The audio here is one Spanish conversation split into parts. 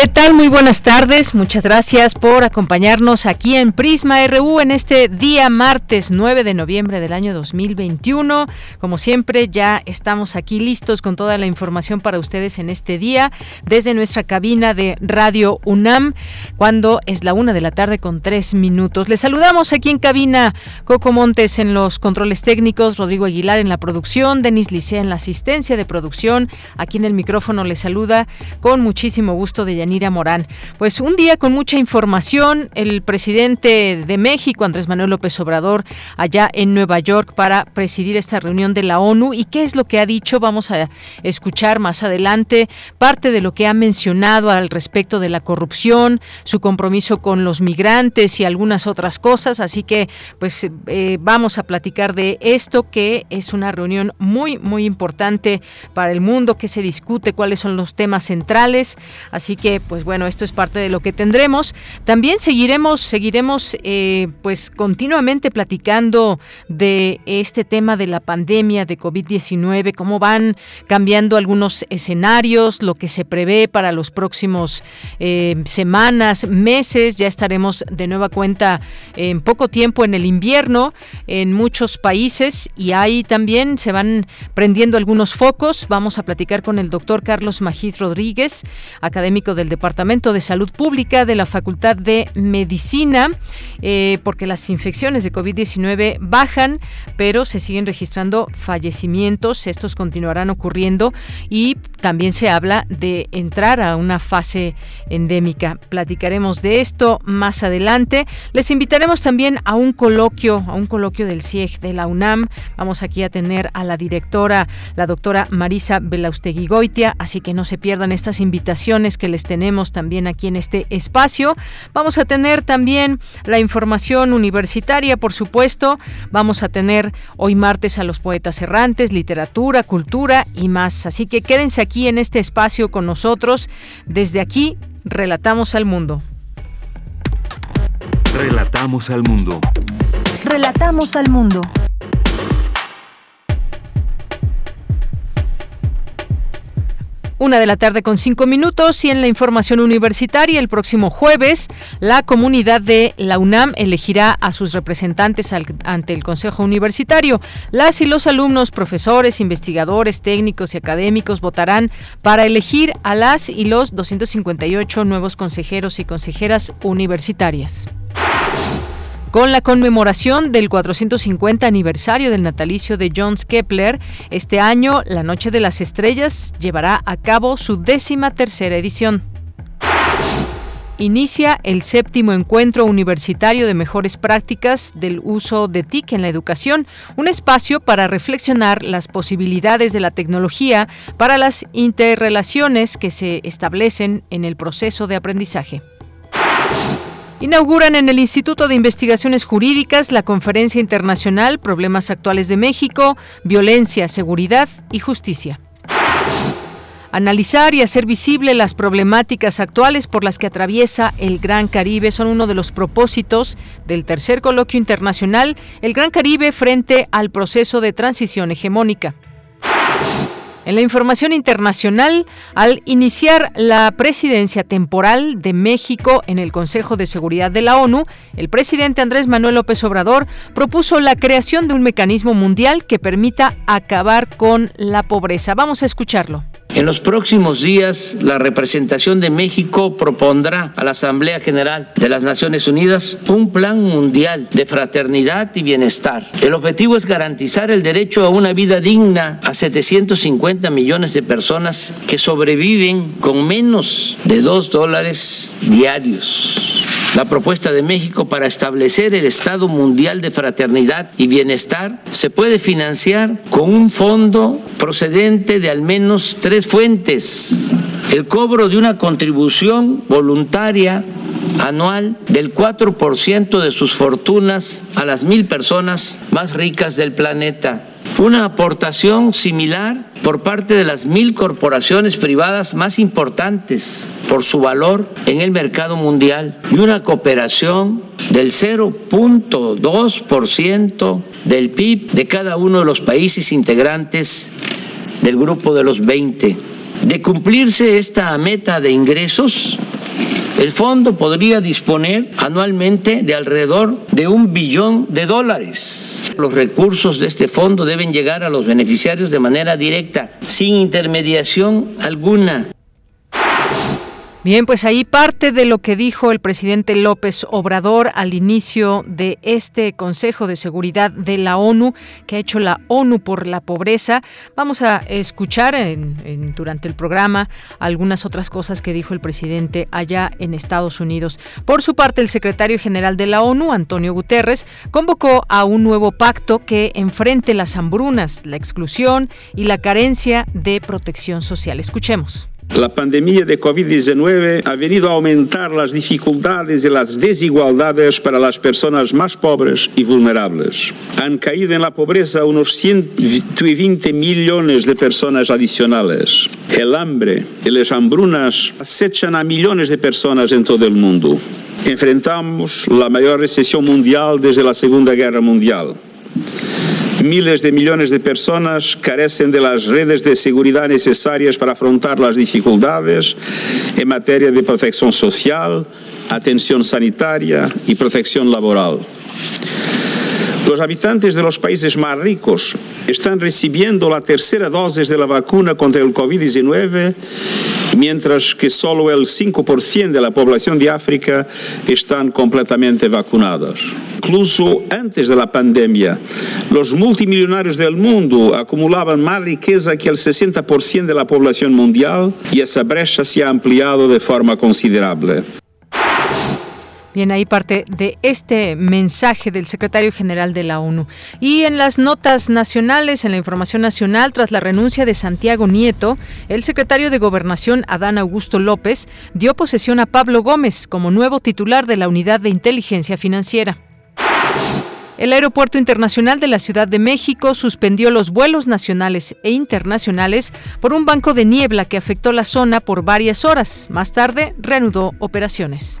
¿Qué tal? Muy buenas tardes. Muchas gracias por acompañarnos aquí en Prisma RU en este día martes 9 de noviembre del año 2021. Como siempre, ya estamos aquí listos con toda la información para ustedes en este día desde nuestra cabina de Radio UNAM cuando es la una de la tarde con tres minutos. Les saludamos aquí en cabina Coco Montes en los controles técnicos, Rodrigo Aguilar en la producción, Denis Licea en la asistencia de producción. Aquí en el micrófono les saluda con muchísimo gusto de Morán. Pues un día con mucha información, el presidente de México, Andrés Manuel López Obrador, allá en Nueva York para presidir esta reunión de la ONU. ¿Y qué es lo que ha dicho? Vamos a escuchar más adelante parte de lo que ha mencionado al respecto de la corrupción, su compromiso con los migrantes y algunas otras cosas. Así que, pues, eh, vamos a platicar de esto, que es una reunión muy, muy importante para el mundo, que se discute cuáles son los temas centrales. Así que pues bueno, esto es parte de lo que tendremos. También seguiremos, seguiremos eh, pues continuamente platicando de este tema de la pandemia de COVID-19, cómo van cambiando algunos escenarios, lo que se prevé para los próximos eh, semanas, meses. Ya estaremos de nueva cuenta en poco tiempo en el invierno en muchos países y ahí también se van prendiendo algunos focos. Vamos a platicar con el doctor Carlos Magís Rodríguez, académico del Departamento de Salud Pública de la Facultad de Medicina, eh, porque las infecciones de COVID-19 bajan, pero se siguen registrando fallecimientos. Estos continuarán ocurriendo y también se habla de entrar a una fase endémica. Platicaremos de esto más adelante. Les invitaremos también a un coloquio, a un coloquio del CIEG de la UNAM. Vamos aquí a tener a la directora, la doctora Marisa Belaustegui Goitia, así que no se pierdan estas invitaciones que les tenemos también aquí en este espacio. Vamos a tener también la información universitaria, por supuesto. Vamos a tener hoy martes a los poetas errantes, literatura, cultura y más. Así que quédense aquí en este espacio con nosotros. Desde aquí, relatamos al mundo. Relatamos al mundo. Relatamos al mundo. Una de la tarde con cinco minutos y en la información universitaria el próximo jueves la comunidad de la UNAM elegirá a sus representantes ante el Consejo Universitario. Las y los alumnos, profesores, investigadores, técnicos y académicos votarán para elegir a las y los 258 nuevos consejeros y consejeras universitarias. Con la conmemoración del 450 aniversario del natalicio de John Kepler, este año la Noche de las Estrellas llevará a cabo su décima tercera edición. Inicia el séptimo encuentro universitario de mejores prácticas del uso de TIC en la educación, un espacio para reflexionar las posibilidades de la tecnología para las interrelaciones que se establecen en el proceso de aprendizaje. Inauguran en el Instituto de Investigaciones Jurídicas la Conferencia Internacional Problemas Actuales de México, Violencia, Seguridad y Justicia. Analizar y hacer visible las problemáticas actuales por las que atraviesa el Gran Caribe son uno de los propósitos del tercer coloquio internacional El Gran Caribe frente al proceso de transición hegemónica. En la información internacional, al iniciar la presidencia temporal de México en el Consejo de Seguridad de la ONU, el presidente Andrés Manuel López Obrador propuso la creación de un mecanismo mundial que permita acabar con la pobreza. Vamos a escucharlo. En los próximos días, la representación de México propondrá a la Asamblea General de las Naciones Unidas un plan mundial de fraternidad y bienestar. El objetivo es garantizar el derecho a una vida digna a 750 millones de personas que sobreviven con menos de dos dólares diarios. La propuesta de México para establecer el Estado Mundial de Fraternidad y Bienestar se puede financiar con un fondo procedente de al menos tres fuentes. El cobro de una contribución voluntaria anual del 4% de sus fortunas a las mil personas más ricas del planeta. Una aportación similar por parte de las mil corporaciones privadas más importantes por su valor en el mercado mundial y una cooperación del 0.2% del PIB de cada uno de los países integrantes del grupo de los 20. De cumplirse esta meta de ingresos, el fondo podría disponer anualmente de alrededor de un billón de dólares. Los recursos de este fondo deben llegar a los beneficiarios de manera directa, sin intermediación alguna. Bien, pues ahí parte de lo que dijo el presidente López Obrador al inicio de este Consejo de Seguridad de la ONU que ha hecho la ONU por la pobreza. Vamos a escuchar en, durante el programa algunas otras cosas que dijo el presidente allá en Estados Unidos. Por su parte, el secretario general de la ONU, Antonio Guterres, convocó a un nuevo pacto que enfrente las hambrunas, la exclusión y la carencia de protección social. Escuchemos. La pandemia de COVID-19 ha venido a aumentar las dificultades y las desigualdades para las personas más pobres y vulnerables. Han caído en la pobreza unos 120 millones de personas adicionales. El hambre y las hambrunas acechan a millones de personas en todo el mundo. Enfrentamos la mayor recesión mundial desde la Segunda Guerra Mundial. Miles de millones de personas carecen de las redes de seguridad necesarias para afrontar las dificultades en materia de protección social, atención sanitaria y protección laboral. Los habitantes de los países más ricos están recibiendo la tercera dosis de la vacuna contra el COVID-19, mientras que solo el 5% de la población de África están completamente vacunados. Incluso antes de la pandemia, los multimillonarios del mundo acumulaban más riqueza que el 60% de la población mundial y esa brecha se ha ampliado de forma considerable. Bien, ahí parte de este mensaje del secretario general de la ONU. Y en las notas nacionales, en la información nacional, tras la renuncia de Santiago Nieto, el secretario de Gobernación, Adán Augusto López, dio posesión a Pablo Gómez como nuevo titular de la Unidad de Inteligencia Financiera. El Aeropuerto Internacional de la Ciudad de México suspendió los vuelos nacionales e internacionales por un banco de niebla que afectó la zona por varias horas. Más tarde, reanudó operaciones.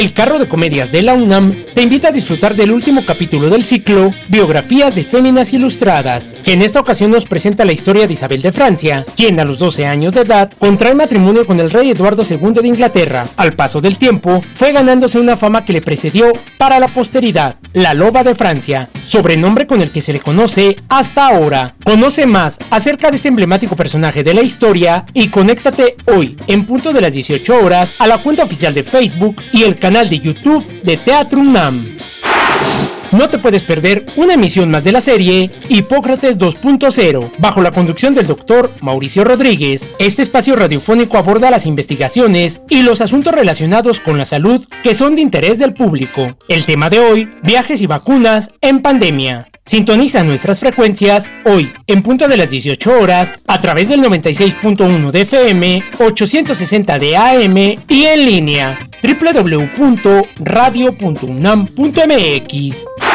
El carro de comedias de la UNAM te invita a disfrutar del último capítulo del ciclo Biografías de Féminas Ilustradas, que en esta ocasión nos presenta la historia de Isabel de Francia, quien a los 12 años de edad contrae matrimonio con el rey Eduardo II de Inglaterra. Al paso del tiempo, fue ganándose una fama que le precedió para la posteridad, la Loba de Francia, sobrenombre con el que se le conoce hasta ahora. Conoce más acerca de este emblemático personaje de la historia y conéctate hoy, en punto de las 18 horas, a la cuenta oficial de Facebook y el canal de YouTube de Teatro UNAM. No te puedes perder una emisión más de la serie Hipócrates 2.0, bajo la conducción del doctor Mauricio Rodríguez. Este espacio radiofónico aborda las investigaciones y los asuntos relacionados con la salud que son de interés del público. El tema de hoy, viajes y vacunas en pandemia. Sintoniza nuestras frecuencias hoy en punto de las 18 horas a través del 96.1 de FM, 860 de AM y en línea www.radio.unam.mx.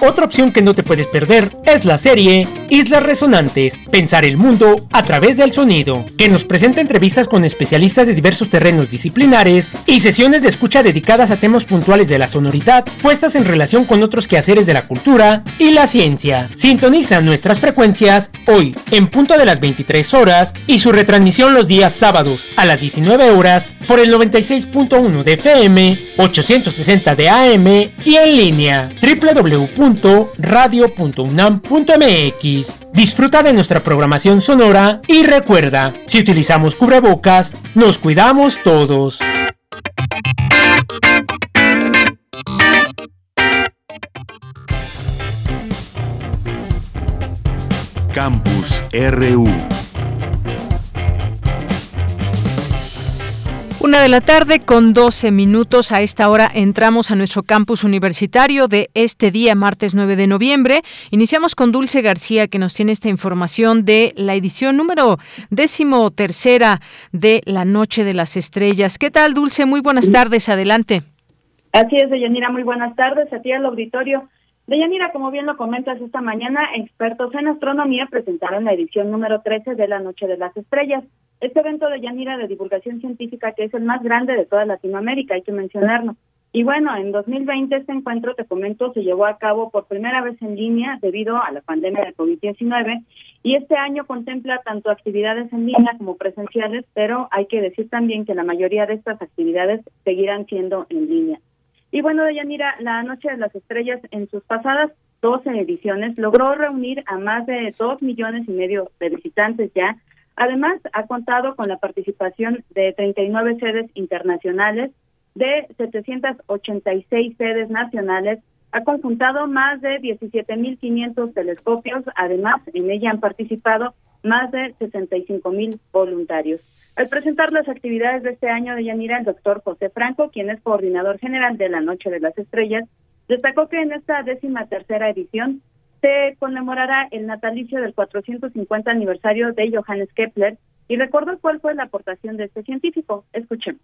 Otra opción que no te puedes perder es la serie Islas Resonantes, pensar el mundo a través del sonido, que nos presenta entrevistas con especialistas de diversos terrenos disciplinares y sesiones de escucha dedicadas a temas puntuales de la sonoridad, puestas en relación con otros quehaceres de la cultura y la ciencia. Sintoniza nuestras frecuencias hoy en punto de las 23 horas y su retransmisión los días sábados a las 19 horas por el 96.1 de FM, 860 de AM y en línea www.radio.unam.mx. Disfruta de nuestra programación sonora y recuerda, si utilizamos cubrebocas, nos cuidamos todos. Campus RU Una de la tarde con 12 minutos. A esta hora entramos a nuestro campus universitario de este día, martes 9 de noviembre. Iniciamos con Dulce García, que nos tiene esta información de la edición número décimo tercera de La Noche de las Estrellas. ¿Qué tal, Dulce? Muy buenas tardes. Adelante. Así es, Deyanira. Muy buenas tardes. A ti al auditorio. Deyanira, como bien lo comentas esta mañana, expertos en astronomía presentaron la edición número 13 de La Noche de las Estrellas. Este evento de Yanira de divulgación científica, que es el más grande de toda Latinoamérica, hay que mencionarlo. Y bueno, en 2020 este encuentro, te comento, se llevó a cabo por primera vez en línea debido a la pandemia de COVID-19 y este año contempla tanto actividades en línea como presenciales, pero hay que decir también que la mayoría de estas actividades seguirán siendo en línea. Y bueno, Deyanira, la Noche de las Estrellas en sus pasadas 12 ediciones logró reunir a más de dos millones y medio de visitantes ya Además, ha contado con la participación de 39 sedes internacionales, de 786 sedes nacionales, ha conjuntado más de 17.500 telescopios, además en ella han participado más de 65.000 voluntarios. Al presentar las actividades de este año de Yanira, el doctor José Franco, quien es coordinador general de la Noche de las Estrellas, destacó que en esta décima tercera edición se conmemorará el natalicio del 450 aniversario de Johannes Kepler y recordó cuál fue la aportación de este científico. Escuchemos.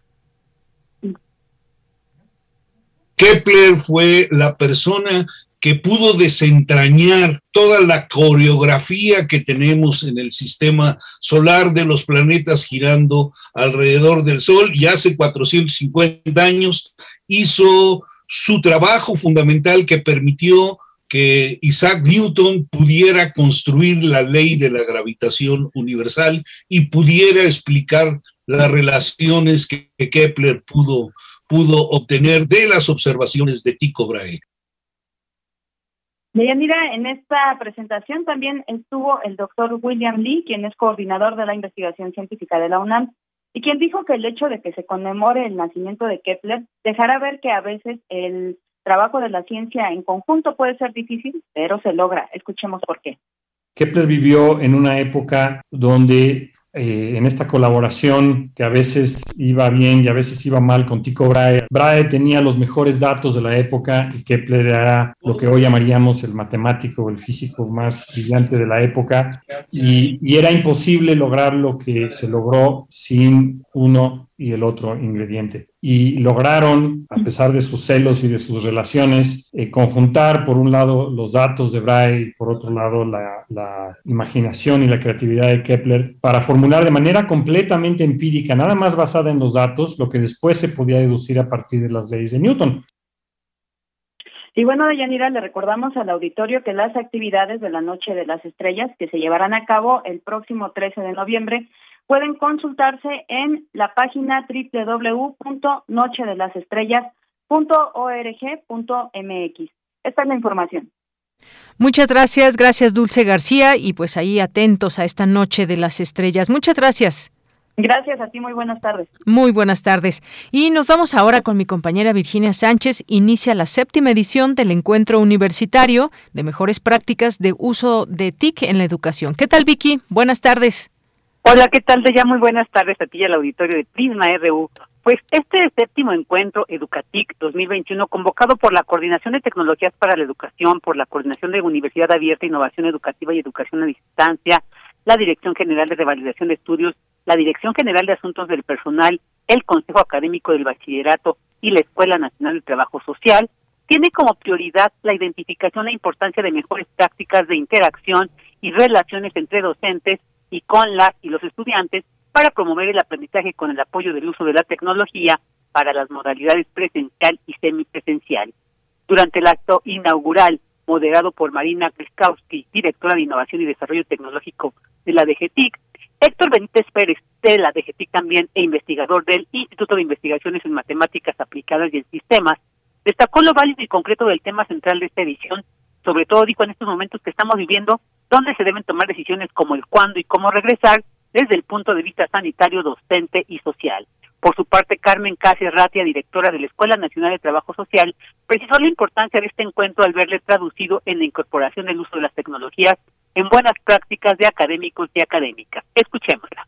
Kepler fue la persona que pudo desentrañar toda la coreografía que tenemos en el sistema solar de los planetas girando alrededor del Sol y hace 450 años hizo su trabajo fundamental que permitió que Isaac Newton pudiera construir la ley de la gravitación universal y pudiera explicar las relaciones que Kepler pudo, pudo obtener de las observaciones de Tycho Brahe. mira, en esta presentación también estuvo el doctor William Lee, quien es coordinador de la investigación científica de la UNAM, y quien dijo que el hecho de que se conmemore el nacimiento de Kepler dejará ver que a veces el trabajo de la ciencia en conjunto puede ser difícil, pero se logra. Escuchemos por qué. Kepler vivió en una época donde eh, en esta colaboración que a veces iba bien y a veces iba mal con Tycho Brahe. Brahe tenía los mejores datos de la época y Kepler era lo que hoy llamaríamos el matemático, el físico más brillante de la época y, y era imposible lograr lo que se logró sin uno y el otro ingrediente. Y lograron, a pesar de sus celos y de sus relaciones, eh, conjuntar por un lado los datos de y por otro lado la, la, imaginación y la creatividad de Kepler para formular de manera completamente empírica, nada más basada en los datos, lo que después se podía deducir a partir de las leyes de Newton. Y bueno, Deyanira, le recordamos al auditorio que las actividades de la Noche de las Estrellas, que se llevarán a cabo el próximo 13 de noviembre, pueden consultarse en la página www.nochedelasestrellas.org.mx. Esta es la información. Muchas gracias, gracias Dulce García y pues ahí atentos a esta Noche de las Estrellas. Muchas gracias. Gracias a ti, muy buenas tardes. Muy buenas tardes. Y nos vamos ahora con mi compañera Virginia Sánchez. Inicia la séptima edición del Encuentro Universitario de Mejores Prácticas de Uso de TIC en la Educación. ¿Qué tal, Vicky? Buenas tardes. Hola, ¿qué tal? De ya muy buenas tardes a ti y al auditorio de Prisma RU. Pues este séptimo encuentro Educatic 2021, convocado por la Coordinación de Tecnologías para la Educación, por la Coordinación de Universidad Abierta, Innovación Educativa y Educación a Distancia, la Dirección General de Revalidación de Estudios, la Dirección General de Asuntos del Personal, el Consejo Académico del Bachillerato y la Escuela Nacional de Trabajo Social, tiene como prioridad la identificación e importancia de mejores prácticas de interacción y relaciones entre docentes y con las y los estudiantes para promover el aprendizaje con el apoyo del uso de la tecnología para las modalidades presencial y semipresencial. Durante el acto inaugural, moderado por Marina Kriskowski, directora de Innovación y Desarrollo Tecnológico de la DGTIC, Héctor Benítez Pérez, de la DGTIC también e investigador del Instituto de Investigaciones en Matemáticas Aplicadas y en Sistemas, destacó lo válido y concreto del tema central de esta edición, sobre todo dijo en estos momentos que estamos viviendo, donde se deben tomar decisiones como el cuándo y cómo regresar desde el punto de vista sanitario, docente y social. Por su parte, Carmen Cáceres Ratia, directora de la Escuela Nacional de Trabajo Social, precisó la importancia de este encuentro al verle traducido en la incorporación del uso de las tecnologías en buenas prácticas de académicos y académicas. Escuchémosla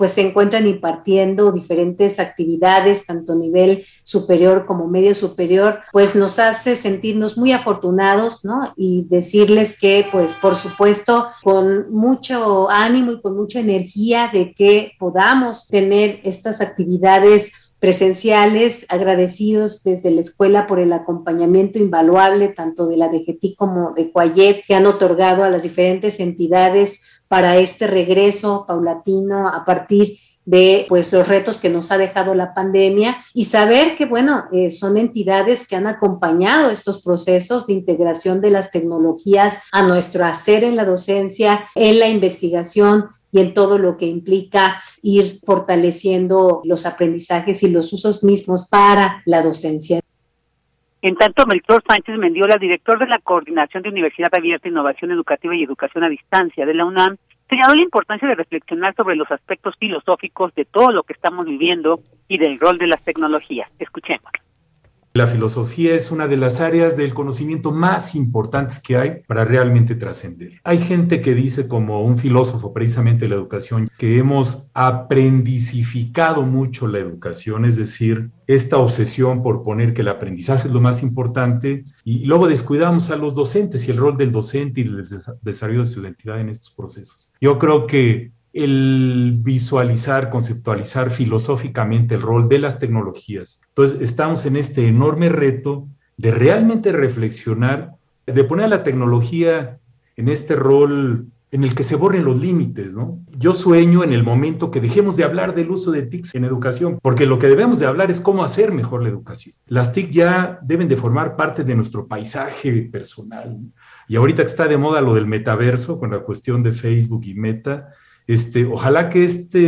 pues se encuentran impartiendo diferentes actividades, tanto a nivel superior como medio superior, pues nos hace sentirnos muy afortunados, ¿no? Y decirles que, pues, por supuesto, con mucho ánimo y con mucha energía de que podamos tener estas actividades presenciales, agradecidos desde la escuela por el acompañamiento invaluable tanto de la DGT como de Cuayet que han otorgado a las diferentes entidades para este regreso paulatino a partir de pues los retos que nos ha dejado la pandemia y saber que bueno eh, son entidades que han acompañado estos procesos de integración de las tecnologías a nuestro hacer en la docencia, en la investigación y en todo lo que implica ir fortaleciendo los aprendizajes y los usos mismos para la docencia. En tanto, Melchor Sánchez Mendiola, director de la Coordinación de Universidad Abierta, Innovación Educativa y Educación a Distancia de la UNAM, señaló la importancia de reflexionar sobre los aspectos filosóficos de todo lo que estamos viviendo y del rol de las tecnologías. Escuchemos. La filosofía es una de las áreas del conocimiento más importantes que hay para realmente trascender. Hay gente que dice, como un filósofo precisamente la educación, que hemos aprendicificado mucho la educación, es decir, esta obsesión por poner que el aprendizaje es lo más importante y luego descuidamos a los docentes y el rol del docente y el desarrollo de su identidad en estos procesos. Yo creo que el visualizar, conceptualizar filosóficamente el rol de las tecnologías. Entonces, estamos en este enorme reto de realmente reflexionar, de poner a la tecnología en este rol en el que se borren los límites, ¿no? Yo sueño en el momento que dejemos de hablar del uso de TICs en educación, porque lo que debemos de hablar es cómo hacer mejor la educación. Las TIC ya deben de formar parte de nuestro paisaje personal. Y ahorita está de moda lo del metaverso con la cuestión de Facebook y Meta, este, ojalá que esta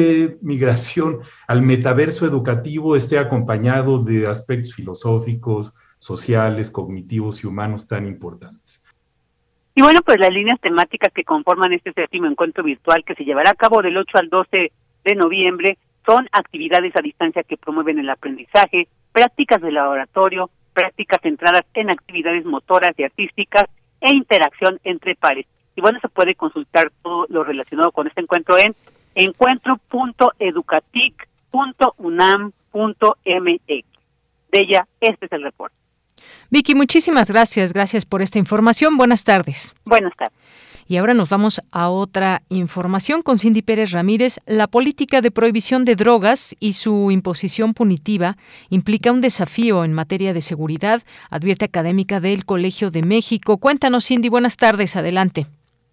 migración al metaverso educativo esté acompañado de aspectos filosóficos, sociales, cognitivos y humanos tan importantes. Y bueno, pues las líneas temáticas que conforman este séptimo encuentro virtual que se llevará a cabo del 8 al 12 de noviembre son actividades a distancia que promueven el aprendizaje, prácticas de laboratorio, prácticas centradas en actividades motoras y artísticas e interacción entre pares. Y bueno, se puede consultar todo lo relacionado con este encuentro en encuentro.educatic.unam.mx. De ella, este es el reporte. Vicky, muchísimas gracias. Gracias por esta información. Buenas tardes. Buenas tardes. Y ahora nos vamos a otra información con Cindy Pérez Ramírez. La política de prohibición de drogas y su imposición punitiva implica un desafío en materia de seguridad, advierte académica del Colegio de México. Cuéntanos, Cindy, buenas tardes. Adelante.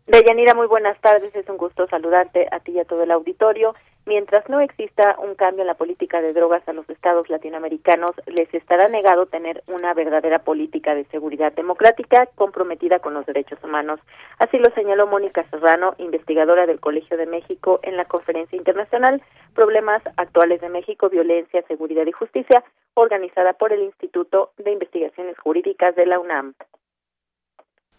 Deyanira, muy buenas tardes. Es un gusto saludarte a ti y a todo el auditorio. Mientras no exista un cambio en la política de drogas a los estados latinoamericanos, les estará negado tener una verdadera política de seguridad democrática comprometida con los derechos humanos. Así lo señaló Mónica Serrano, investigadora del Colegio de México en la Conferencia Internacional Problemas Actuales de México, Violencia, Seguridad y Justicia, organizada por el Instituto de Investigaciones Jurídicas de la UNAM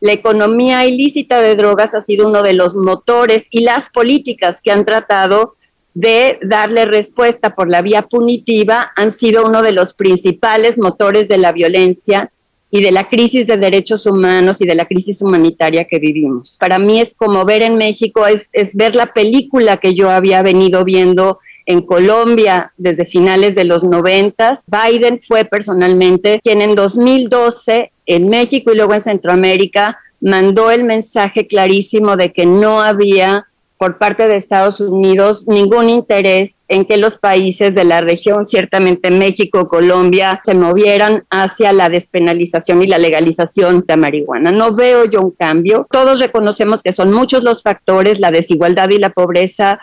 la economía ilícita de drogas ha sido uno de los motores y las políticas que han tratado de darle respuesta por la vía punitiva han sido uno de los principales motores de la violencia y de la crisis de derechos humanos y de la crisis humanitaria que vivimos. Para mí es como ver en México, es, es ver la película que yo había venido viendo en Colombia desde finales de los noventas. Biden fue personalmente quien en 2012 en México y luego en Centroamérica mandó el mensaje clarísimo de que no había por parte de Estados Unidos ningún interés en que los países de la región, ciertamente México, Colombia, se movieran hacia la despenalización y la legalización de marihuana. No veo yo un cambio. Todos reconocemos que son muchos los factores, la desigualdad y la pobreza,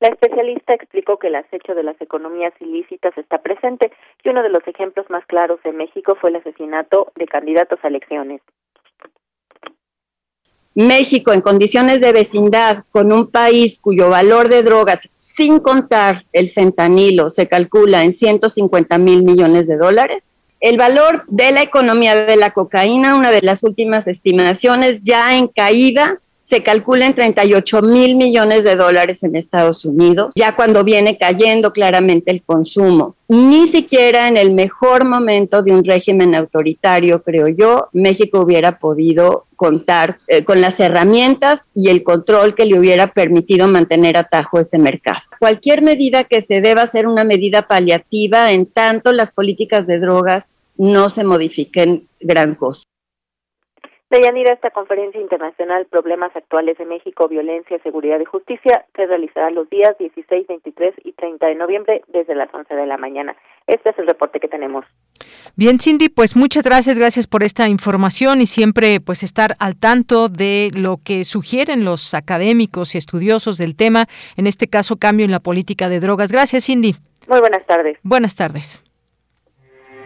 la especialista explicó que el acecho de las economías ilícitas está presente y uno de los ejemplos más claros en México fue el asesinato de candidatos a elecciones. México en condiciones de vecindad con un país cuyo valor de drogas, sin contar el fentanilo, se calcula en 150 mil millones de dólares. El valor de la economía de la cocaína, una de las últimas estimaciones, ya en caída, se calcula en 38 mil millones de dólares en Estados Unidos, ya cuando viene cayendo claramente el consumo. Ni siquiera en el mejor momento de un régimen autoritario, creo yo, México hubiera podido contar eh, con las herramientas y el control que le hubiera permitido mantener atajo ese mercado. Cualquier medida que se deba ser una medida paliativa en tanto las políticas de drogas no se modifiquen gran cosa. Deyanira, esta conferencia internacional Problemas Actuales de México, Violencia, Seguridad y Justicia se realizará los días 16, 23 y 30 de noviembre desde las 11 de la mañana. Este es el reporte que tenemos. Bien, Cindy, pues muchas gracias, gracias por esta información y siempre pues estar al tanto de lo que sugieren los académicos y estudiosos del tema, en este caso cambio en la política de drogas. Gracias, Cindy. Muy buenas tardes. Buenas tardes.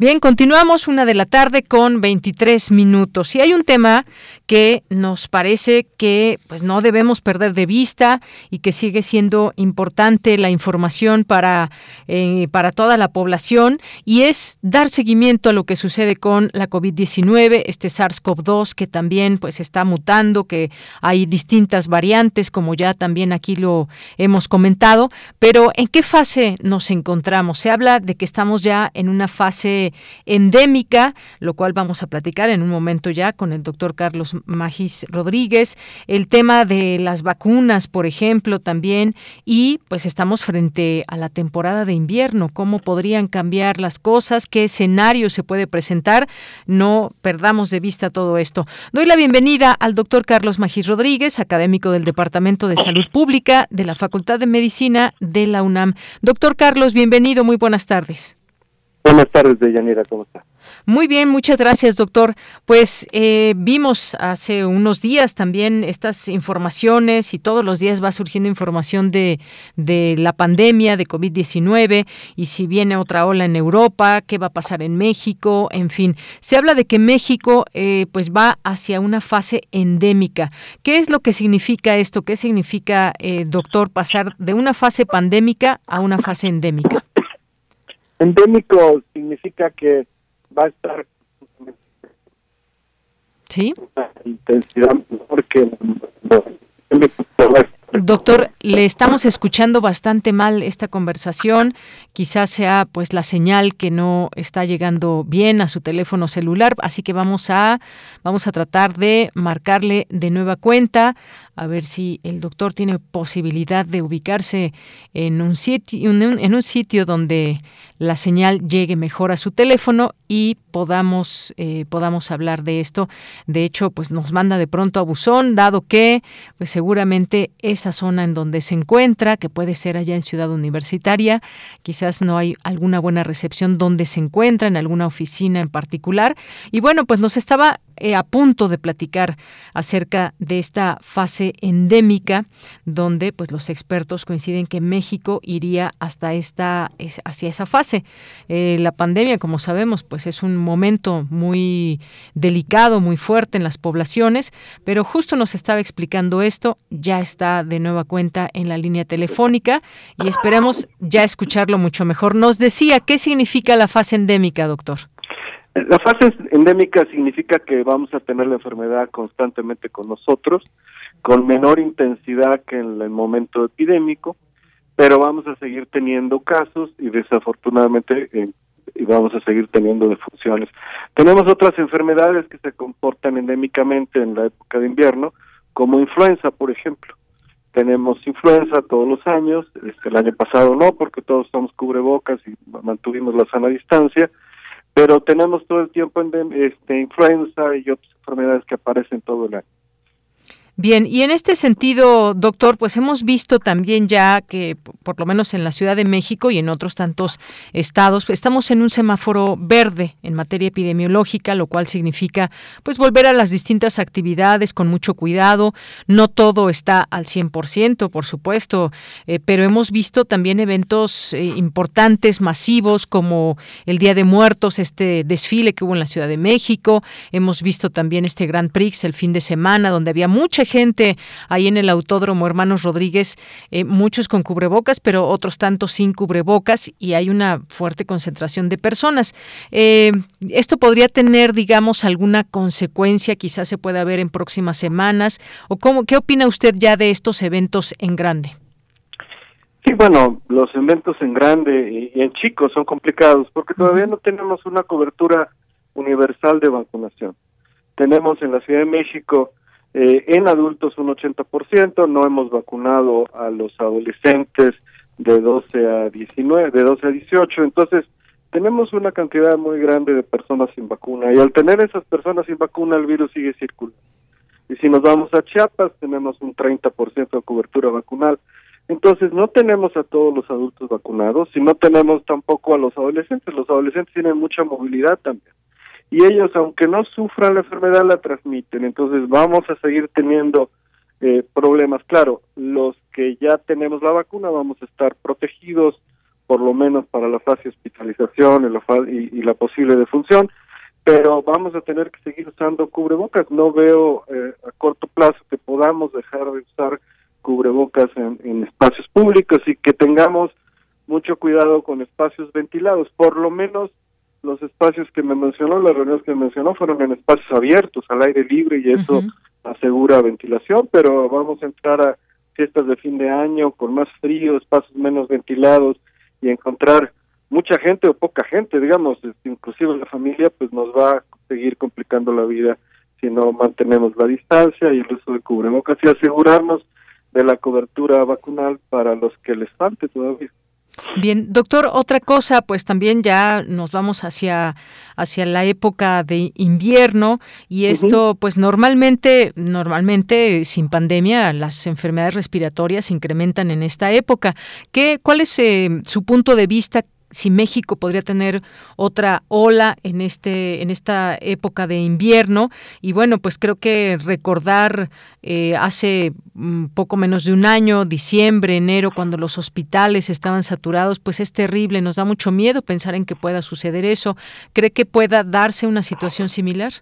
Bien, continuamos una de la tarde con 23 minutos. Y hay un tema que nos parece que pues no debemos perder de vista y que sigue siendo importante la información para, eh, para toda la población y es dar seguimiento a lo que sucede con la COVID-19, este SARS-CoV-2 que también pues está mutando, que hay distintas variantes como ya también aquí lo hemos comentado, pero ¿en qué fase nos encontramos? Se habla de que estamos ya en una fase endémica, lo cual vamos a platicar en un momento ya con el doctor Carlos Magis Rodríguez, el tema de las vacunas, por ejemplo, también, y pues estamos frente a la temporada de invierno, cómo podrían cambiar las cosas, qué escenario se puede presentar, no perdamos de vista todo esto. Doy la bienvenida al doctor Carlos Magis Rodríguez, académico del Departamento de Salud Pública de la Facultad de Medicina de la UNAM. Doctor Carlos, bienvenido, muy buenas tardes. Buenas tardes, Deyanira, ¿cómo está? Muy bien, muchas gracias, doctor. Pues eh, vimos hace unos días también estas informaciones y todos los días va surgiendo información de, de la pandemia de COVID-19 y si viene otra ola en Europa, qué va a pasar en México, en fin. Se habla de que México eh, pues va hacia una fase endémica. ¿Qué es lo que significa esto? ¿Qué significa, eh, doctor, pasar de una fase pandémica a una fase endémica? Endémico significa que va a estar ¿Sí? intensidad porque Doctor, le estamos escuchando bastante mal esta conversación. Quizás sea pues la señal que no está llegando bien a su teléfono celular, así que vamos a vamos a tratar de marcarle de nueva cuenta a ver si el doctor tiene posibilidad de ubicarse en un sitio en un sitio donde la señal llegue mejor a su teléfono y podamos eh, podamos hablar de esto. De hecho, pues nos manda de pronto a buzón, dado que pues seguramente esa zona en donde se encuentra, que puede ser allá en Ciudad Universitaria, quizás no hay alguna buena recepción donde se encuentra en alguna oficina en particular. Y bueno, pues nos estaba a punto de platicar acerca de esta fase endémica, donde pues los expertos coinciden que México iría hasta esta hacia esa fase. Eh, la pandemia, como sabemos, pues es un momento muy delicado, muy fuerte en las poblaciones, pero justo nos estaba explicando esto, ya está de nueva cuenta en la línea telefónica y esperamos ya escucharlo mucho mejor. Nos decía qué significa la fase endémica, doctor. La fase endémica significa que vamos a tener la enfermedad constantemente con nosotros, con menor intensidad que en el momento epidémico, pero vamos a seguir teniendo casos y desafortunadamente eh, y vamos a seguir teniendo defunciones. Tenemos otras enfermedades que se comportan endémicamente en la época de invierno, como influenza, por ejemplo. tenemos influenza todos los años, este, el año pasado no, porque todos estamos cubrebocas y mantuvimos la sana distancia, pero tenemos todo el tiempo este, influenza y otras enfermedades que aparecen todo el año. Bien, y en este sentido, doctor, pues hemos visto también ya que, por lo menos en la Ciudad de México y en otros tantos estados, estamos en un semáforo verde en materia epidemiológica, lo cual significa pues volver a las distintas actividades con mucho cuidado. No todo está al 100%, por supuesto, eh, pero hemos visto también eventos eh, importantes, masivos, como el Día de Muertos, este desfile que hubo en la Ciudad de México. Hemos visto también este Grand Prix el fin de semana, donde había mucha gente ahí en el Autódromo Hermanos Rodríguez, eh, muchos con cubrebocas, pero otros tantos sin cubrebocas y hay una fuerte concentración de personas. Eh, ¿Esto podría tener, digamos, alguna consecuencia? Quizás se pueda ver en próximas semanas. ¿O cómo, qué opina usted ya de estos eventos en grande? Sí, bueno, los eventos en grande y en chicos son complicados porque todavía no tenemos una cobertura universal de vacunación. Tenemos en la Ciudad de México eh, en adultos un 80%, no hemos vacunado a los adolescentes de 12 a 19, de 12 a 18, entonces tenemos una cantidad muy grande de personas sin vacuna y al tener esas personas sin vacuna el virus sigue circulando. Y si nos vamos a Chiapas tenemos un 30% de cobertura vacunal. Entonces no tenemos a todos los adultos vacunados y no tenemos tampoco a los adolescentes. Los adolescentes tienen mucha movilidad también y ellos, aunque no sufran la enfermedad, la transmiten. Entonces vamos a seguir teniendo eh, problemas. Claro, los que ya tenemos la vacuna vamos a estar protegidos, por lo menos para la fase hospitalización y la, y, la posible defunción, pero vamos a tener que seguir usando cubrebocas. No veo eh, a corto plazo que podamos dejar de usar cubrebocas en espacios públicos y que tengamos mucho cuidado con espacios ventilados, por lo menos los espacios que me mencionó, las reuniones que me mencionó, fueron en espacios abiertos, al aire libre, y eso asegura ventilación, pero vamos a entrar a fiestas de fin de año con más frío, espacios menos ventilados, y encontrar mucha gente o poca gente, digamos, este, inclusive la familia, pues nos va a seguir complicando la vida si no mantenemos la distancia y el uso de cubrebocas y asegurarnos de la cobertura vacunal para los que les falte todavía. Bien, doctor, otra cosa, pues también ya nos vamos hacia, hacia la época de invierno y esto, pues normalmente, normalmente sin pandemia, las enfermedades respiratorias incrementan en esta época. ¿Qué, ¿Cuál es eh, su punto de vista? Si México podría tener otra ola en este en esta época de invierno. Y bueno pues creo que recordar eh, hace mm, poco menos de un año diciembre enero cuando los hospitales estaban saturados pues es terrible nos da mucho miedo pensar en que pueda suceder eso. Cree que pueda darse una situación similar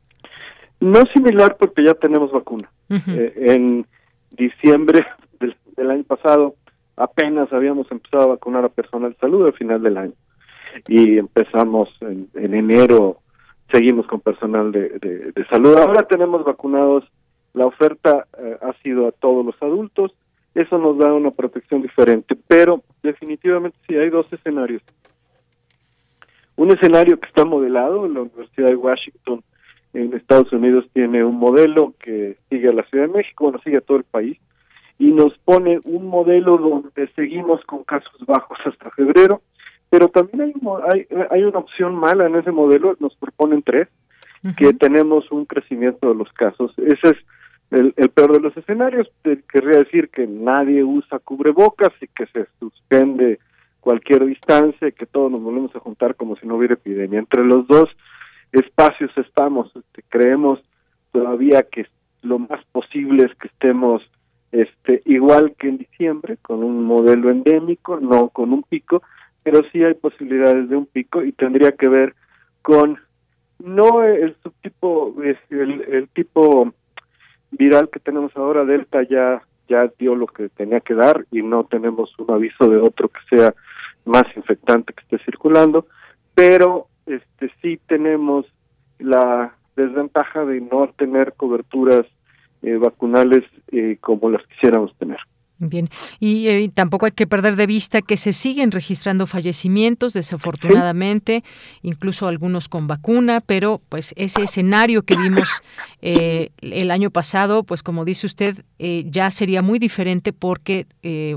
no similar porque ya tenemos vacuna. Eh, en diciembre del año pasado apenas habíamos empezado a vacunar a personal de salud al final del año y empezamos en, enero, seguimos con personal de, de, salud. Ahora tenemos vacunados, la oferta eh, ha sido a todos los adultos, eso nos da una protección diferente, pero definitivamente sí hay dos escenarios. Un escenario que está modelado la Universidad de Washington en Estados Unidos tiene un modelo que sigue a la Ciudad de México, bueno, sigue a todo el país, y nos pone un modelo donde seguimos con casos bajos hasta febrero, pero también hay, hay, hay una opción mala en ese modelo, nos proponen tres, que tenemos un crecimiento de los casos. Ese es el, el peor de los escenarios. querría decir que nadie usa cubrebocas y que se suspende cualquier distancia y que todos nos volvemos a juntar como si no hubiera epidemia. Entre los dos espacios estamos, este, creemos todavía que lo más posible es que estemos este igual que en diciembre con un modelo endémico, no con un pico, pero sí hay posibilidades de un pico y tendría que ver con no el subtipo el, el tipo viral que tenemos ahora delta ya ya dio lo que tenía que dar y no tenemos un aviso de otro que sea más infectante que esté circulando pero este sí tenemos la desventaja de no tener coberturas eh, vacunales eh, como las quisiéramos tener. Bien, y, eh, tampoco hay que perder de vista que se siguen registrando fallecimientos, desafortunadamente, incluso algunos con vacuna, pero pues ese escenario que vimos eh, el año pasado, pues como dice usted, eh, ya sería muy diferente porque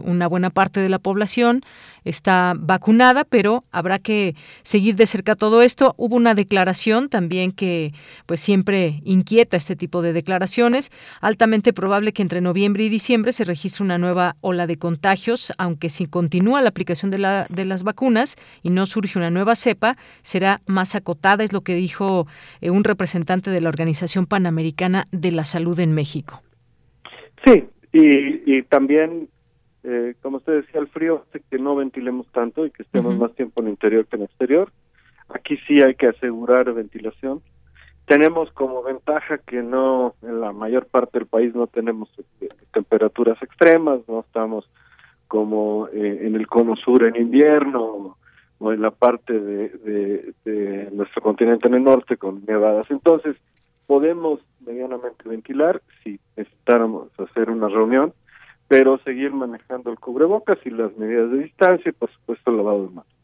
una buena parte de la población está vacunada, pero habrá que seguir de cerca todo esto. Hubo una declaración también que pues siempre inquieta este tipo de declaraciones, altamente probable que entre noviembre y diciembre se registre una nueva ola de contagios, aunque si continúa la aplicación de, la, de las vacunas y no surge una nueva cepa, será más acotada, es lo que dijo eh, un representante de la Organización Panamericana de la Salud en México. Sí, y, y también eh, como usted decía, el frío hace que no ventilemos tanto y que estemos más tiempo en el interior que en el exterior. Aquí sí hay que asegurar ventilación. Tenemos como ventaja que no, en la mayor parte del país no tenemos eh, temperaturas extremas, no estamos como eh, en el cono sur en invierno o en la parte de, de nuestro continente en el norte con nevadas. Entonces, podemos medianamente ventilar si necesitáramos hacer una reunión pero seguir manejando el cubrebocas y las medidas de distancia y por supuesto el lavado de manos.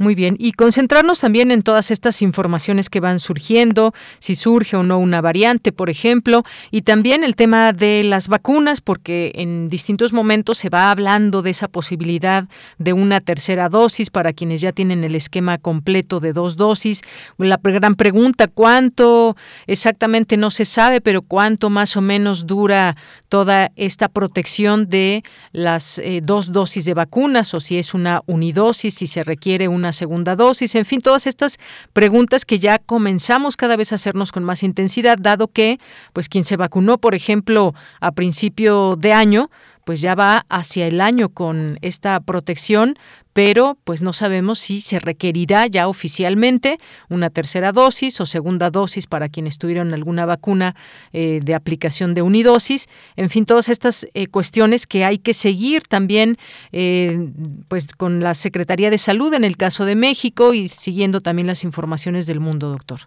Muy bien, y concentrarnos también en todas estas informaciones que van surgiendo, si surge o no una variante, por ejemplo, y también el tema de las vacunas, porque en distintos momentos se va hablando de esa posibilidad de una tercera dosis para quienes ya tienen el esquema completo de dos dosis. La gran pregunta, ¿cuánto exactamente no se sabe, pero cuánto más o menos dura toda esta protección de las eh, dos dosis de vacunas o si es una unidosis, si se requiere una segunda dosis, en fin, todas estas preguntas que ya comenzamos cada vez a hacernos con más intensidad, dado que, pues, quien se vacunó, por ejemplo, a principio de año, pues ya va hacia el año con esta protección, pero pues no sabemos si se requerirá ya oficialmente una tercera dosis o segunda dosis para quienes tuvieron alguna vacuna eh, de aplicación de unidosis. En fin, todas estas eh, cuestiones que hay que seguir también eh, pues con la Secretaría de Salud en el caso de México y siguiendo también las informaciones del mundo, doctor.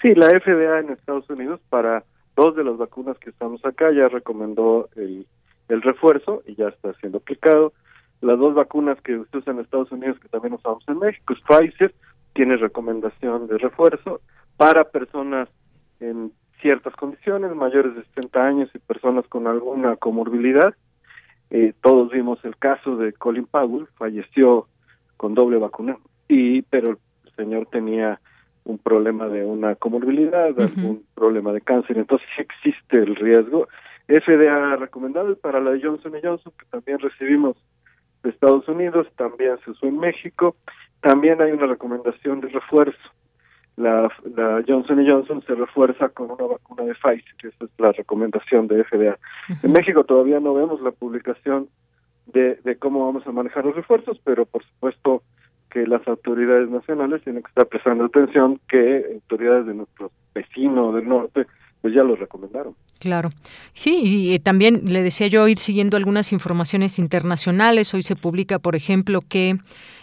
Sí, la FDA en Estados Unidos para dos de las vacunas que estamos acá ya recomendó el, el refuerzo y ya está siendo aplicado las dos vacunas que usted usa en Estados Unidos, que también usamos en México, es Pfizer, tiene recomendación de refuerzo para personas en ciertas condiciones, mayores de 60 años y personas con alguna comorbilidad. Eh, todos vimos el caso de Colin Powell, falleció con doble vacuna, y pero el señor tenía un problema de una comorbilidad, algún problema de cáncer, entonces sí existe el riesgo. FDA recomendado para la Johnson Johnson, que también recibimos de Estados Unidos, también se usó en México, también hay una recomendación de refuerzo. La, la Johnson Johnson se refuerza con una vacuna de Pfizer, esa es la recomendación de FDA. En México todavía no vemos la publicación de, de cómo vamos a manejar los refuerzos, pero por supuesto que las autoridades nacionales tienen que estar prestando atención que autoridades de nuestro vecino del norte pues ya lo recomendaron. Claro. Sí, y eh, también le decía yo ir siguiendo algunas informaciones internacionales. Hoy se publica, por ejemplo, que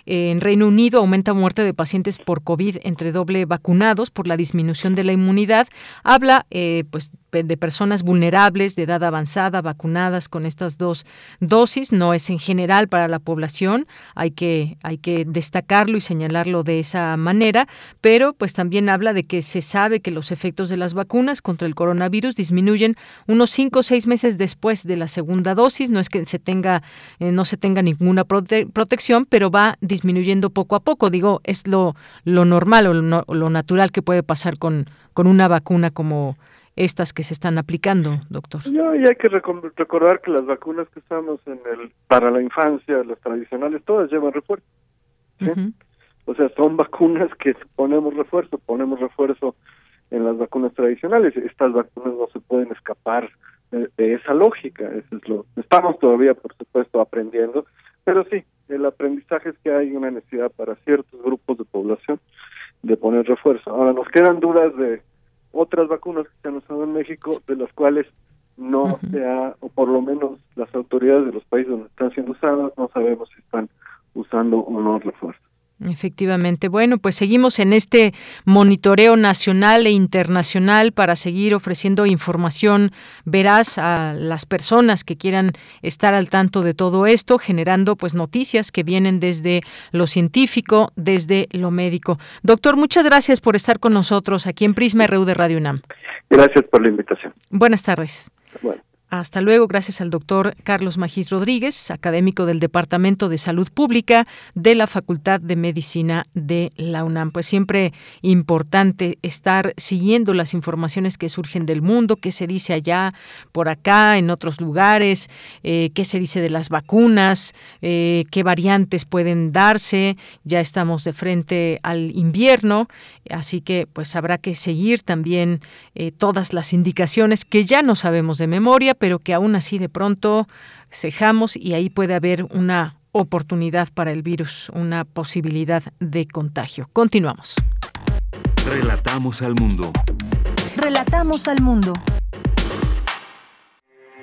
en Reino Unido aumenta muerte de pacientes por COVID entre doble vacunados por la disminución de la inmunidad. Habla, eh, pues, de personas vulnerables de edad avanzada vacunadas con estas dos dosis. No es en general para la población. Hay que hay que destacarlo y señalarlo de esa manera. Pero, pues, también habla de que se sabe que los efectos de las vacunas contra el coronavirus disminuyen unos cinco o seis meses después de la segunda dosis. No es que se tenga, eh, no se tenga ninguna protección, pero va disminuyendo poco a poco. Digo, es lo, lo normal o lo, natural que puede pasar con, con una vacuna como estas que se están aplicando, doctor. y hay que recordar que las vacunas que estamos en el para la infancia, las tradicionales, todas llevan refuerzo. O sea, son vacunas que ponemos refuerzo, ponemos refuerzo en las vacunas tradicionales. Estas vacunas no se pueden escapar de, esa lógica. Eso es lo estamos todavía, por supuesto, aprendiendo, pero sí, el aprendizaje es que hay una necesidad para ciertos grupos de población de poner refuerzo. Ahora nos quedan dudas de otras vacunas que se han usado en México, de las cuales no se ha, o por lo menos las autoridades de los países donde están siendo usadas, no sabemos si están usando o no refuerzo. Efectivamente. Bueno, pues seguimos en este monitoreo nacional e internacional para seguir ofreciendo información veraz a las personas que quieran estar al tanto de todo esto, generando pues noticias que vienen desde lo científico, desde lo médico. Doctor, muchas gracias por estar con nosotros aquí en Prisma RU de Radio UNAM. Gracias por la invitación. Buenas tardes. Hasta luego, gracias al doctor Carlos Magis Rodríguez, académico del Departamento de Salud Pública de la Facultad de Medicina de la UNAM. Pues siempre importante estar siguiendo las informaciones que surgen del mundo, qué se dice allá, por acá, en otros lugares, eh, qué se dice de las vacunas, eh, qué variantes pueden darse. Ya estamos de frente al invierno, así que pues habrá que seguir también eh, todas las indicaciones que ya no sabemos de memoria pero que aún así de pronto cejamos y ahí puede haber una oportunidad para el virus, una posibilidad de contagio. Continuamos. Relatamos al mundo. Relatamos al mundo.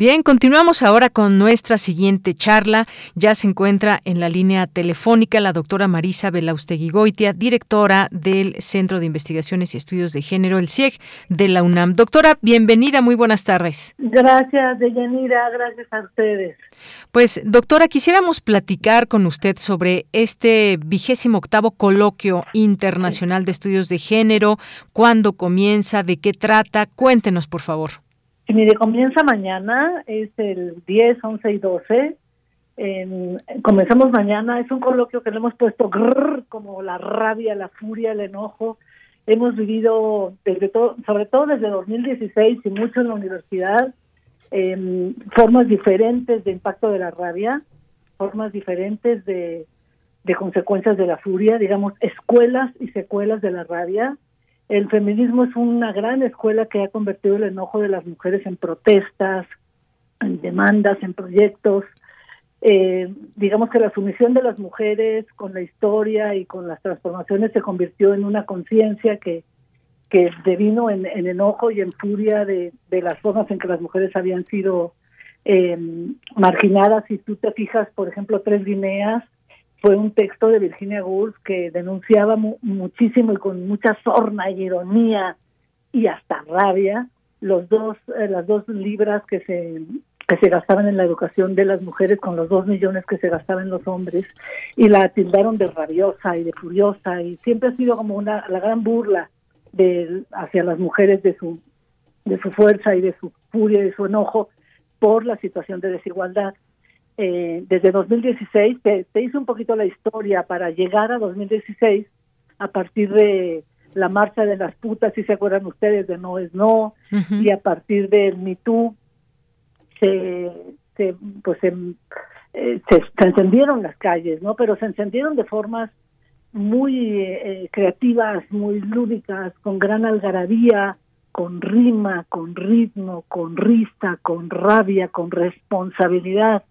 Bien, continuamos ahora con nuestra siguiente charla. Ya se encuentra en la línea telefónica la doctora Marisa Belausteguigoitia, directora del Centro de Investigaciones y Estudios de Género, el CIEG de la UNAM. Doctora, bienvenida, muy buenas tardes. Gracias, Deyanira, gracias a ustedes. Pues, doctora, quisiéramos platicar con usted sobre este vigésimo octavo coloquio internacional de estudios de género, cuándo comienza, de qué trata, cuéntenos, por favor. Mire, comienza mañana, es el 10, 11 y 12. comenzamos mañana, es un coloquio que le hemos puesto como la rabia, la furia, el enojo. Hemos vivido desde todo, sobre todo desde 2016 y mucho en la universidad, formas diferentes de impacto de la rabia, formas diferentes de consecuencias de la furia, digamos, escuelas y secuelas de la rabia el feminismo es una gran escuela que ha convertido el enojo de las mujeres en protestas, en demandas, en proyectos. Eh, digamos que la sumisión de las mujeres con la historia y con las transformaciones se convirtió en una conciencia que, que devino en, enojo y en furia de, las formas en que las mujeres habían sido eh, marginadas. Si tú te fijas, por ejemplo, Tres Guineas fue un texto de Virginia Woolf que denunciaba muchísimo y con mucha sorna y ironía y hasta rabia los dos eh, las dos libras que se que se gastaban en la educación de las mujeres con los dos millones que se gastaban los hombres y la tildaron de rabiosa y de furiosa y siempre ha sido como una la gran burla de hacia las mujeres de su de su fuerza y de su furia y de su enojo por la situación de desigualdad eh, desde 2016, te, te hice un poquito la historia para llegar a 2016 a partir de la marcha de las putas, si se acuerdan ustedes, de No es No, y a partir del Me Too, se, se, pues eh, se, se, encendieron las calles, ¿no? Pero se encendieron de formas muy eh, creativas, muy lúdicas, con gran algarabía, con rima, con ritmo, con risa, con rabia, con responsabilidad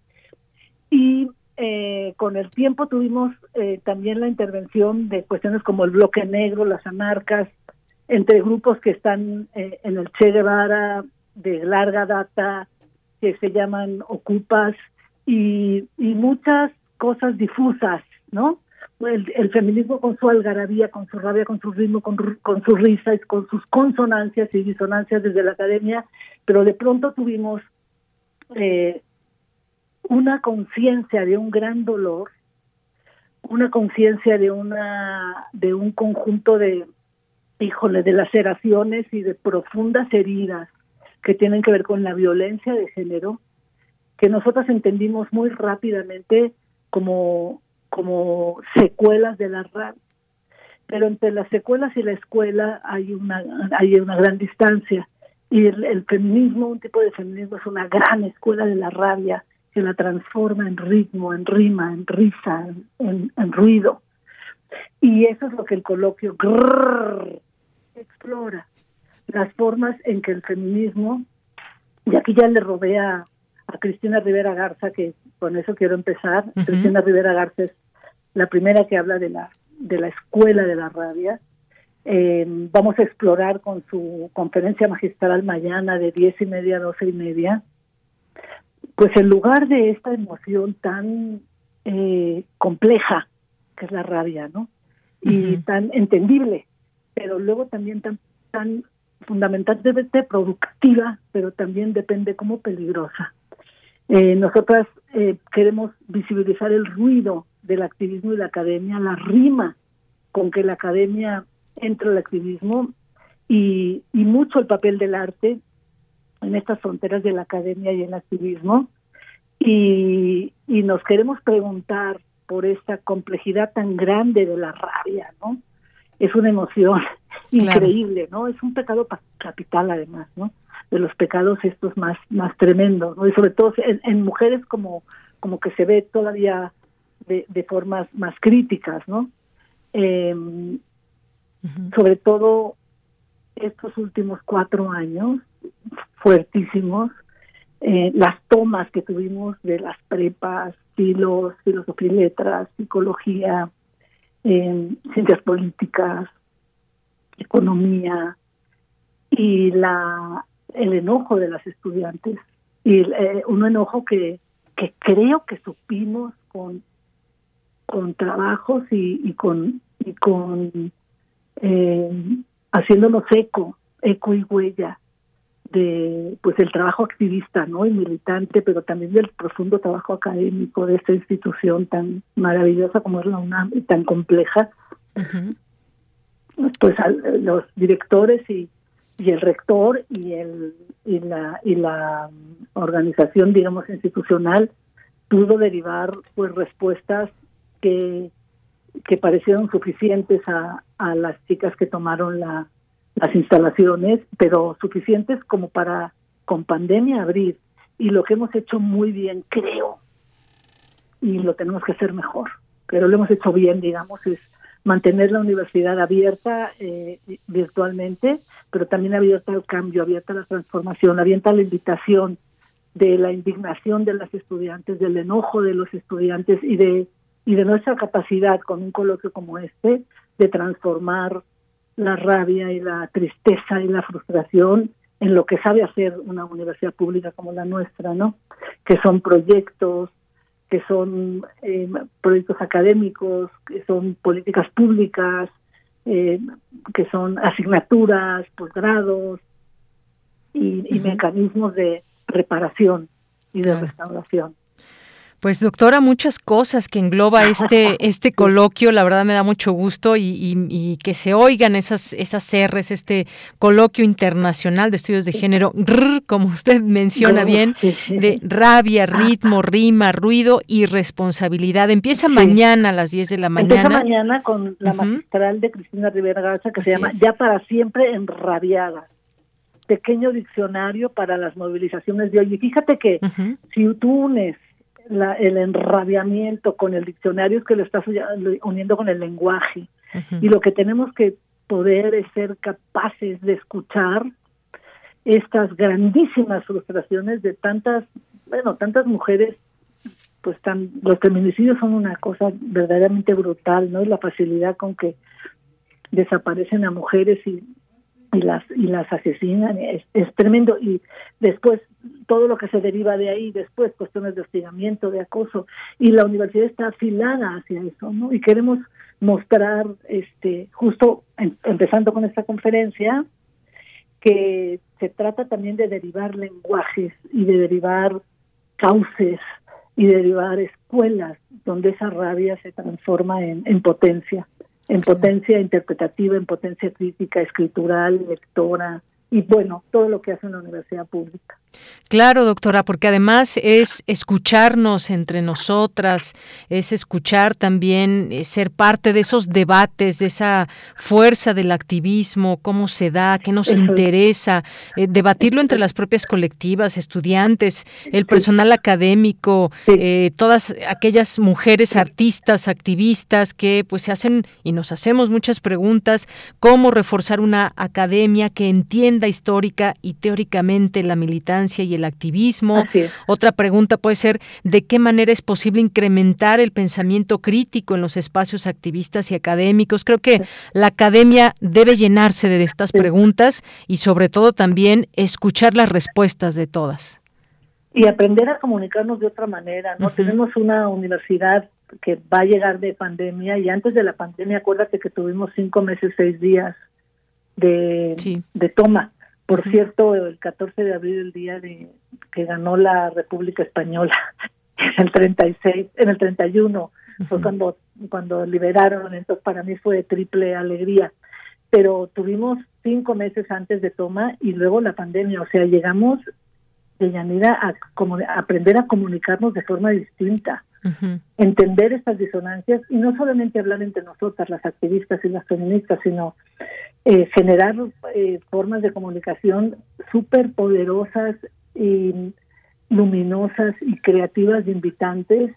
y eh, con el tiempo tuvimos eh, también la intervención de cuestiones como el bloque negro, las anarcas, entre grupos que están eh, en el Che Guevara de larga data, que se llaman ocupas, y, muchas cosas difusas, ¿no? El, el, feminismo con su algarabía, con su rabia, con su ritmo, con, con su risa, y con sus consonancias y disonancias desde la academia, pero de pronto tuvimos eh, una conciencia de un gran dolor, una conciencia de una de un conjunto de híjole de laceraciones y de profundas heridas que tienen que ver con la violencia de género que nosotras entendimos muy rápidamente como como secuelas de la rabia pero entre las secuelas y la escuela hay una hay una gran distancia. Y el, el feminismo un tipo de feminismo es una gran escuela de la rabia que la transforma en ritmo, en rima, en risa, en, ruido. Y eso es lo que el coloquio explora, las formas en que el feminismo, y aquí ya le robé a, Cristina Rivera Garza, que con eso quiero empezar, Cristina Rivera Garza es la primera que habla de la, de la escuela de la rabia, Eh, vamos a explorar con su conferencia magistral mañana de diez y media a doce y media, pues en lugar de esta emoción tan eh, compleja que es la rabia, ¿no? Y tan entendible, pero luego también tan, tan fundamentalmente productiva, pero también depende como peligrosa. Eh, nosotras eh, queremos visibilizar el ruido del activismo y la academia, la rima con que la academia entra al activismo y, y mucho el papel del arte en estas fronteras de la academia y el activismo. Y, y nos queremos preguntar por esta complejidad tan grande de la rabia, ¿no? Es una emoción increíble, ¿no? Es un pecado capital además, ¿no? De los pecados estos más más tremendos, ¿no? Y sobre todo en, mujeres como como que se ve todavía de, de formas más críticas, ¿no? Eh, Sobre todo estos últimos cuatro años fuertísimos, eh, las tomas que tuvimos de las prepas, filos, filosofía y letras, psicología, eh, ciencias políticas, economía y la el enojo de las estudiantes y eh, un enojo que, que creo que supimos con con trabajos y, con y con eh, haciéndonos eco eco y huella de pues el trabajo activista no y militante pero también del profundo trabajo académico de esta institución tan maravillosa como es la UNAM y tan compleja. Pues los directores y, y el rector y el y la y la organización digamos institucional pudo derivar pues respuestas que que parecieron suficientes a, a las chicas que tomaron la, las instalaciones, pero suficientes como para con pandemia abrir. Y lo que hemos hecho muy bien, creo, y lo tenemos que hacer mejor, pero lo hemos hecho bien, digamos, es mantener la universidad abierta eh, virtualmente, pero también abierta al cambio, abierta a la transformación, abierta a la invitación de la indignación de las estudiantes, del enojo de los estudiantes y de y de nuestra capacidad con un coloquio como este de transformar la rabia y la tristeza y la frustración en lo que sabe hacer una universidad pública como la nuestra, ¿no? Que son proyectos, que son eh, proyectos académicos, que son políticas públicas, eh, que son asignaturas, posgrados y, y mecanismos de reparación y de restauración. Pues doctora, muchas cosas que engloba este este coloquio, la verdad me da mucho gusto y, que se oigan esas esas R's, este coloquio internacional de estudios de género, como usted menciona bien, de rabia, ritmo, rima, ruido y responsabilidad. Empieza mañana a las 10 de la mañana. Empieza mañana. con la magistral de Cristina Rivera Garza que se llama Ya para siempre enrabiada. Pequeño diccionario para las movilizaciones de hoy. Y fíjate que si tú unes el enrabiamiento con el diccionario es que lo estás uniendo con el lenguaje. Y lo que tenemos que poder es ser capaces de escuchar estas grandísimas frustraciones de tantas, bueno, tantas mujeres, pues tan, los feminicidios son una cosa verdaderamente brutal, ¿no? La facilidad con que desaparecen a mujeres y y las y las asesinan. Es, es, tremendo. Y después todo lo que se deriva de ahí después cuestiones de hostigamiento de acoso y la universidad está afilada hacia eso no y queremos mostrar este justo empezando con esta conferencia que se trata también de derivar lenguajes y de derivar cauces y derivar escuelas donde esa rabia se transforma en, en potencia en potencia interpretativa, en potencia crítica, escritural, lectora, y bueno, todo lo que hace una universidad pública. Claro, doctora, porque además es escucharnos entre nosotras, es escuchar también, eh, ser parte de esos debates, de esa fuerza del activismo, cómo se da, qué nos interesa, eh, debatirlo entre las propias colectivas, estudiantes, el personal académico, eh, todas aquellas mujeres artistas, activistas que pues se hacen y nos hacemos muchas preguntas, cómo reforzar una academia que entienda histórica y teóricamente la militancia y el activismo. Otra pregunta puede ser de qué manera es posible incrementar el pensamiento crítico en los espacios activistas y académicos. Creo que la academia debe llenarse de estas preguntas y sobre todo también escuchar las respuestas de todas. Y aprender a comunicarnos de otra manera, ¿no? Tenemos una universidad que va a llegar de pandemia y antes de la pandemia acuérdate que tuvimos cinco meses, seis días de, de toma. Por cierto, el 14 de abril, el día de que ganó la República Española, en el 36, en el 31, fue cuando, cuando liberaron, entonces para mí fue triple alegría. Pero tuvimos cinco meses antes de toma y luego la pandemia, o sea, llegamos de Yanira a, como, a aprender a comunicarnos de forma distinta entender estas disonancias y no solamente hablar entre nosotras, las activistas y las feministas, sino eh, generar eh, formas de comunicación súper poderosas y luminosas y creativas de invitantes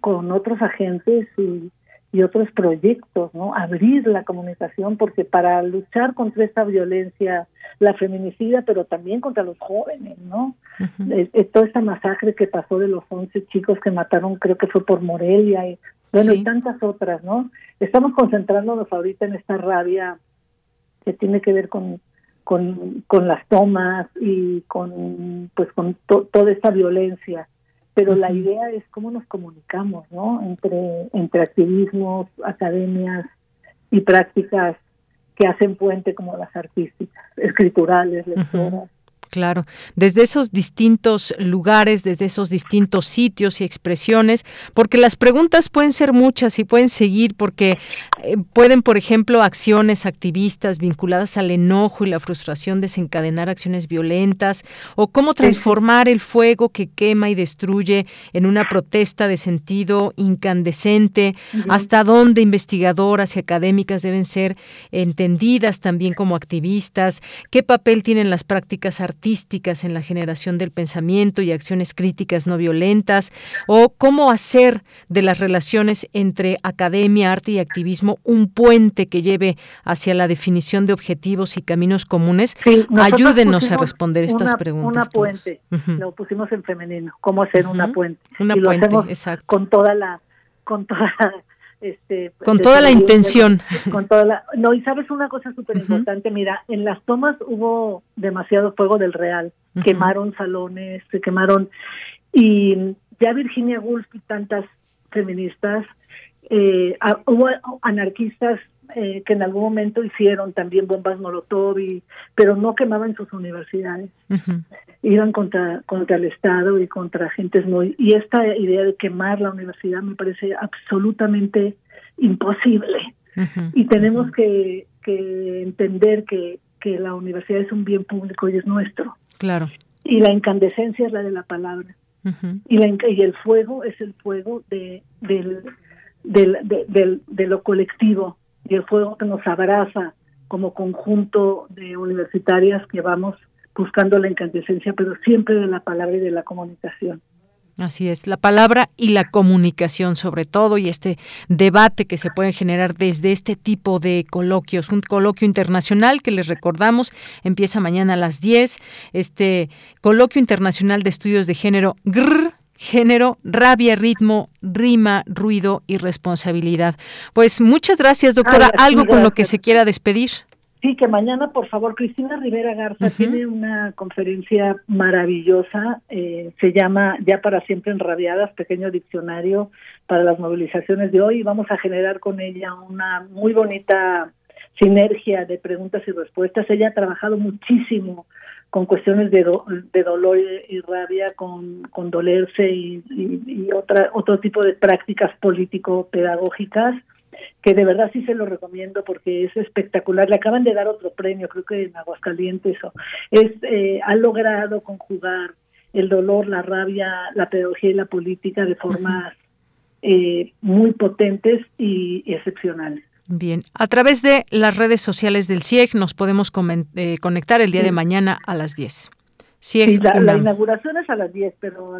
con otros agentes y, y otros proyectos, ¿no? Abrir la comunicación porque para luchar contra esta violencia, la feminicida, pero también contra los jóvenes, ¿no? toda esta masacre que pasó de los 11 chicos que mataron, creo que fue por Morelia y bueno, y tantas otras, ¿no? Estamos concentrándonos ahorita en esta rabia que tiene que ver con con, con las tomas y con pues con toda esta violencia pero la idea es cómo nos comunicamos, ¿no? Entre, entre activismos, academias y prácticas que hacen puente como las artísticas, escriturales, lectoras. Claro, desde esos distintos lugares, desde esos distintos sitios y expresiones, porque las preguntas pueden ser muchas y pueden seguir, porque eh, pueden, por ejemplo, acciones activistas vinculadas al enojo y la frustración desencadenar acciones violentas, o cómo transformar el fuego que quema y destruye en una protesta de sentido incandescente, hasta dónde investigadoras y académicas deben ser entendidas también como activistas, qué papel tienen las prácticas artísticas artísticas en la generación del pensamiento y acciones críticas no violentas, o cómo hacer de las relaciones entre academia, arte y activismo un puente que lleve hacia la definición de objetivos y caminos comunes. Ayúdenos a responder estas preguntas. Una puente, lo pusimos en femenino, cómo hacer una puente. Una puente, exacto. Con toda la con toda este, con toda la intención. Con toda la, no, y sabes una cosa súper importante, mira, en las tomas hubo demasiado fuego del real, quemaron salones, se quemaron, y ya Virginia Woolf y tantas feministas, eh, hubo anarquistas eh, que en algún momento hicieron también bombas Molotov, y, pero no quemaban sus universidades. Iban contra, contra el Estado y contra agentes muy... Y esta idea de quemar la universidad me parece absolutamente imposible. Y tenemos que, que entender que, que la universidad es un bien público y es nuestro. Claro. Y la incandescencia es la de la palabra. y, la, y el fuego es el fuego de, del, del, de, de lo colectivo y el fuego que nos abraza como conjunto de universitarias que vamos buscando la incandescencia, pero siempre de la palabra y de la comunicación. Así es, la palabra y la comunicación sobre todo y este debate que se puede generar desde este tipo de coloquios. Un coloquio internacional que les recordamos empieza mañana a las 10, este coloquio internacional de estudios de género GRR, género, rabia, ritmo, rima, ruido y responsabilidad. Pues muchas gracias, doctora. ¿Algo con lo que se quiera despedir? Sí, que mañana, por favor, Cristina Rivera Garza tiene una conferencia maravillosa, eh, se llama Ya para siempre enrabiadas, pequeño diccionario para las movilizaciones de hoy. Vamos a generar con ella una muy bonita sinergia de preguntas y respuestas. Ella ha trabajado muchísimo con cuestiones de, de dolor y, rabia, con, con dolerse y, y, otra, otro tipo de prácticas político-pedagógicas, que de verdad sí se lo recomiendo porque es espectacular. Le acaban de dar otro premio, creo que en Aguascalientes. Es, eh, ha logrado conjugar el dolor, la rabia, la pedagogía y la política de formas eh, muy potentes y excepcionales. Bien, a través de las redes sociales del CIEG nos podemos eh, conectar el día de mañana a las 10. sí, la, inauguración es a las 10, pero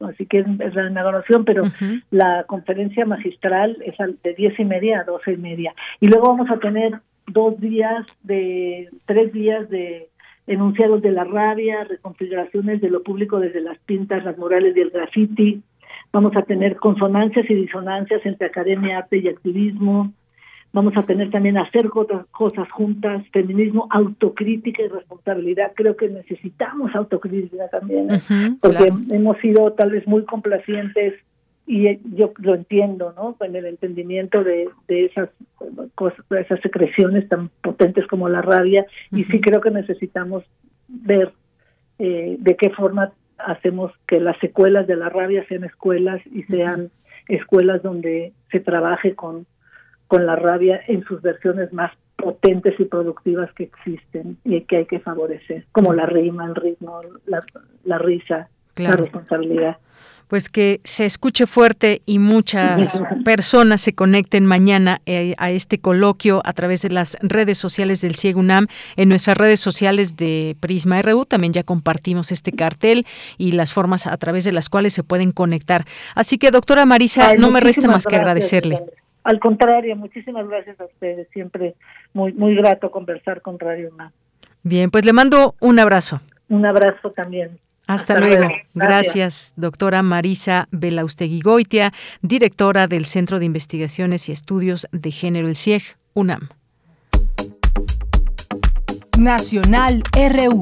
así que es la inauguración, pero la conferencia magistral es de 10 y media a 12 y media. Y luego vamos a tener dos días de, tres días de enunciados de la rabia, reconfiguraciones de lo público desde las pintas, las murales y el graffiti. Vamos a tener consonancias y disonancias entre academia, arte y activismo. Vamos a tener también hacer otras cosas juntas, feminismo, autocrítica y responsabilidad. Creo que necesitamos autocrítica también, ¿eh? porque hemos sido tal vez muy complacientes y yo lo entiendo, ¿no? En el entendimiento de, de esas cosas, de esas secreciones tan potentes como la rabia, y sí creo que necesitamos ver eh, de qué forma hacemos que las secuelas de la rabia sean escuelas y sean escuelas donde se trabaje con, con la rabia en sus versiones más potentes y productivas que existen y que hay que favorecer, como la rima, el ritmo, la, la risa, la responsabilidad pues que se escuche fuerte y muchas personas se conecten mañana eh, a este coloquio a través de las redes sociales del CIEGUNAM. En nuestras redes sociales de Prisma RU también ya compartimos este cartel y las formas a través de las cuales se pueden conectar. Así que, doctora Marisa, no me resta más que agradecerle. Al contrario, muchísimas gracias a ustedes. Siempre muy, muy grato conversar con Radio UNAM. Bien, pues le mando un abrazo. Un abrazo también. Hasta, luego. Gracias. doctora Marisa Belaustegui Goitia, directora del Centro de Investigaciones y Estudios de Género, el CIEG, UNAM. Nacional RU.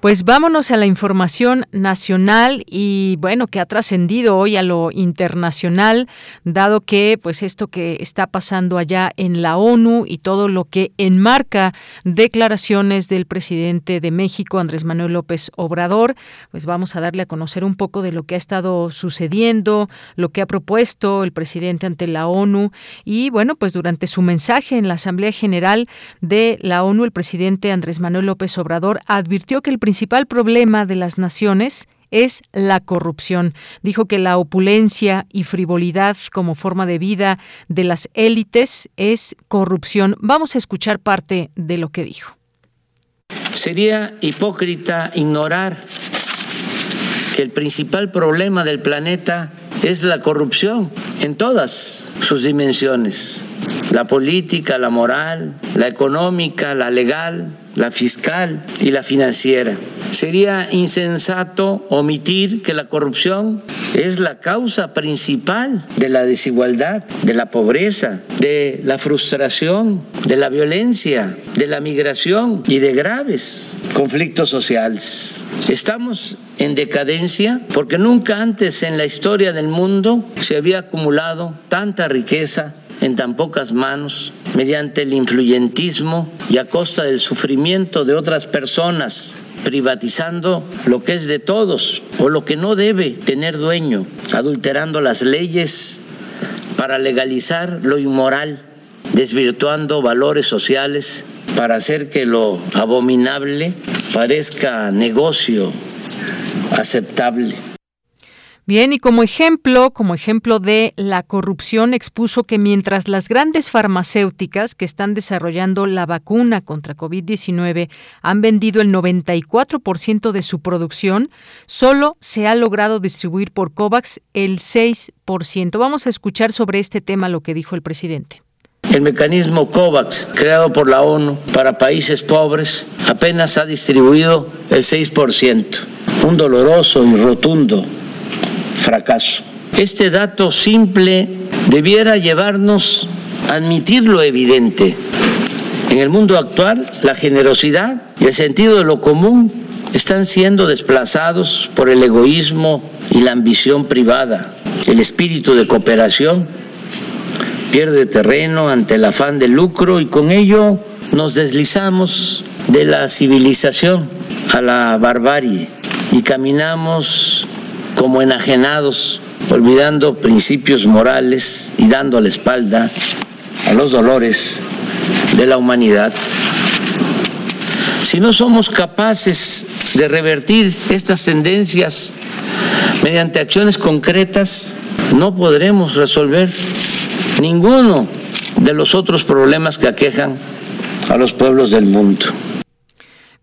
Pues vámonos a la información nacional y bueno, que ha trascendido hoy a lo internacional, dado que pues esto que está pasando allá en la ONU y todo lo que enmarca declaraciones del presidente de México, Andrés Manuel López Obrador, pues vamos a darle a conocer un poco de lo que ha estado sucediendo, lo que ha propuesto el presidente ante la ONU. Y bueno, pues durante su mensaje en la Asamblea General de la ONU, el presidente Andrés Manuel López Obrador advirtió que el principal problema de las naciones es la corrupción. Dijo que la opulencia y frivolidad como forma de vida de las élites es corrupción. Vamos a escuchar parte de lo que dijo. Sería hipócrita ignorar que el principal problema del planeta es la corrupción en todas sus dimensiones, la política, la moral, la económica, la legal, la fiscal y la financiera. Sería insensato omitir que la corrupción es la causa principal de la desigualdad, de la pobreza, de la frustración, de la violencia, de la migración y de graves conflictos sociales. Estamos en decadencia porque nunca antes en la historia del mundo se había acumulado tanta riqueza en tan pocas manos mediante el influyentismo y a costa del sufrimiento de otras personas, privatizando lo que es de todos o lo que no debe tener dueño, adulterando las leyes para legalizar lo inmoral, desvirtuando valores sociales para hacer que lo abominable parezca negocio aceptable. Bien, y como ejemplo, como ejemplo de la corrupción, expuso que mientras las grandes farmacéuticas que están desarrollando la vacuna contra COVID-19 han vendido el 94% de su producción, solo se ha logrado distribuir por COVAX el 6%. Vamos a escuchar sobre este tema lo que dijo el presidente. El mecanismo COVAX, creado por la ONU para países pobres, apenas ha distribuido el 6%, un doloroso y rotundo fracaso. Este dato simple debiera llevarnos a admitir lo evidente. En el mundo actual, la generosidad y el sentido de lo común están siendo desplazados por el egoísmo y la ambición privada. El espíritu de cooperación pierde terreno ante el afán de lucro y con ello nos deslizamos de la civilización a la barbarie y caminamos como enajenados, olvidando principios morales y dando la espalda a los dolores de la humanidad. Si no somos capaces de revertir estas tendencias mediante acciones concretas, no podremos resolver ninguno de los otros problemas que aquejan a los pueblos del mundo.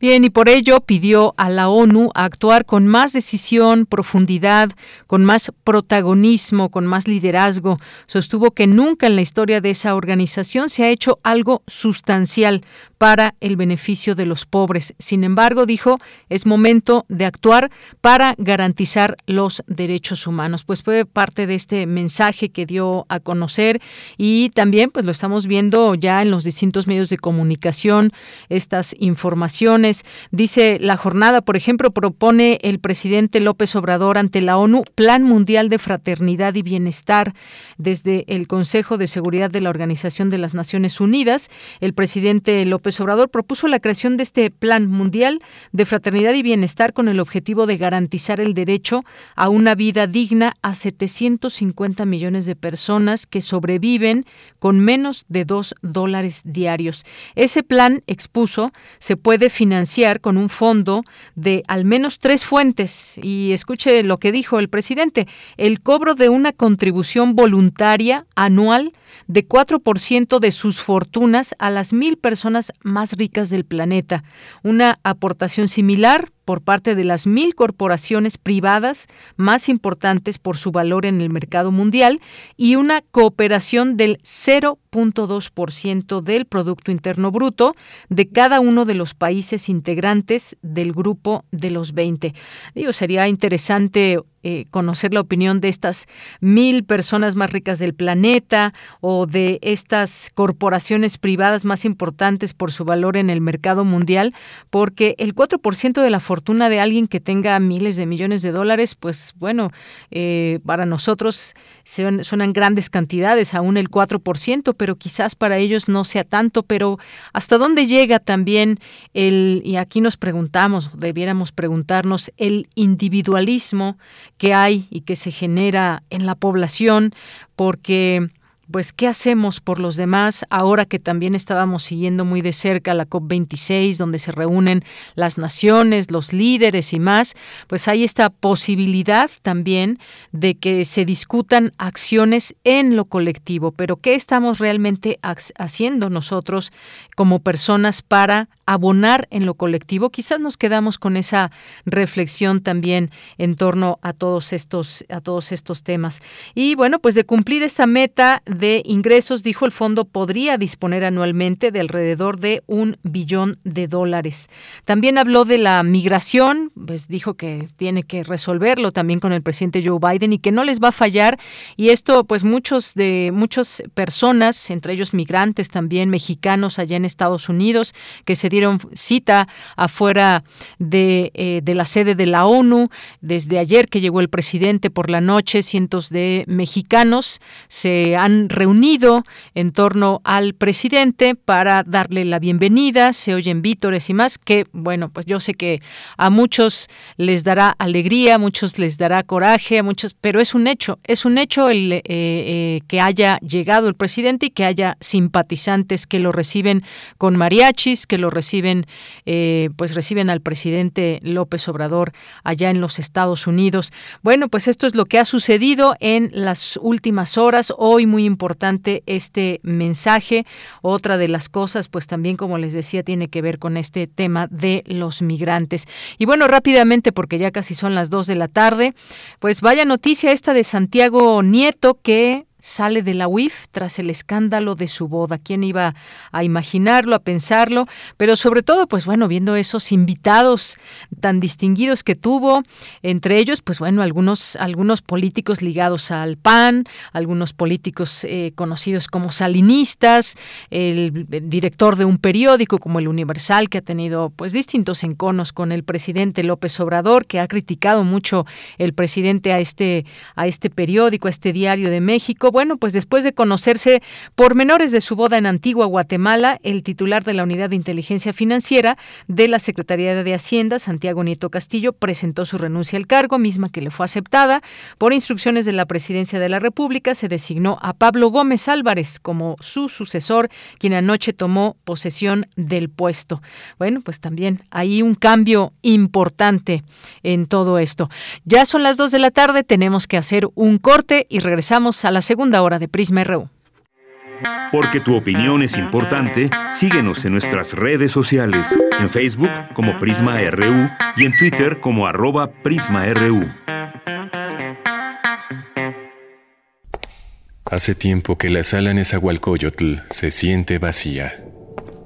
Bien, y por ello pidió a la ONU actuar con más decisión, profundidad, con más protagonismo, con más liderazgo. Sostuvo que nunca en la historia de esa organización se ha hecho algo sustancial para el beneficio de los pobres. Sin embargo, dijo, es momento de actuar para garantizar los derechos humanos. Pues fue parte de este mensaje que dio a conocer y también pues lo estamos viendo ya en los distintos medios de comunicación estas informaciones. Dice la jornada, por ejemplo, propone el presidente López Obrador ante la ONU Plan Mundial de Fraternidad y Bienestar desde el Consejo de Seguridad de la Organización de las Naciones Unidas. El presidente López Obrador propuso la creación de este Plan Mundial de Fraternidad y Bienestar con el objetivo de garantizar el derecho a una vida digna a 750 millones de personas que sobreviven con menos de dos dólares diarios. Ese plan, expuso, se puede financiar con un fondo de al menos tres fuentes. Y escuche lo que dijo el presidente, el cobro de una contribución voluntaria anual de 4% de sus fortunas a las mil personas más ricas del planeta. Una aportación similar por parte de las mil corporaciones privadas más importantes por su valor en el mercado mundial y una cooperación del 0.2% del Producto Interno Bruto de cada uno de los países integrantes del grupo de los 20. Digo, sería interesante eh, conocer la opinión de estas mil personas más ricas del planeta o de estas corporaciones privadas más importantes por su valor en el mercado mundial, porque el 4% de la fortuna de alguien que tenga miles de millones de dólares, pues bueno, eh, para nosotros suenan grandes cantidades, aún el 4%, pero quizás para ellos no sea tanto, pero ¿hasta dónde llega también el, y aquí nos preguntamos, debiéramos preguntarnos, el individualismo que hay y que se genera en la población, porque pues qué hacemos por los demás ahora que también estábamos siguiendo muy de cerca la COP26 donde se reúnen las naciones, los líderes y más, pues hay esta posibilidad también de que se discutan acciones en lo colectivo, pero qué estamos realmente haciendo nosotros como personas para abonar en lo colectivo. Quizás nos quedamos con esa reflexión también en torno a todos estos a todos estos temas. Y bueno, pues de cumplir esta meta de ingresos, dijo el fondo, podría disponer anualmente de alrededor de un billón de dólares. También habló de la migración, pues dijo que tiene que resolverlo también con el presidente Joe Biden y que no les va a fallar. Y esto, pues muchos de muchas personas, entre ellos migrantes también mexicanos allá en Estados Unidos, que se dieron cita afuera de, eh, de la sede de la ONU. Desde ayer que llegó el presidente por la noche, cientos de mexicanos se han reunido en torno al presidente para darle la bienvenida, se oyen vítores y más, que bueno, pues yo sé que a muchos les dará alegría, a muchos les dará coraje, a muchos, pero es un hecho, es un hecho el eh, eh, que haya llegado el presidente y que haya simpatizantes que lo reciben con mariachis, que lo reciben, eh, pues reciben al presidente López Obrador allá en los Estados Unidos. Bueno, pues esto es lo que ha sucedido en las últimas horas, hoy muy importante este mensaje. Otra de las cosas, pues también, como les decía, tiene que ver con este tema de los migrantes. Y bueno, rápidamente, porque ya casi son las dos de la tarde, pues vaya noticia esta de Santiago Nieto que sale de la UIF tras el escándalo de su boda. ¿Quién iba a imaginarlo, a pensarlo? Pero sobre todo, pues bueno, viendo esos invitados tan distinguidos que tuvo, entre ellos, pues bueno, algunos, algunos políticos ligados al PAN, algunos políticos eh, conocidos como salinistas, el director de un periódico como el Universal, que ha tenido pues distintos enconos con el presidente López Obrador, que ha criticado mucho el presidente a este, a este periódico, a este diario de México bueno, pues después de conocerse pormenores de su boda en Antigua, Guatemala, el titular de la Unidad de Inteligencia Financiera de la Secretaría de Hacienda, Santiago Nieto Castillo, presentó su renuncia al cargo, misma que le fue aceptada. Por instrucciones de la Presidencia de la República, se designó a Pablo Gómez Álvarez como su sucesor, quien anoche tomó posesión del puesto. Bueno, pues también hay un cambio importante en todo esto. Ya son las dos de la tarde, tenemos que hacer un corte y regresamos a la segunda hora de Prisma RU. Porque tu opinión es importante, síguenos en nuestras redes sociales, en Facebook como Prisma RU y en Twitter como arroba PrismaRU. Hace tiempo que la sala Nezahualcóyotl se siente vacía,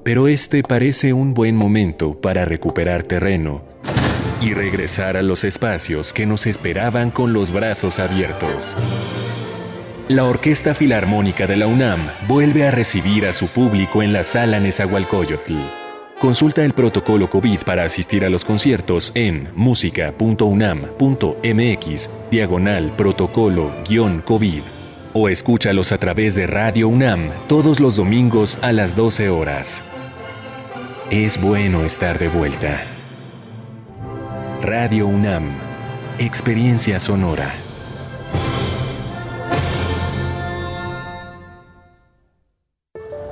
pero este parece un buen momento para recuperar terreno y regresar a los espacios que nos esperaban con los brazos abiertos. La Orquesta Filarmónica de la UNAM vuelve a recibir a su público en la sala Nezahualcóyotl. Consulta el protocolo COVID para asistir a los conciertos en música.unam.mx, diagonal protocolo-COVID, o escúchalos a través de Radio UNAM todos los domingos a las 12 horas. Es bueno estar de vuelta. Radio UNAM, Experiencia Sonora.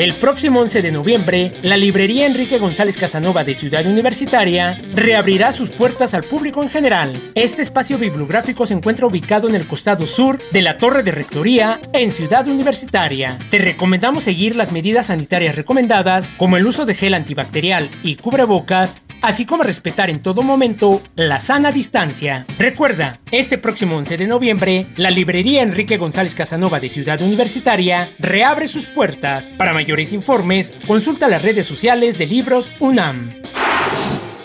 El próximo 11 de noviembre, la librería Enrique González Casanova de Ciudad Universitaria reabrirá sus puertas al público en general. Este espacio bibliográfico se encuentra ubicado en el costado sur de la Torre de Rectoría en Ciudad Universitaria. Te recomendamos seguir las medidas sanitarias recomendadas, como el uso de gel antibacterial y cubrebocas, así como respetar en todo momento la sana distancia. Recuerda, este próximo 11 de noviembre, la librería Enrique González Casanova de Ciudad Universitaria reabre sus puertas. Para mayores informes, consulta las redes sociales de Libros UNAM.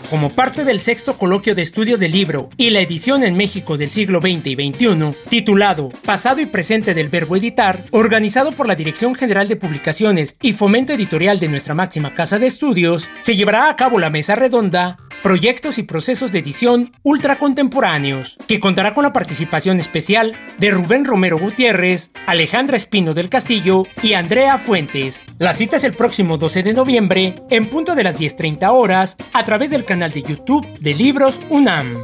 Como parte del sexto coloquio de estudios del libro y la edición en México del siglo XX y XXI, titulado Pasado y presente del verbo editar, organizado por la Dirección General de Publicaciones y Fomento Editorial de nuestra máxima casa de estudios, se llevará a cabo la mesa redonda Proyectos y procesos de edición ultracontemporáneos, que contará con la participación especial de Rubén Romero Gutiérrez, Alejandra Espino del Castillo y Andrea Fuentes. La cita es el próximo 12 de noviembre, en punto de las 10.30 horas, a través del canal de YouTube de Libros UNAM.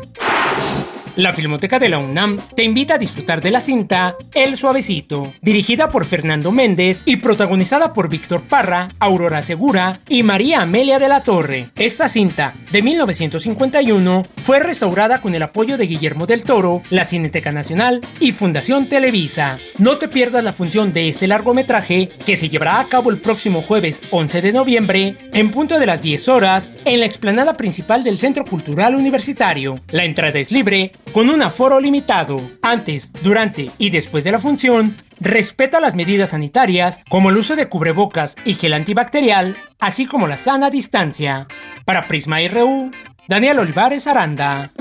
La Filmoteca de la UNAM te invita a disfrutar de la cinta El Suavecito, dirigida por Fernando Méndez y protagonizada por Víctor Parra, Aurora Segura y María Amelia de la Torre. Esta cinta, de 1951, fue restaurada con el apoyo de Guillermo del Toro, la Cineteca Nacional y Fundación Televisa. No te pierdas la función de este largometraje que se llevará a cabo el próximo jueves 11 de noviembre, en punto de las 10 horas, en la explanada principal del Centro Cultural Universitario. La entrada es libre con un aforo limitado. Antes, durante y después de la función, respeta las medidas sanitarias como el uso de cubrebocas y gel antibacterial, así como la sana distancia. Para Prisma RU, Daniel Olivares Aranda.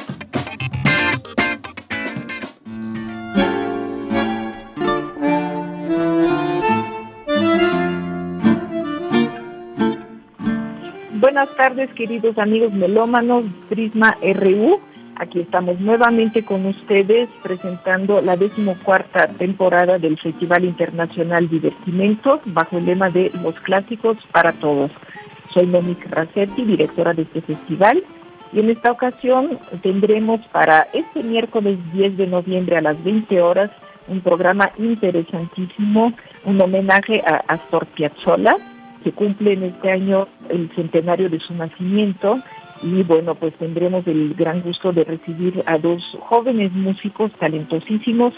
Buenas tardes, queridos amigos melómanos, Prisma RU. Aquí estamos nuevamente con ustedes presentando la decimocuarta temporada del Festival Internacional Divertimentos bajo el lema de Los Clásicos para Todos. Soy Monique Racetti, directora de este festival, y en esta ocasión tendremos para este miércoles 10 de noviembre a las 20 horas un programa interesantísimo, un homenaje a Astor Piazzolla, que cumple en este año el centenario de su nacimiento y bueno, pues tendremos el gran gusto de recibir a dos jóvenes músicos talentosísimos,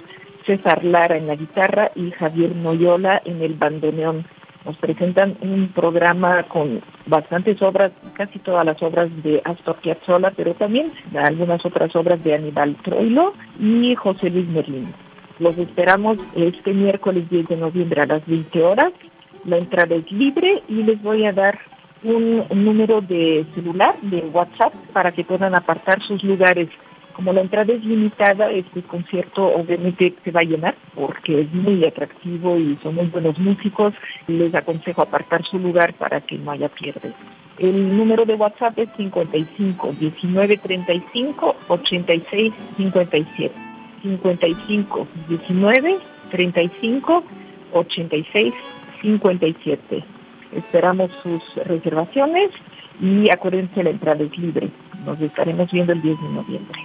César Lara en la guitarra y Javier Noyola en el bandoneón. Nos presentan un programa con bastantes obras, casi todas las obras de Astor Piazzolla, pero también algunas otras obras de Aníbal Troilo y José Luis Merlín. Los esperamos este miércoles 10 de noviembre a las 20 horas la entrada es libre y les voy a dar un, número de celular, de WhatsApp, para que puedan apartar sus lugares. Como la entrada es limitada, este concierto obviamente se va a llenar porque es muy atractivo y son muy buenos músicos. Les aconsejo apartar su lugar para que no haya pierde. El número de WhatsApp es 55 19 35 86 57. 55 19 35 86 57. Esperamos sus reservaciones y acuérdense la entrada es libre. Nos estaremos viendo el 10 de noviembre.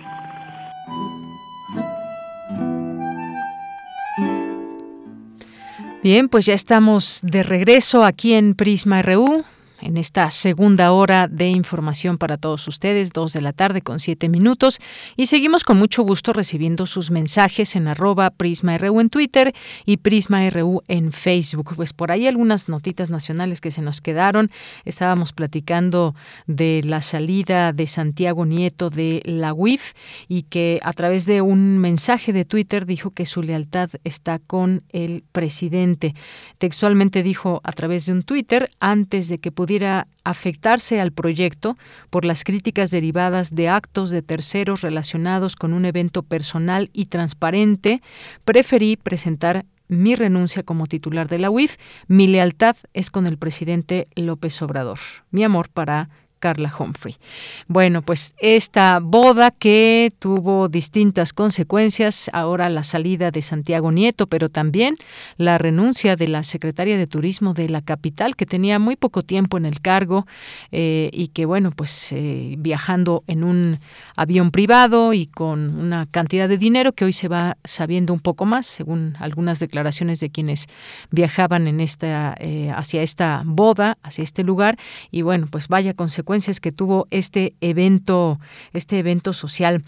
Bien, pues ya estamos de regreso aquí en Prisma RU en esta segunda hora de información para todos ustedes, dos de la tarde con siete minutos. Y seguimos con mucho gusto recibiendo sus mensajes en arroba PrismaRU en Twitter y PrismaRU en Facebook. Pues por ahí algunas notitas nacionales que se nos quedaron. Estábamos platicando de la salida de Santiago Nieto de la UIF y que a través de un mensaje de Twitter dijo que su lealtad está con el presidente. Textualmente dijo a través de un Twitter, antes de que pudiera pudiera afectarse al proyecto por las críticas derivadas de actos de terceros relacionados con un evento personal y transparente, preferí presentar mi renuncia como titular de la UIF. Mi lealtad es con el presidente López Obrador. Mi amor para Carla Humphrey. Bueno, pues esta boda que tuvo distintas consecuencias, ahora la salida de Santiago Nieto, pero también la renuncia de la secretaria de Turismo de la capital, que tenía muy poco tiempo en el cargo eh, y que, bueno, pues eh, viajando en un avión privado y con una cantidad de dinero que hoy se va sabiendo un poco más, según algunas declaraciones de quienes viajaban en esta, eh, hacia esta boda, hacia este lugar, y bueno, pues vaya consecuencia que tuvo este evento, este evento social.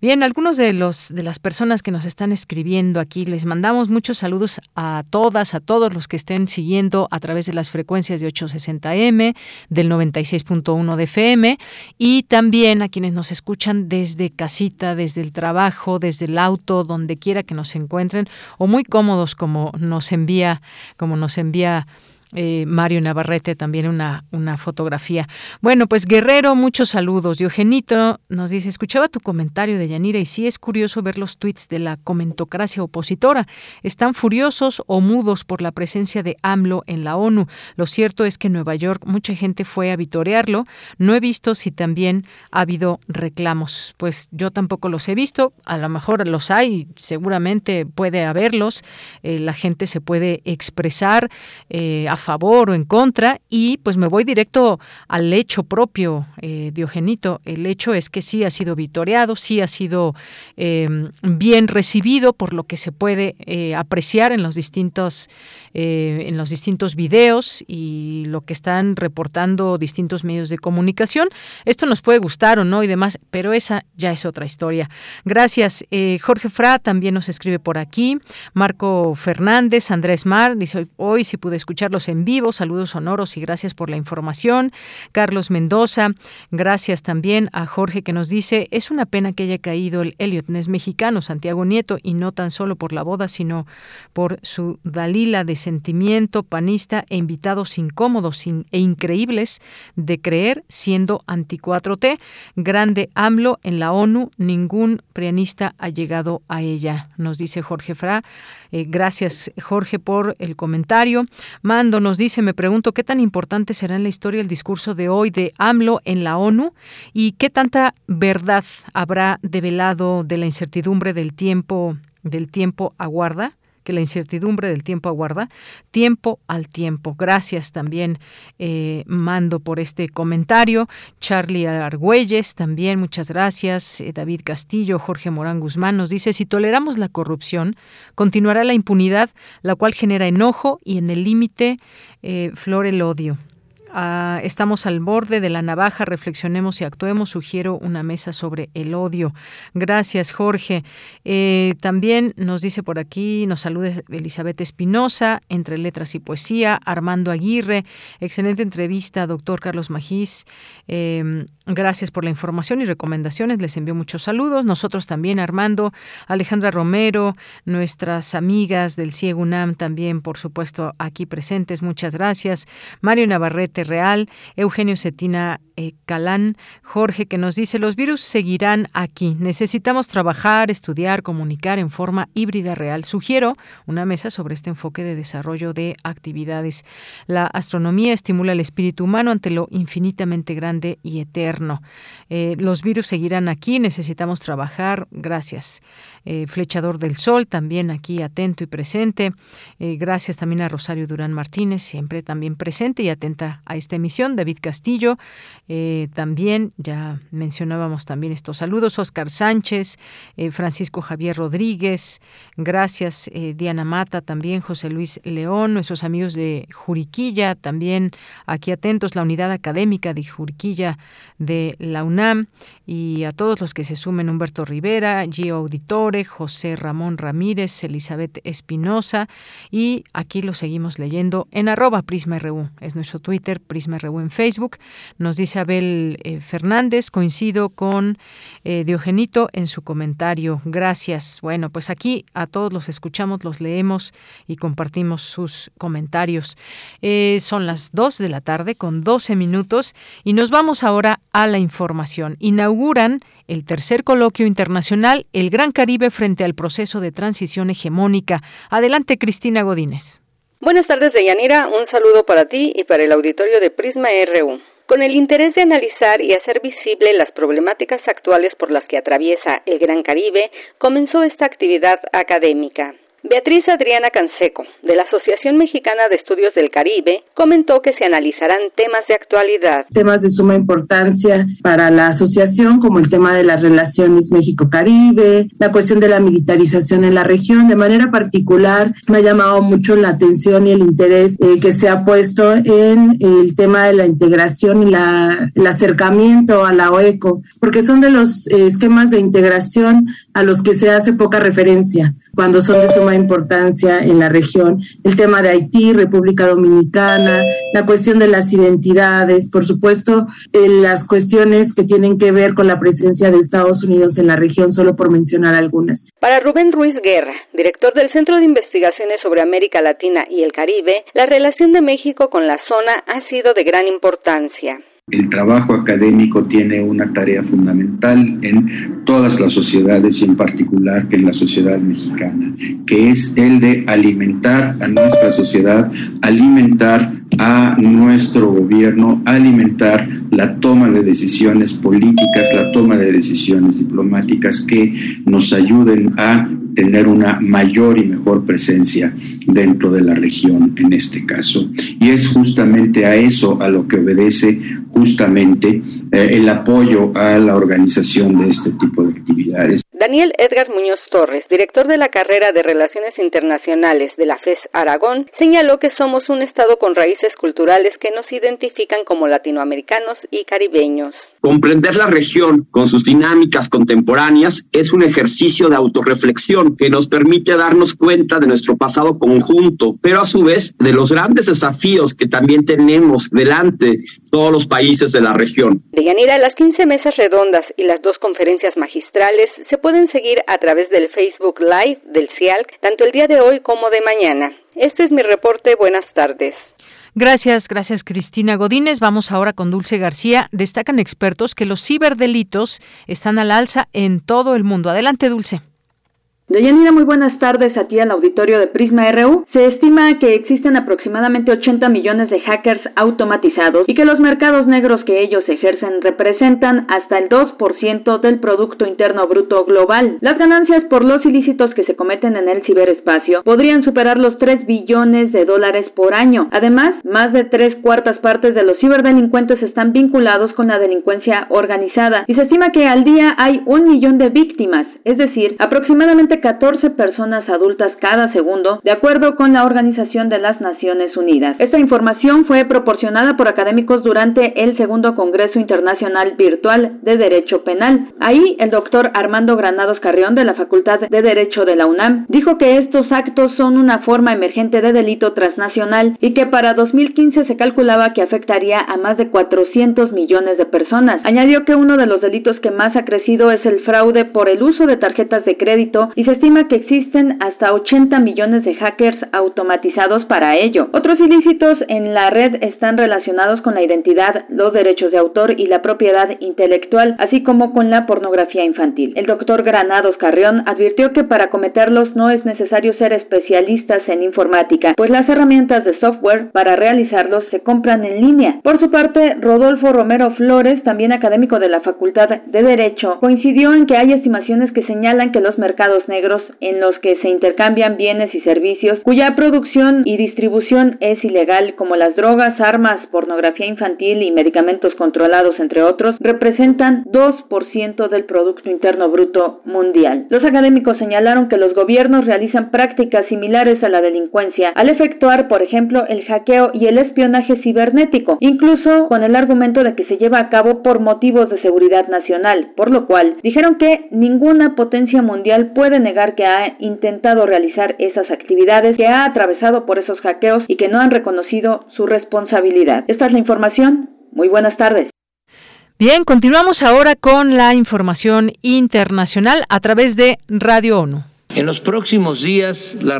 Bien, algunos de los de las personas que nos están escribiendo aquí, les mandamos muchos saludos a todas, a todos los que estén siguiendo a través de las frecuencias de 860M, del 96.1 de FM y también a quienes nos escuchan desde casita, desde el trabajo, desde el auto, donde quiera que nos encuentren o muy cómodos como nos envía, como nos envía eh, Mario Navarrete también una, una fotografía. Bueno, pues Guerrero, muchos saludos. Diogenito nos dice, escuchaba tu comentario de Yanira y sí es curioso ver los tweets de la comentocracia opositora. Están furiosos o mudos por la presencia de AMLO en la ONU. Lo cierto es que en Nueva York mucha gente fue a vitorearlo. No he visto si también ha habido reclamos. Pues yo tampoco los he visto. A lo mejor los hay, seguramente puede haberlos. Eh, la gente se puede expresar eh, favor o en contra y pues me voy directo al hecho propio, eh, Diogenito. El hecho es que sí ha sido vitoreado, sí ha sido em, bien recibido por lo que se puede eh, apreciar en los distintos eh, en los distintos videos y lo que están reportando distintos medios de comunicación. Esto nos puede gustar o no y demás, pero esa ya es otra historia. Gracias. Jorge Fra también nos escribe por aquí. Marco Fernández, Andrés Mar, dice hoy, hoy si pude en vivo. Saludos sonoros y gracias por la información. Carlos Mendoza, gracias también a Jorge que nos dice, es una pena que haya caído el Elliot Ness mexicano, Santiago Nieto, y no tan solo por la boda, sino por su Dalila de sentimiento panista e invitados incómodos e increíbles de creer siendo anti 4T. Grande AMLO en la ONU, ningún prianista ha llegado a ella, nos dice Jorge Fra. Eh, gracias, Jorge, por el comentario. Mando Nos dice, me pregunto qué tan importante será en la historia el discurso de hoy de AMLO en la ONU y qué tanta verdad habrá develado de la incertidumbre del tiempo del tiempo aguarda que la incertidumbre del tiempo aguarda, tiempo al tiempo. Gracias también, eh, Mando, por este comentario. Charlie Argüelles, también muchas gracias. Eh, David Castillo, Jorge Morán Guzmán nos dice, si toleramos la corrupción, continuará la impunidad, la cual genera enojo y en el límite eh, flore el odio. Ah, estamos al borde de la navaja, reflexionemos y actuemos. Sugiero una mesa sobre el odio. Gracias, Jorge. Eh, también nos dice por aquí, nos saluda Elizabeth Espinosa, entre letras y poesía, Armando Aguirre. Excelente entrevista, doctor Carlos Magís. Em, gracias por la información y recomendaciones. Les envío muchos saludos. Nosotros también, Armando, Alejandra Romero, nuestras amigas del CIEG UNAM también, por supuesto, aquí presentes. Muchas gracias. Mario Navarrete Real, Eugenio Cetina Calán, Jorge, que nos dice, los virus seguirán aquí. Necesitamos trabajar, estudiar, comunicar en forma híbrida real. Sugiero una mesa sobre este enfoque de desarrollo de actividades. La astronomía estimula el espíritu humano ante lo infinitamente grande y eterno. Eh, los virus seguirán aquí, necesitamos trabajar. Gracias. Eh, Flechador del Sol, también aquí atento y presente. gracias también a Rosario Durán Martínez, siempre también presente y atenta a esta emisión. David Castillo, eh, también ya mencionábamos también estos saludos. Oscar Sánchez, eh, Francisco Javier Rodríguez, gracias eh, Diana Mata, también José Luis León, nuestros amigos de Juriquilla, también aquí atentos, la unidad académica de Juriquilla de la UNAM y a todos los que se sumen, Humberto Rivera, Gio Auditore, José Ramón Ramírez, Elizabeth Espinosa y aquí lo seguimos leyendo en arroba Prisma RU, es nuestro Twitter, Prisma RU en Facebook. Nos dice Abel eh, Fernández, coincido con eh, Diogenito en su comentario. Gracias. Bueno, pues aquí a todos los escuchamos, los leemos y compartimos sus comentarios. Eh, son las 2 de la tarde con 12 minutos y nos vamos ahora a la información. Inauguran el tercer coloquio internacional El Gran Caribe frente al proceso de transición hegemónica. Adelante, Cristina Godínez. Buenas tardes, Deyanira. Un saludo para ti y para el auditorio de Prisma RU. Con el interés de analizar y hacer visible las problemáticas actuales por las que atraviesa el Gran Caribe, comenzó esta actividad académica. Beatriz Adriana Canseco, de la Asociación Mexicana de Estudios del Caribe, comentó que se analizarán temas de actualidad. Temas de suma importancia para la asociación, como el tema de las relaciones México-Caribe, la cuestión de la militarización en la región. De manera particular, me ha llamado mucho la atención y el interés eh, que se ha puesto en el tema de la integración y la, el acercamiento a la OECO, porque son de los eh, esquemas de integración a los que se hace poca referencia cuando son de suma importancia en la región. El tema de Haití, República Dominicana, la cuestión de las identidades, por supuesto, eh, las cuestiones que tienen que ver con la presencia de Estados Unidos en la región, solo por mencionar algunas. Para Rubén Ruiz Guerra, director del Centro de Investigaciones sobre América Latina y el Caribe, la relación de México con la zona ha sido de gran importancia. El trabajo académico tiene una tarea fundamental en todas las sociedades y en particular en la sociedad mexicana, que es el de alimentar a nuestra sociedad, alimentar a nuestro gobierno, alimentar la toma de decisiones políticas, la toma de decisiones diplomáticas que nos ayuden a tener una mayor y mejor presencia dentro de la región en este caso. Y es justamente a eso a lo que obedece justamente eh, el apoyo a la organización de este tipo de actividades. Daniel Edgar Muñoz Torres, director de la carrera de Relaciones Internacionales de la FES Aragón, señaló que somos un Estado con raíces culturales que nos identifican como latinoamericanos y caribeños. Comprender la región con sus dinámicas contemporáneas es un ejercicio de autorreflexión que nos permite darnos cuenta de nuestro pasado conjunto, pero a su vez de los grandes desafíos que también tenemos delante todos los países de la región. De Yanira, las 15 mesas redondas y las dos conferencias magistrales se pueden seguir a través del Facebook Live del CIALC, tanto el día de hoy como de mañana. Este es mi reporte. Buenas tardes. Gracias, gracias Cristina Godínez. Vamos ahora con Dulce García. Destacan expertos que los ciberdelitos están al alza en todo el mundo. Adelante, Dulce. Deyanira, muy buenas tardes a ti al auditorio de Prisma RU. Se estima que existen aproximadamente 80 millones de hackers automatizados y que los mercados negros que ellos ejercen representan hasta el 2% del Producto Interno Bruto global. Las ganancias por los ilícitos que se cometen en el ciberespacio podrían superar los 3 billones de dólares por año. Además, más de tres cuartas partes de los ciberdelincuentes están vinculados con la delincuencia organizada y se estima que al día hay un millón de víctimas, es decir, aproximadamente 14 personas adultas cada segundo, de acuerdo con la Organización de las Naciones Unidas. Esta información fue proporcionada por académicos durante el segundo Congreso Internacional Virtual de Derecho Penal. Ahí, el doctor Armando Granados Carrión de la Facultad de Derecho de la UNAM dijo que estos actos son una forma emergente de delito transnacional y que para 2015 se calculaba que afectaría a más de 400 millones de personas. Añadió que uno de los delitos que más ha crecido es el fraude por el uso de tarjetas de crédito y se estima que existen hasta 80 millones de hackers automatizados para ello. Otros ilícitos en la red están relacionados con la identidad, los derechos de autor y la propiedad intelectual, así como con la pornografía infantil. El doctor Granados Carrión advirtió que para cometerlos no es necesario ser especialistas en informática, pues las herramientas de software para realizarlos se compran en línea. Por su parte, Rodolfo Romero Flores, también académico de la Facultad de Derecho, coincidió en que hay estimaciones que señalan que los mercados negros en los que se intercambian bienes y servicios cuya producción y distribución es ilegal, como las drogas, armas, pornografía infantil y medicamentos controlados, entre otros, representan 2% del Producto Interno Bruto mundial. Los académicos señalaron que los gobiernos realizan prácticas similares a la delincuencia al efectuar, por ejemplo, el hackeo y el espionaje cibernético, incluso con el argumento de que se lleva a cabo por motivos de seguridad nacional, por lo cual dijeron que ninguna potencia mundial puede negar que ha intentado realizar esas actividades, que ha atravesado por esos hackeos y que no han reconocido su responsabilidad. Esta es la información. Muy buenas tardes. Bien, continuamos ahora con la información internacional a través de Radio ONU. En los próximos días, la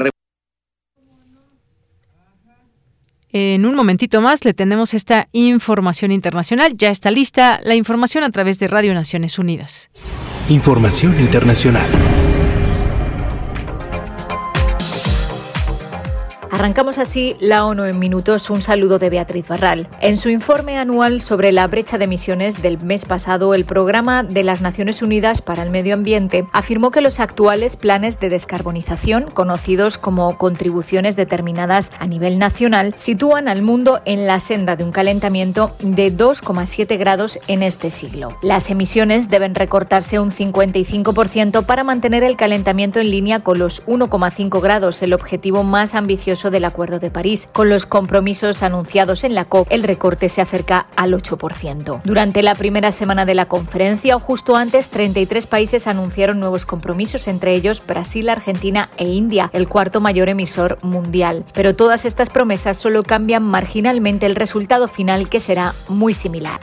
En un momentito más le tenemos esta información internacional. Ya está lista la información a través de Radio Naciones Unidas. Información internacional. Arrancamos así la ONU en minutos. Un saludo de Beatriz Barral. En su informe anual sobre la brecha de emisiones del mes pasado, el Programa de las Naciones Unidas para el Medio Ambiente afirmó que los actuales planes de descarbonización, conocidos como contribuciones determinadas a nivel nacional, sitúan al mundo en la senda de un calentamiento de 2,7 grados en este siglo. Las emisiones deben recortarse un 55% para mantener el calentamiento en línea con los 1,5 grados, el objetivo más ambicioso del Acuerdo de París. Con los compromisos anunciados en la COP, el recorte se acerca al 8%. Durante la primera semana de la conferencia o justo antes, 33 países anunciaron nuevos compromisos, entre ellos Brasil, Argentina e India, el cuarto mayor emisor mundial. Pero todas estas promesas solo cambian marginalmente el resultado final, que será muy similar.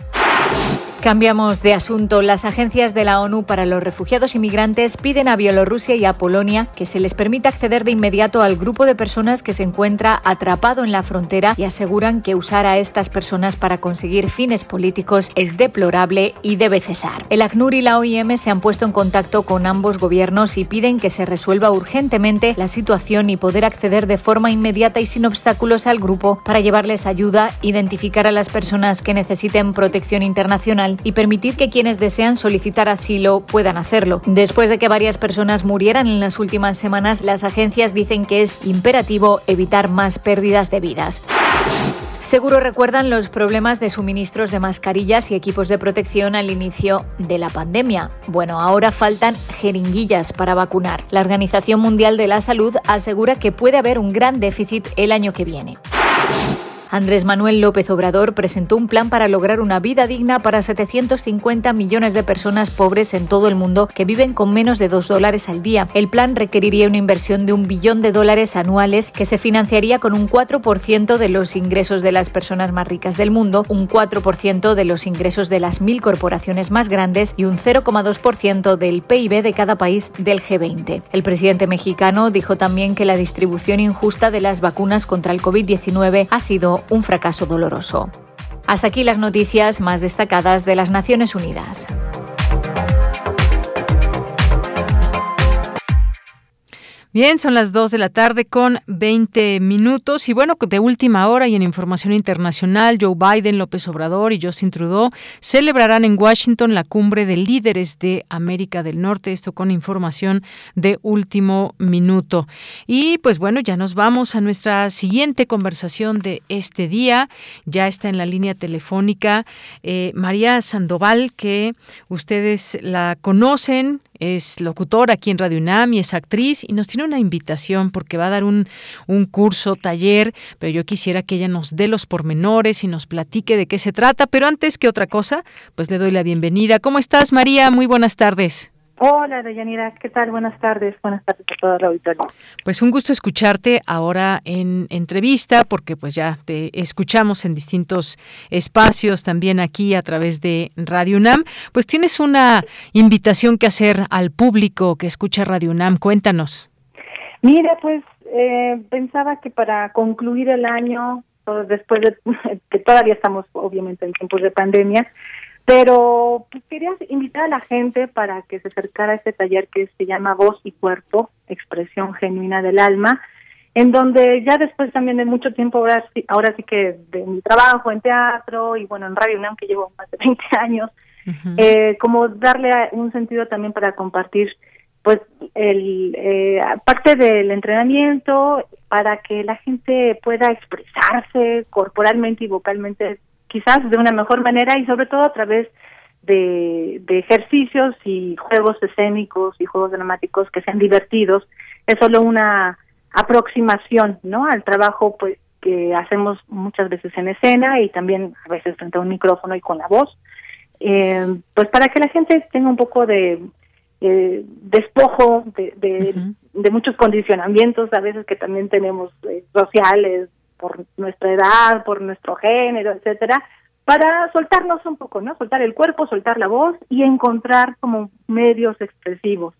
Cambiamos de asunto. Las agencias de la ONU para los refugiados y migrantes piden a Bielorrusia y a Polonia que se les permita acceder de inmediato al grupo de personas que se encuentra atrapado en la frontera y aseguran que usar a estas personas para conseguir fines políticos es deplorable y debe cesar. El ACNUR y la OIM se han puesto en contacto con ambos gobiernos y piden que se resuelva urgentemente la situación y poder acceder de forma inmediata y sin obstáculos al grupo para llevarles ayuda, identificar a las personas que necesiten protección internacional y permitir que quienes desean solicitar asilo puedan hacerlo. Después de que varias personas murieran en las últimas semanas, las agencias dicen que es imperativo evitar más pérdidas de vidas. Seguro recuerdan los problemas de suministros de mascarillas y equipos de protección al inicio de la pandemia. Bueno, ahora faltan jeringuillas para vacunar. La Organización Mundial de la Salud asegura que puede haber un gran déficit el año que viene. Andrés Manuel López Obrador presentó un plan para lograr una vida digna para 750 millones de personas pobres en todo el mundo que viven con menos de 2 dólares al día. El plan requeriría una inversión de un billón de dólares anuales que se financiaría con un 4% de los ingresos de las personas más ricas del mundo, un 4% de los ingresos de las mil corporaciones más grandes y un 0,2% del PIB de cada país del G20. El presidente mexicano dijo también que la distribución injusta de las vacunas contra el COVID-19 ha un fracaso doloroso. Hasta aquí las noticias más destacadas de las Naciones Unidas. Bien, son las 2 de la tarde con 20 minutos y bueno, de última hora y en información internacional, Joe Biden, López Obrador y Justin Trudeau celebrarán en Washington la cumbre de líderes de América del Norte, esto con información de último minuto. Y pues bueno, ya nos vamos a nuestra siguiente conversación de este día. Ya está en la línea telefónica eh, María Sandoval, que ustedes la conocen, es locutora aquí en Radio UNAM y es actriz y nos tiene una invitación porque va a dar un, un curso, taller, pero yo quisiera que ella nos dé los pormenores y nos platique de qué se trata. Pero antes que otra cosa, pues le doy la bienvenida. ¿Cómo estás, María? Muy buenas tardes. Hola, Deyanira, ¿qué tal? Buenas tardes, buenas tardes a toda la auditoría. Pues un gusto escucharte ahora en entrevista, porque pues ya te escuchamos en distintos espacios, también aquí a través de Radio UNAM. Pues tienes una invitación que hacer al público que escucha Radio UNAM, cuéntanos. Mira, pues eh, pensaba que para concluir el año, después de que todavía estamos obviamente en tiempos de pandemia, pero pues, quería invitar a la gente para que se acercara a este taller que se llama Voz y Cuerpo, Expresión Genuina del Alma, en donde ya después también de mucho tiempo, ahora sí, ahora sí que de mi trabajo en teatro y bueno, en Radio UNAM que llevo más de 20 años, eh, como darle un sentido también para compartir pues el eh, parte del entrenamiento para que la gente pueda expresarse corporalmente y vocalmente quizás de una mejor manera y sobre todo a través de, ejercicios y juegos escénicos y juegos dramáticos que sean divertidos. Es solo una aproximación, ¿no? Al trabajo, pues, que hacemos muchas veces en escena y también a veces frente a un micrófono y con la voz. Eh, pues para que la gente tenga un poco de eh, despojo de, de, muchos condicionamientos a veces que también tenemos eh, sociales, por nuestra edad, por nuestro género, etcétera, para soltarnos un poco, ¿no? Soltar el cuerpo, soltar la voz y encontrar como medios expresivos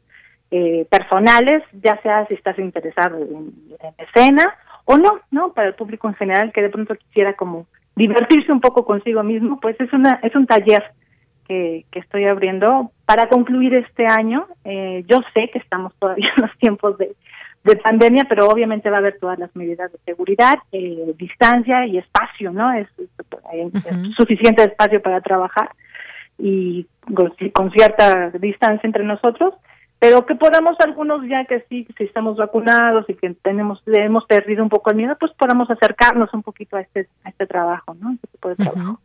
eh, personales, ya sea si estás interesado en, escena o no, ¿no? Para el público en general que de pronto quisiera como divertirse un poco consigo mismo, pues es una es un taller que, que estoy abriendo para concluir este año. Eh, yo sé que estamos todavía en los tiempos de de pandemia, pero obviamente va a haber todas las medidas de seguridad, eh, distancia y espacio, ¿no? Es, suficiente espacio para trabajar y con, cierta distancia entre nosotros, pero que podamos algunos ya que sí, si estamos vacunados y que tenemos hemos perdido un poco el miedo, pues podamos acercarnos un poquito a este a este trabajo, ¿no? Este tipo de trabajo.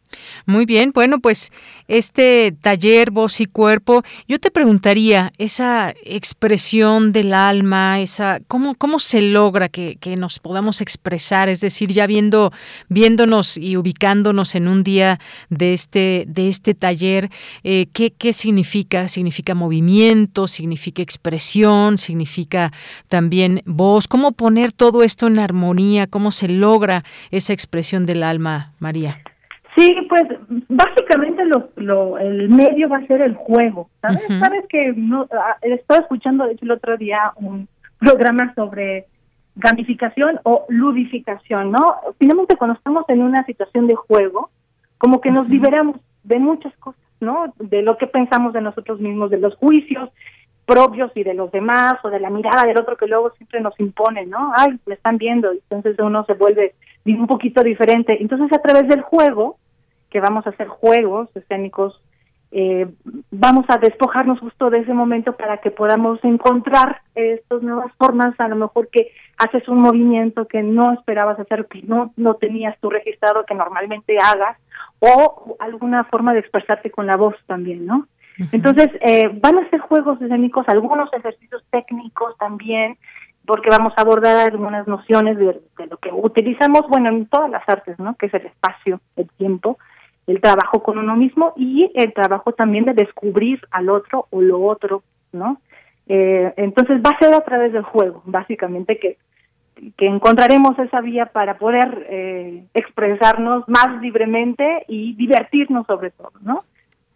Muy bien, bueno, pues este taller Voz y Cuerpo, yo te preguntaría, esa expresión del alma, esa, ¿cómo, cómo se logra que, que nos podamos expresar? Es decir, ya viendo, viéndonos y ubicándonos en un día de este, de este taller, eh, ¿qué, ¿qué significa? ¿Significa movimiento? ¿Significa expresión? ¿Significa también voz? ¿Cómo poner todo esto en armonía? ¿Cómo se logra esa expresión del alma, María? Sí, pues básicamente lo, lo, el medio va a ser el juego, ¿sabes? Sabes que no, ah, estaba escuchando de hecho el otro día un programa sobre gamificación o ludificación, ¿no? Finalmente cuando estamos en una situación de juego, como que nos liberamos de muchas cosas, ¿no? De lo que pensamos de nosotros mismos, de los juicios propios y de los demás, o de la mirada del otro que luego siempre nos impone, ¿no? Ay, me están viendo, entonces uno se vuelve un poquito diferente. Entonces a través del juego, que vamos a hacer juegos escénicos, eh, vamos a despojarnos justo de ese momento para que podamos encontrar estas nuevas formas, a lo mejor que haces un movimiento que no esperabas hacer, que no, no tenías tú registrado que normalmente hagas, o alguna forma de expresarte con la voz también, ¿no? Entonces, eh, van a ser juegos escénicos, algunos ejercicios técnicos también, porque vamos a abordar algunas nociones de, lo que utilizamos, bueno, en todas las artes, ¿no? Que es el espacio, el tiempo, el trabajo con uno mismo y el trabajo también de descubrir al otro o lo otro, ¿no? Eh, entonces va a ser a través del juego, básicamente, que, que encontraremos esa vía para poder eh, expresarnos más libremente y divertirnos sobre todo, ¿no?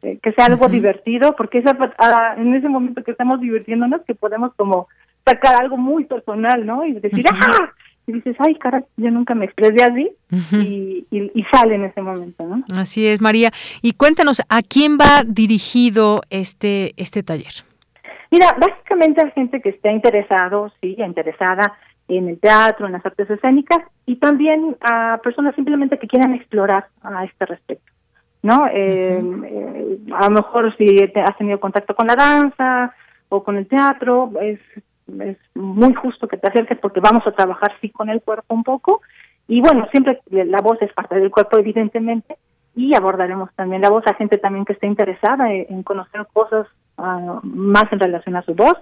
Eh, que sea algo divertido, porque esa, ah, en ese momento que estamos divirtiéndonos, que podemos como sacar algo muy personal, ¿no? Y decir, ¡ah! y dices, ay, cara, yo nunca me expresé así, y, y, sale en ese momento, ¿no? Así es, María. Y cuéntanos, ¿a quién va dirigido este, este taller? Mira, básicamente hay gente que está interesado, sí, interesada en el teatro, en las artes escénicas y también a personas simplemente que quieran explorar a este respecto, ¿no? Eh, eh, a lo mejor si has tenido contacto con la danza o con el teatro, es, es muy justo que te acerques porque vamos a trabajar sí con el cuerpo un poco y bueno, siempre la voz es parte del cuerpo evidentemente y abordaremos también la voz a gente también que esté interesada en conocer cosas uh, más en relación a su voz,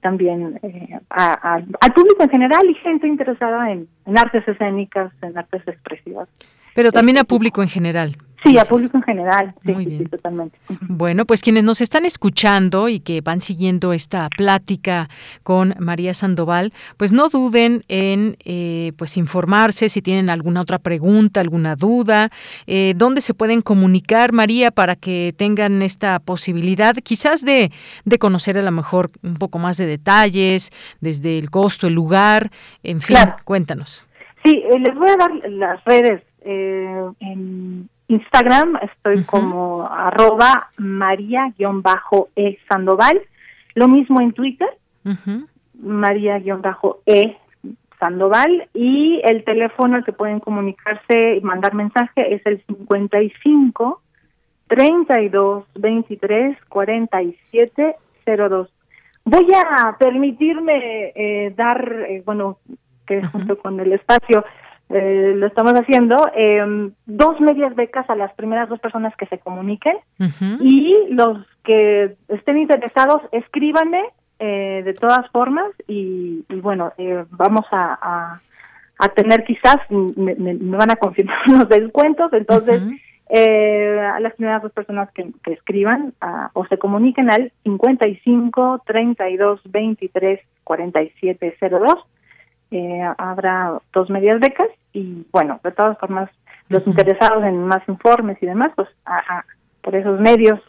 también eh, a, a, al público en general y gente interesada en, en artes escénicas, en artes expresivas. Pero también a público en general. Sí, a público en general. Sí, Muy bien. Sí, totalmente. Bueno, pues quienes nos están escuchando y que van siguiendo esta plática con María Sandoval, pues no duden en eh, pues informarse si tienen alguna otra pregunta, alguna duda, eh, dónde se pueden comunicar, María, para que tengan esta posibilidad quizás de, de conocer a lo mejor un poco más de detalles, desde el costo, el lugar, en fin, claro. cuéntanos. Sí, eh, les voy a dar las redes. Eh, en Instagram estoy uh -huh. como arroba maría-e sandoval. Lo mismo en Twitter, uh -huh. maría-e sandoval. Y el teléfono al que pueden comunicarse y mandar mensaje es el 55 32 23 47 02. Voy a permitirme eh, dar, eh, bueno, que uh -huh. junto con el espacio, eh, lo estamos haciendo, eh, dos medias becas a las primeras dos personas que se comuniquen uh -huh. y los que estén interesados, escríbanme eh, de todas formas y, y bueno, eh, vamos a, a, a, tener quizás, me, me, me, van a confirmar unos descuentos, entonces uh -huh. Eh, a las primeras dos personas que, que escriban o se comuniquen al 55 32 23 47 02 eh, habrá dos medias becas y bueno, de todas formas, los interesados en más informes y demás, pues a, a, por esos medios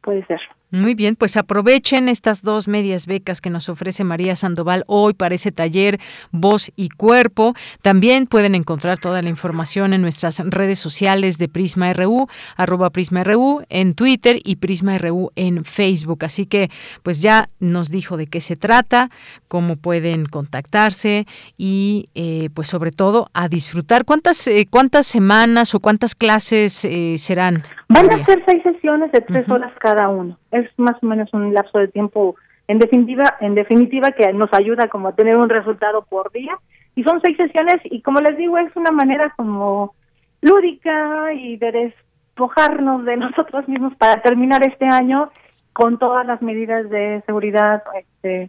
puede ser. Muy bien, pues aprovechen estas dos medias becas que nos ofrece María Sandoval hoy para ese taller Voz y Cuerpo. También pueden encontrar toda la información en nuestras redes sociales de Prisma RU, arroba Prisma RU en Twitter y Prisma RU en Facebook. Así que pues ya nos dijo de qué se trata, cómo pueden contactarse y eh, pues sobre todo a disfrutar. ¿Cuántas, eh, cuántas semanas o cuántas clases eh, serán? Van a ser seis sesiones de tres uh -huh. horas cada uno. Es más o menos un lapso de tiempo, en definitiva, en definitiva que nos ayuda como a tener un resultado por día. Y son seis sesiones y como les digo, es una manera como lúdica y de despojarnos de nosotros mismos para terminar este año con todas las medidas de seguridad este,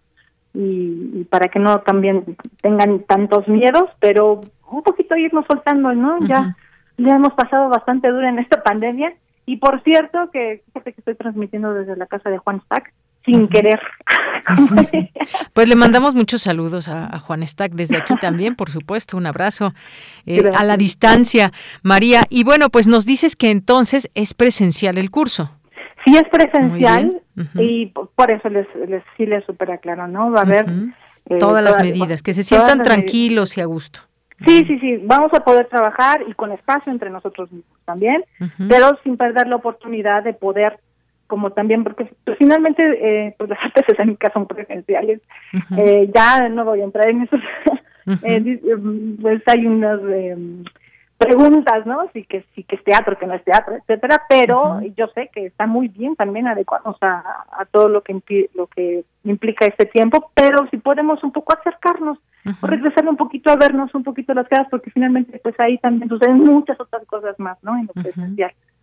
y, y para que no también tengan tantos miedos, pero un poquito irnos soltando, ¿no? Uh -huh. Ya ya hemos pasado bastante duro en esta pandemia y por cierto, que fíjate que estoy transmitiendo desde la casa de Juan Stack, sin uh -huh. querer. pues le mandamos muchos saludos a, a, Juan Stack desde aquí también, por supuesto, un abrazo eh, a la distancia, María. Y bueno, pues nos dices que entonces es presencial el curso. Sí, es presencial uh -huh. y por eso les, les sí les super aclaro, ¿no? Va a haber... Uh -huh. eh, todas las medidas, que se sientan tranquilos y a gusto. Sí, sí, sí, vamos a poder trabajar y con espacio entre nosotros mismos también, uh -huh. pero sin perder la oportunidad de poder, como también, porque pues, finalmente eh, pues las artes escénicas son presenciales, uh -huh. eh, ya no voy a entrar en eso, uh -huh. eh, pues hay unas eh, preguntas, ¿no? Si que, si que es teatro, que no es teatro, etcétera, pero yo sé que está muy bien también adecuados a, a todo lo que, lo que implica este tiempo, pero si podemos un poco acercarnos, uh -huh. o regresar un poquito a vernos un poquito las caras, porque finalmente pues ahí también suceden muchas otras cosas más, ¿no? En lo presencial. Uh -huh.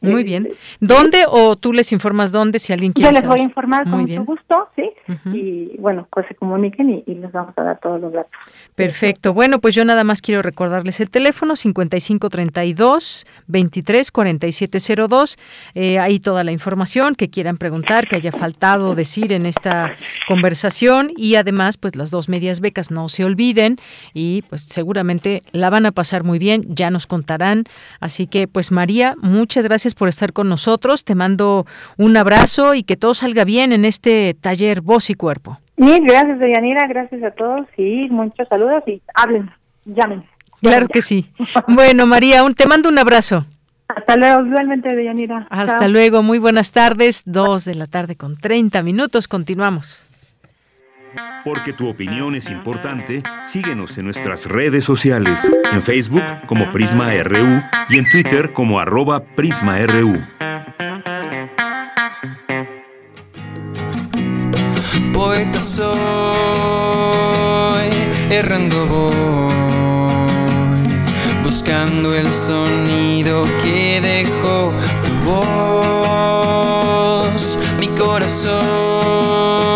Muy bien. ¿Dónde o tú les informas dónde si alguien quiere? Yo les saber? voy a informar Muy con bien. mucho gusto, sí. Uh -huh. Y bueno, pues se comuniquen y, y, les vamos a dar todos los datos. Perfecto. Bueno, pues yo nada más quiero recordarles el teléfono 5532 23 4702. Eh, ahí toda la información que quieran preguntar, que haya faltado decir en esta conversación y además pues las dos medias becas no se olviden y pues seguramente la van a pasar muy bien, ya nos contarán. Así que pues María, muchas gracias por estar con nosotros. Te mando un abrazo y que todo salga bien en este taller Voz y Cuerpo. Mil gracias, Deyanira. Gracias a todos y muchos saludos y hablen, llamen. Claro que sí. Bueno, María, un, te mando un abrazo. Hasta luego, igualmente, Deyanira. Hasta luego, muy buenas tardes, dos de la tarde con 30 minutos, continuamos. Porque tu opinión es importante, síguenos en nuestras redes sociales, en Facebook como Prisma RU y en Twitter como arroba PrismaRU. Poeta soy, errando voy, buscando el sonido que dejó tu voz, mi corazón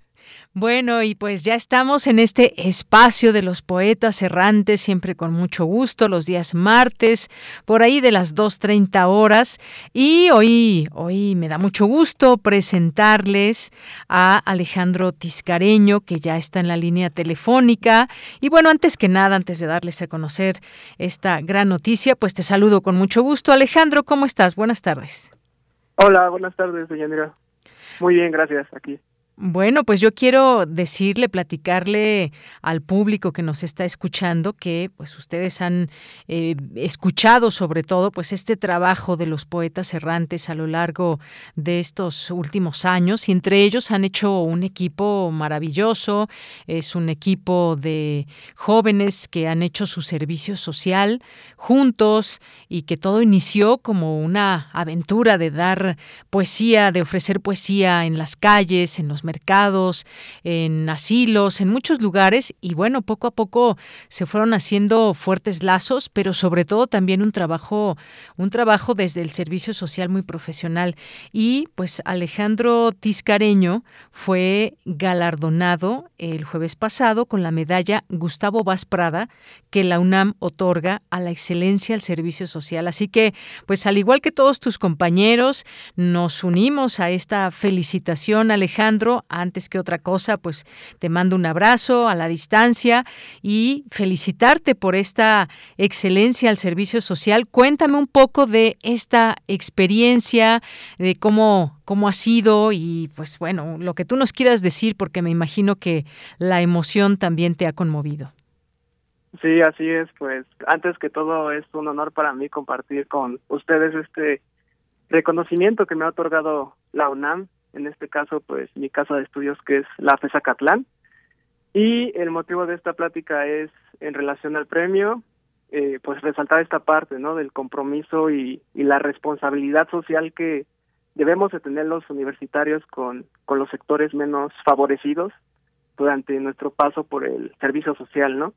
Bueno, y pues ya estamos en este espacio de los poetas errantes, siempre con mucho gusto, los días martes, por ahí de las 2.30 horas. Y hoy, hoy me da mucho gusto presentarles a Alejandro Tiscareño, que ya está en la línea telefónica. Y bueno, antes que nada, antes de darles a conocer esta gran noticia, pues te saludo con mucho gusto. Alejandro, ¿cómo estás? Buenas tardes. Hola, buenas tardes, doña Muy bien, gracias, aquí. Bueno, pues yo quiero decirle, platicarle al público que nos está escuchando que pues ustedes han eh, escuchado sobre todo pues este trabajo de los poetas errantes a lo largo de estos últimos años y entre ellos han hecho un equipo maravilloso, es un equipo de jóvenes que han hecho su servicio social juntos y que todo inició como una aventura de dar poesía, de ofrecer poesía en las calles, en los en asilos, en muchos lugares y bueno, poco a poco se fueron haciendo fuertes lazos, pero sobre todo también un trabajo un trabajo desde el servicio social muy profesional y pues Alejandro Tiscareño fue galardonado el jueves pasado con la medalla Gustavo Vaz Prada que la UNAM otorga a la excelencia al servicio social. Así que, pues al igual que todos tus compañeros, nos unimos a esta felicitación, Alejandro. Antes que otra cosa, pues te mando un abrazo a la distancia y felicitarte por esta excelencia al servicio social. Cuéntame un poco de esta experiencia, de cómo cómo ha sido y pues bueno, lo que tú nos quieras decir porque me imagino que la emoción también te ha conmovido. Sí, así es, pues antes que todo es un honor para mí compartir con ustedes este reconocimiento que me ha otorgado la UNAM, en este caso pues mi casa de estudios que es la FESA Catlán. Y el motivo de esta plática es en relación al premio, eh, pues resaltar esta parte, ¿no? Del compromiso y, y la responsabilidad social que debemos de tener los universitarios con, con los sectores menos favorecidos durante nuestro paso por el servicio social, ¿no?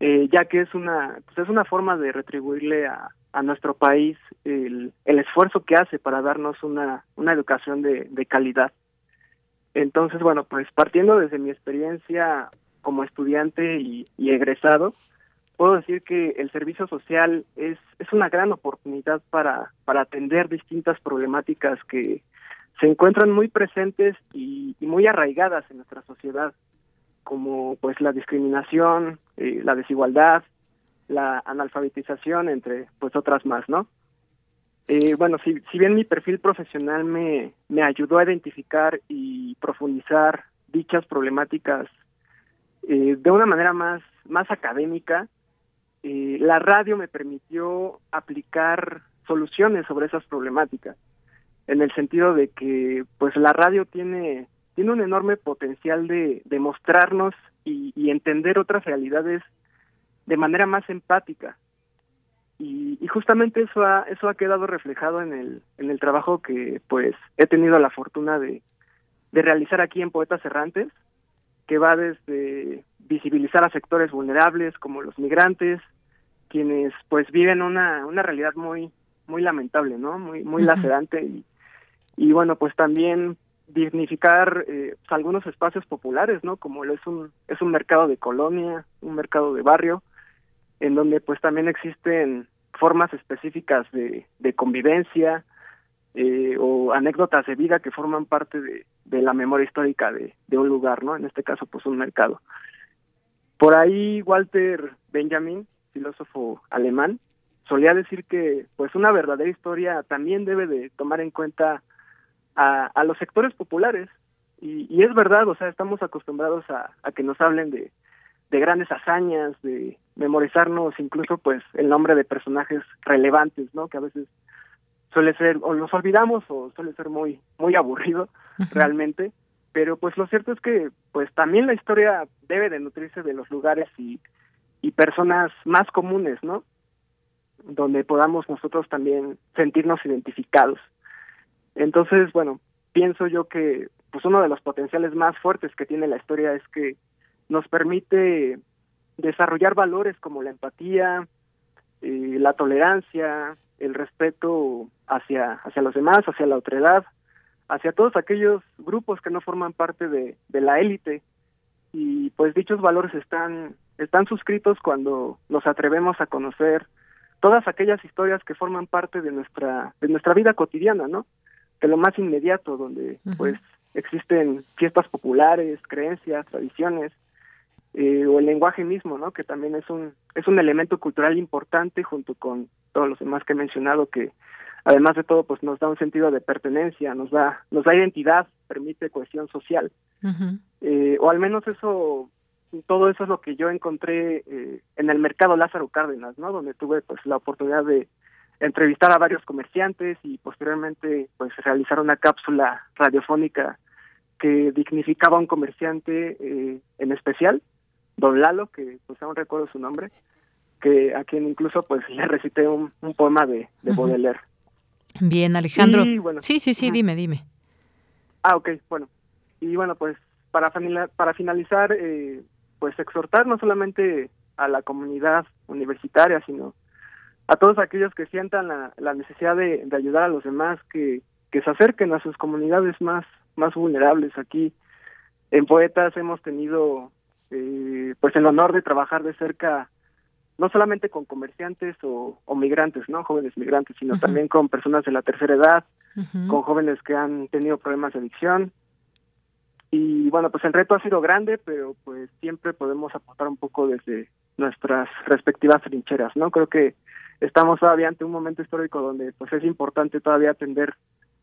eh, ya que es una pues es una forma de retribuirle a, a nuestro país el, el, esfuerzo que hace para darnos una, una educación de, de calidad. Entonces, bueno, pues partiendo desde mi experiencia como estudiante y, y, egresado, puedo decir que el servicio social es, es una gran oportunidad para, para atender distintas problemáticas que se encuentran muy presentes y, y muy arraigadas en nuestra sociedad como pues la discriminación, eh, la desigualdad, la analfabetización, entre pues otras más, ¿no? Eh, bueno, si, si bien mi perfil profesional me, me ayudó a identificar y profundizar dichas problemáticas eh, de una manera más, más académica, eh, la radio me permitió aplicar soluciones sobre esas problemáticas, en el sentido de que pues la radio tiene tiene un enorme potencial de, de mostrarnos y, y, entender otras realidades de manera más empática. Y, y, justamente eso ha, eso ha quedado reflejado en el, en el trabajo que pues he tenido la fortuna de, de realizar aquí en Poetas Errantes, que va desde visibilizar a sectores vulnerables como los migrantes, quienes pues viven una, una realidad muy, muy lamentable, ¿no? Muy, muy uh -huh. lacerante y, y bueno, pues también dignificar eh, pues, algunos espacios populares, ¿no? Como es un es un mercado de colonia, un mercado de barrio, en donde pues también existen formas específicas de, de convivencia eh, o anécdotas de vida que forman parte de, de la memoria histórica de, de, un lugar, ¿no? En este caso, pues un mercado. Por ahí Walter Benjamin, filósofo alemán, solía decir que pues una verdadera historia también debe de tomar en cuenta a, los sectores populares. Y, es verdad, o sea, estamos acostumbrados a, que nos hablen de, de grandes hazañas, de memorizarnos incluso pues el nombre de personajes relevantes, ¿no? Que a veces suele ser o los olvidamos o suele ser muy muy aburrido realmente, pero pues lo cierto es que pues también la historia debe de nutrirse de los lugares y y personas más comunes, ¿no? Donde podamos nosotros también sentirnos identificados. Entonces, bueno, pienso yo que pues uno de los potenciales más fuertes que tiene la historia es que nos permite desarrollar valores como la empatía, eh, la tolerancia, el respeto hacia, hacia los demás, hacia la otredad, hacia todos aquellos grupos que no forman parte de, de la élite. Y pues dichos valores están están suscritos cuando nos atrevemos a conocer todas aquellas historias que forman parte de nuestra de nuestra vida cotidiana, ¿no? De lo más inmediato, donde pues existen fiestas populares, creencias, tradiciones, eh, o el lenguaje mismo, ¿no? Que también es un es un elemento cultural importante junto con todos los demás que he mencionado que además de todo pues nos da un sentido de pertenencia, nos da nos da identidad, permite cohesión social. eh, o al menos eso todo eso es lo que yo encontré eh, en el mercado Lázaro Cárdenas, ¿no? Donde tuve pues la oportunidad de entrevistar a varios comerciantes y posteriormente pues realizar una cápsula radiofónica que dignificaba a un comerciante eh, en especial, Don Lalo, que pues aún recuerdo su nombre, que a quien incluso pues le recité un, poema de, de Baudelaire. Bien, Alejandro. sí, sí, sí, dime, dime. Ah, ok, bueno. Y bueno, pues para, para finalizar, eh, pues exhortar no solamente a la comunidad universitaria, sino a todos aquellos que sientan la, la necesidad de, ayudar a los demás, que, que se acerquen a sus comunidades más, más vulnerables. Aquí en Poetas hemos tenido eh, pues el honor de trabajar de cerca no solamente con comerciantes o, migrantes, ¿no? Jóvenes migrantes, sino también con personas de la tercera edad, con jóvenes que han tenido problemas de adicción, y bueno, pues el reto ha sido grande, pero pues siempre podemos aportar un poco desde nuestras respectivas trincheras, ¿no? Creo que estamos todavía ante un momento histórico donde pues es importante todavía atender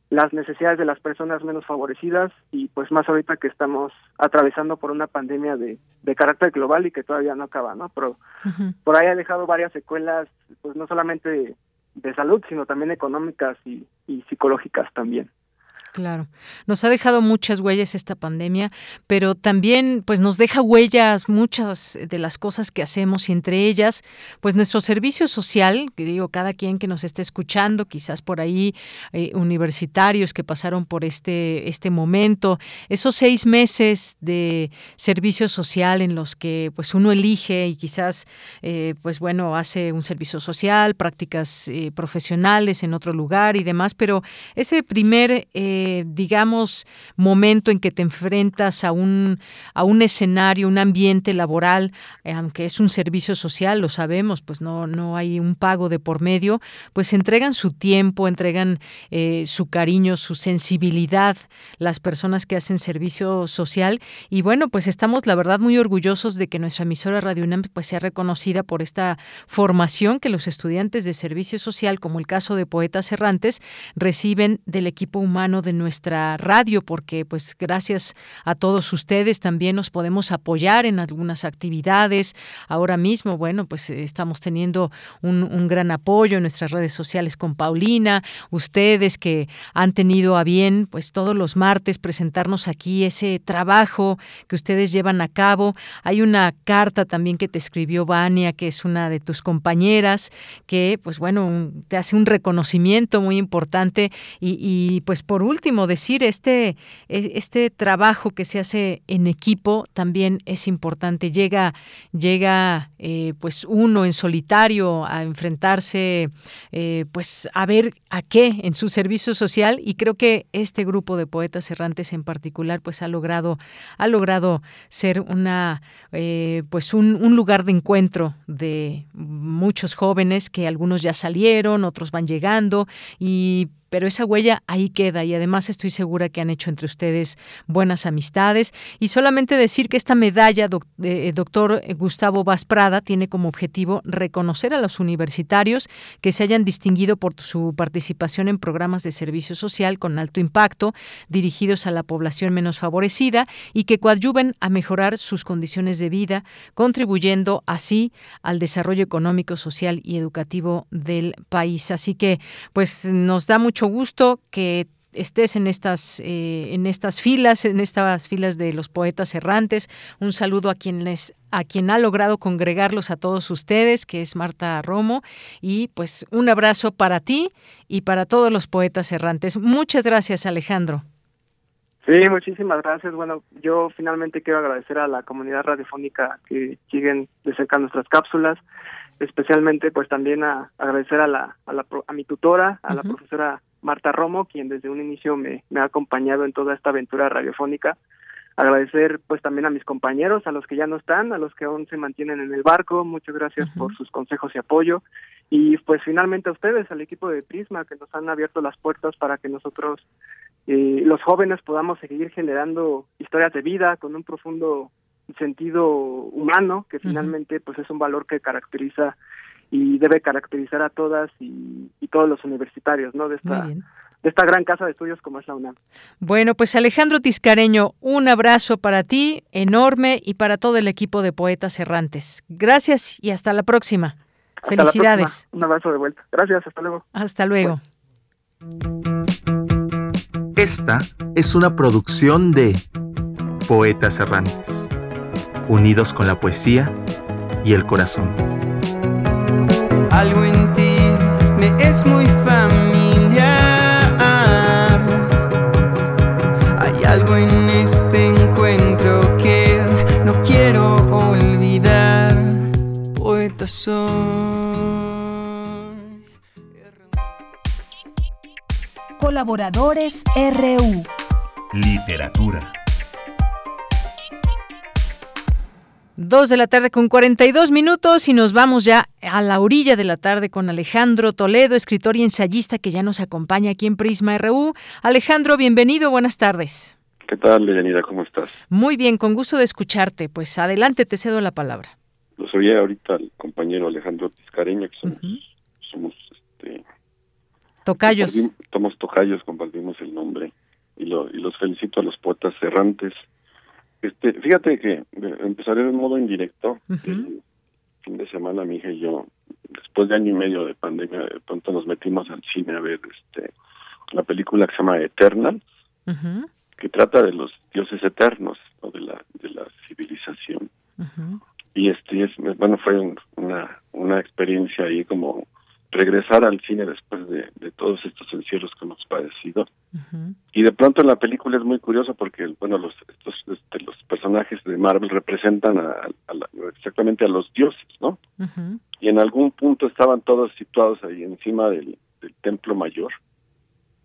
las necesidades de las personas menos favorecidas y pues más ahorita que estamos atravesando por una pandemia de, de carácter global y que todavía no acaba, ¿no? Pero por ahí ha dejado varias secuelas, pues no solamente de salud, sino también económicas y, y psicológicas también. Claro, nos ha dejado muchas huellas esta pandemia, pero también pues nos deja huellas muchas de las cosas que hacemos y entre ellas pues nuestro servicio social, que digo cada quien que nos esté escuchando, quizás por ahí eh, universitarios que pasaron por este este momento, esos seis meses de servicio social en los que pues uno elige y quizás eh, pues bueno hace un servicio social, prácticas eh, profesionales en otro lugar y demás, pero ese primer digamos, momento en que te enfrentas a un, a un escenario, un ambiente laboral, eh, aunque es un servicio social, lo sabemos, pues no, no hay un pago de por medio, pues entregan su tiempo, entregan eh, su cariño, su sensibilidad, las personas que hacen servicio social. Y bueno, pues estamos, la verdad, muy orgullosos de que nuestra emisora Radio UNAM pues, sea reconocida por esta formación que los estudiantes de servicio social, como el caso de Poetas Errantes, reciben del equipo humano de nuestra radio, porque pues gracias a todos ustedes también nos podemos apoyar en algunas actividades. Ahora mismo, bueno, pues estamos teniendo un, un gran apoyo en nuestras redes sociales con Paulina, ustedes que han tenido a bien, pues todos los martes presentarnos aquí ese trabajo que ustedes llevan a cabo. Hay una carta también que te escribió Vania, que es una de tus compañeras, que pues bueno, te hace un reconocimiento muy importante y, y pues por último, decir, este, e, este trabajo que se hace en equipo también es importante. Llega, llega eh, pues uno en solitario a enfrentarse, eh, pues a ver a qué en su servicio social y creo que este grupo de poetas errantes en particular pues ha logrado, ha logrado ser una, eh, pues un, un lugar de encuentro de muchos jóvenes que algunos ya salieron, otros van llegando y pero esa huella ahí queda y además estoy segura que han hecho entre ustedes buenas amistades. Y solamente decir que esta medalla, eh, doctor Gustavo Vaz Prada, tiene como objetivo reconocer a los universitarios que se hayan distinguido por su participación en programas de servicio social con alto impacto dirigidos a la población menos favorecida y que coadyuven a mejorar sus condiciones de vida, contribuyendo así al desarrollo económico, social y educativo del país. Así que, pues, nos da mucho gusto que estés en estas eh, en estas filas, en estas filas de los poetas errantes. Un saludo a quienes a quien ha logrado congregarlos a todos ustedes, que es Marta Romo, y pues un abrazo para ti y para todos los poetas errantes. Muchas gracias, Alejandro. Sí, muchísimas gracias. Bueno, yo finalmente quiero agradecer a la comunidad radiofónica que siguen de cerca nuestras cápsulas, especialmente pues también a agradecer a la a, la, a mi tutora, a la profesora Marta Romo, quien desde un inicio me, me ha acompañado en toda esta aventura radiofónica. Agradecer pues también a mis compañeros, a los que ya no están, a los que aún se mantienen en el barco. Muchas gracias por sus consejos y apoyo. Y pues finalmente a ustedes, al equipo de Prisma, que nos han abierto las puertas para que nosotros eh, los jóvenes podamos seguir generando historias de vida con un profundo sentido humano que finalmente pues es un valor que caracteriza y debe caracterizar a todas y, todos los universitarios no de esta de esta gran casa de estudios como es la UNAM. Bueno, pues Alejandro Tiscareño, un abrazo para ti enorme y para todo el equipo de Poetas Errantes. Gracias y hasta la próxima. Felicidades. Un abrazo de vuelta. Gracias, hasta luego. Hasta luego. Esta es una producción de Poetas Errantes, unidos con la poesía y el corazón. Algo en ti me es muy familiar. Hay algo en este encuentro que no quiero olvidar. Poeta soy. Colaboradores RU. Literatura. Dos de la tarde con 42 minutos y nos vamos ya a la orilla de la tarde con Alejandro Toledo, escritor y ensayista que ya nos acompaña aquí en Prisma RU. Alejandro, bienvenido, buenas tardes. ¿Qué tal, Leyanida? ¿Cómo estás? Muy bien, con gusto de escucharte. Pues adelante, te cedo la palabra. Los oía ahorita al compañero Alejandro Tiscareña, que somos, este, Tocayos. Somos tocayos, compartimos el nombre y, lo, y los felicito a los poetas errantes. Este, fíjate que eh, empezaré de modo indirecto. El fin de semana mi hija y yo, después de año y medio de pandemia, de pronto nos metimos al cine a ver este la película que se llama Eternal, que trata de los dioses eternos o de la de la civilización. Y este es, bueno, fue una una experiencia ahí como regresar al cine después de, todos estos encierros que hemos padecido. Y de pronto en la película es muy curioso porque, bueno, los, estos, este, los personajes de Marvel representan a, exactamente a los dioses, ¿no? Y en algún punto estaban todos situados ahí encima del, Templo Mayor,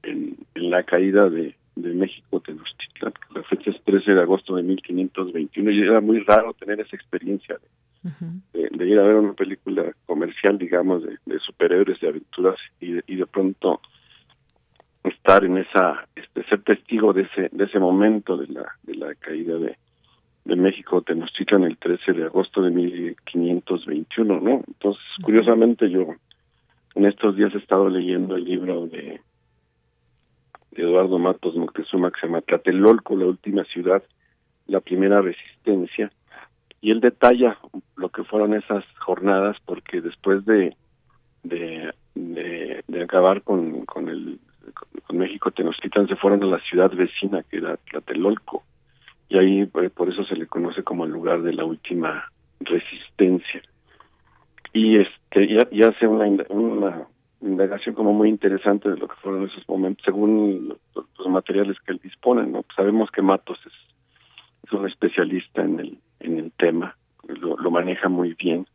en, la caída de, de México Tenochtitlan. La fecha es 13 de agosto de 1521 y era muy raro tener esa experiencia de de, ir a ver una película comercial, digamos, de, superhéroes, de aventuras, y de, y de pronto estar en esa, este, ser testigo de ese, de ese momento de la, de la caída de, de México Tenochtitlan el 13 de agosto de 1521, ¿no? Entonces, curiosamente, yo en estos días he estado leyendo el libro de, de Eduardo Matos Moctezuma que se llama Tlatelolco, la última ciudad, la primera resistencia, y él detalla lo que fueron esas jornadas porque después de de, de, acabar con, con el con México Tenochtitlan se fueron a la ciudad vecina que era Tlatelolco y ahí eh, por eso se le conoce como el lugar de la última resistencia. Y este y, hace una, una indagación como muy interesante de lo que fueron esos momentos según los, materiales que él dispone no sabemos que Matos es, es un especialista en el en el tema, lo, maneja muy bien.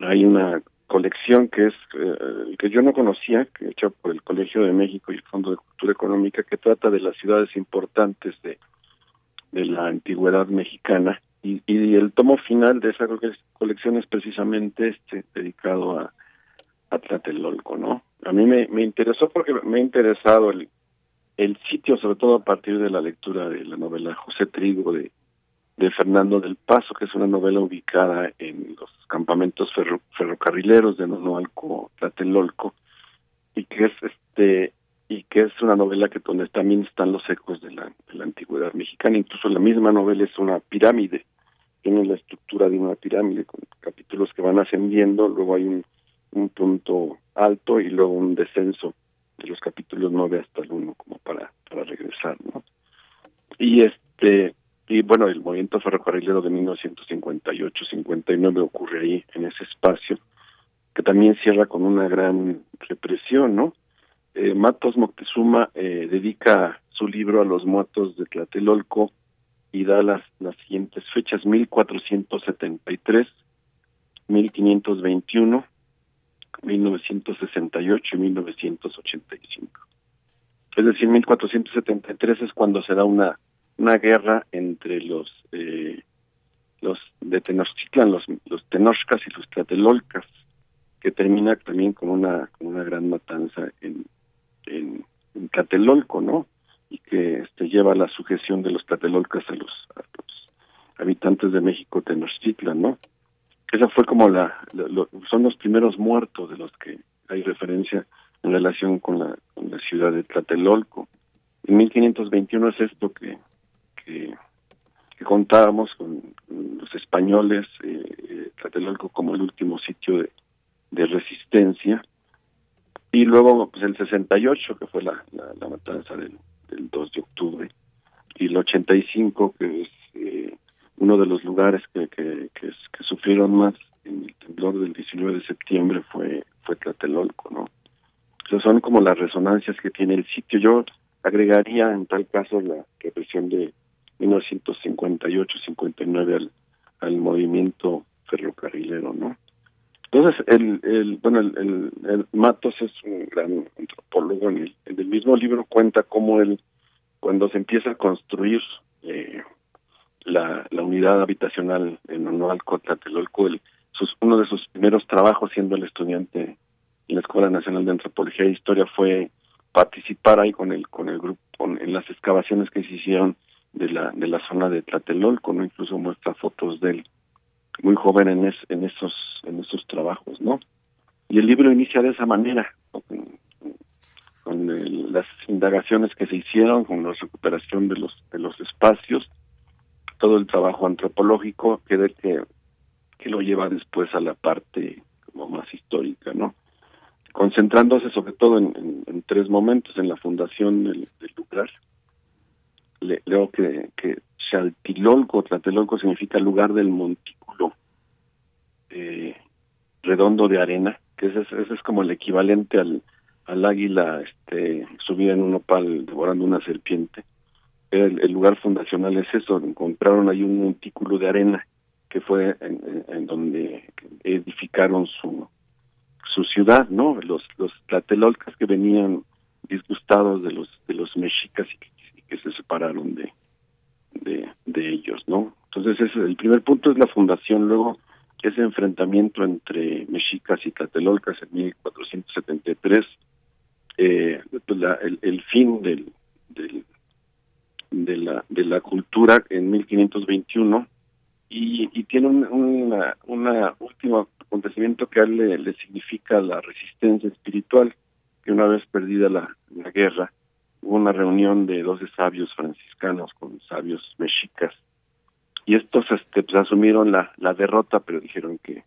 Hay una colección que es eh, que yo no conocía, que hecha por el Colegio de México y el Fondo de Cultura Económica, que trata de las ciudades importantes de, de la antigüedad mexicana. Y, y el tomo final de esa colección es precisamente este, dedicado a, a Tlatelolco, ¿no? a mí me, me interesó porque me ha interesado el, el sitio, sobre todo a partir de la lectura de la novela José Trigo de, de Fernando del Paso, que es una novela ubicada en los campamentos ferrocarrileros de Nonoalco, Tlatelolco, y que es este y que es una novela que donde también están los ecos de la, antigüedad mexicana. Incluso la misma novela es una pirámide, tiene la estructura de una pirámide con capítulos que van ascendiendo, luego hay un, un punto alto y luego un descenso de los capítulos 9 hasta el 1 como para para regresar, ¿no? Y este y bueno, el movimiento ferrocarrilero de 1958-59 ocurre ahí en ese espacio que también cierra con una gran represión, ¿no? Eh, Matos Moctezuma eh, dedica su libro a los muertos de Tlatelolco y da las, las siguientes fechas, 1473, 1521, 1968 y 1985. Es decir, 1473 es cuando se da una una guerra entre los eh, los de Tenochtitlan, los los Tenochcas y los Tlatelolcas, que termina también con una con una gran matanza en en, en Tlatelolco, ¿no? Y que este lleva la sujeción de los Tlatelolcas a los, habitantes de México Tenochtitlan, ¿no? Esa fue como la, son los primeros muertos de los que hay referencia en relación con la, con la ciudad de Tlatelolco. En 1521 es esto que, que, contábamos con, los españoles, eh, eh, Tlatelolco como el último sitio de, resistencia, y luego pues el 68 que fue la, matanza del, del 2 de octubre y el 85 que es eh, uno de los lugares que, que, que, sufrieron más en el temblor del 19 de septiembre fue fue Tlatelolco, ¿no? Esas son como las resonancias que tiene el sitio. Yo agregaría en tal caso la represión de 1958-59 al, al movimiento ferrocarrilero, ¿no? Entonces, el, el bueno, el, Matos es un gran antropólogo. En el, en el mismo libro cuenta cómo él, cuando se empieza a construir eh, la, la unidad habitacional en Onoalco, Tlatelolco, el, sus, uno de sus primeros trabajos siendo el estudiante en la Escuela Nacional de Antropología e Historia fue participar ahí con el con el grupo en las excavaciones que se hicieron de la de la zona de Tlatelolco, no incluso muestra fotos de él muy joven en en esos en esos trabajos, ¿no? Y el libro inicia de esa manera, con, las indagaciones que se hicieron, con la recuperación de los de los espacios, todo el trabajo antropológico que de que lo lleva después a la parte como más histórica, ¿no? Concentrándose sobre todo en, en, tres momentos, en la fundación del, lugar. Le, leo que, que Tlatelolco significa lugar del montículo eh, redondo de arena, que ese, ese, es como el equivalente al, al águila este, subida en un opal devorando una serpiente. El, el, lugar fundacional es eso, encontraron ahí un montículo de arena que fue en, donde edificaron su su ciudad, ¿no? Los los tlatelolcas que venían disgustados de los de los mexicas y que, que se separaron de, de ellos, ¿no? Entonces ese, el primer punto es la fundación, luego ese enfrentamiento entre mexicas y tlatelolcas en 1473, eh, pues la, el, el, fin del, del de la de la cultura en 1521 y, y tiene un una, una último acontecimiento que a él le, significa la resistencia espiritual, que una vez perdida la, la guerra, hubo una reunión de 12 sabios franciscanos con sabios mexicas, y estos este, pues, asumieron la, la derrota, pero dijeron que,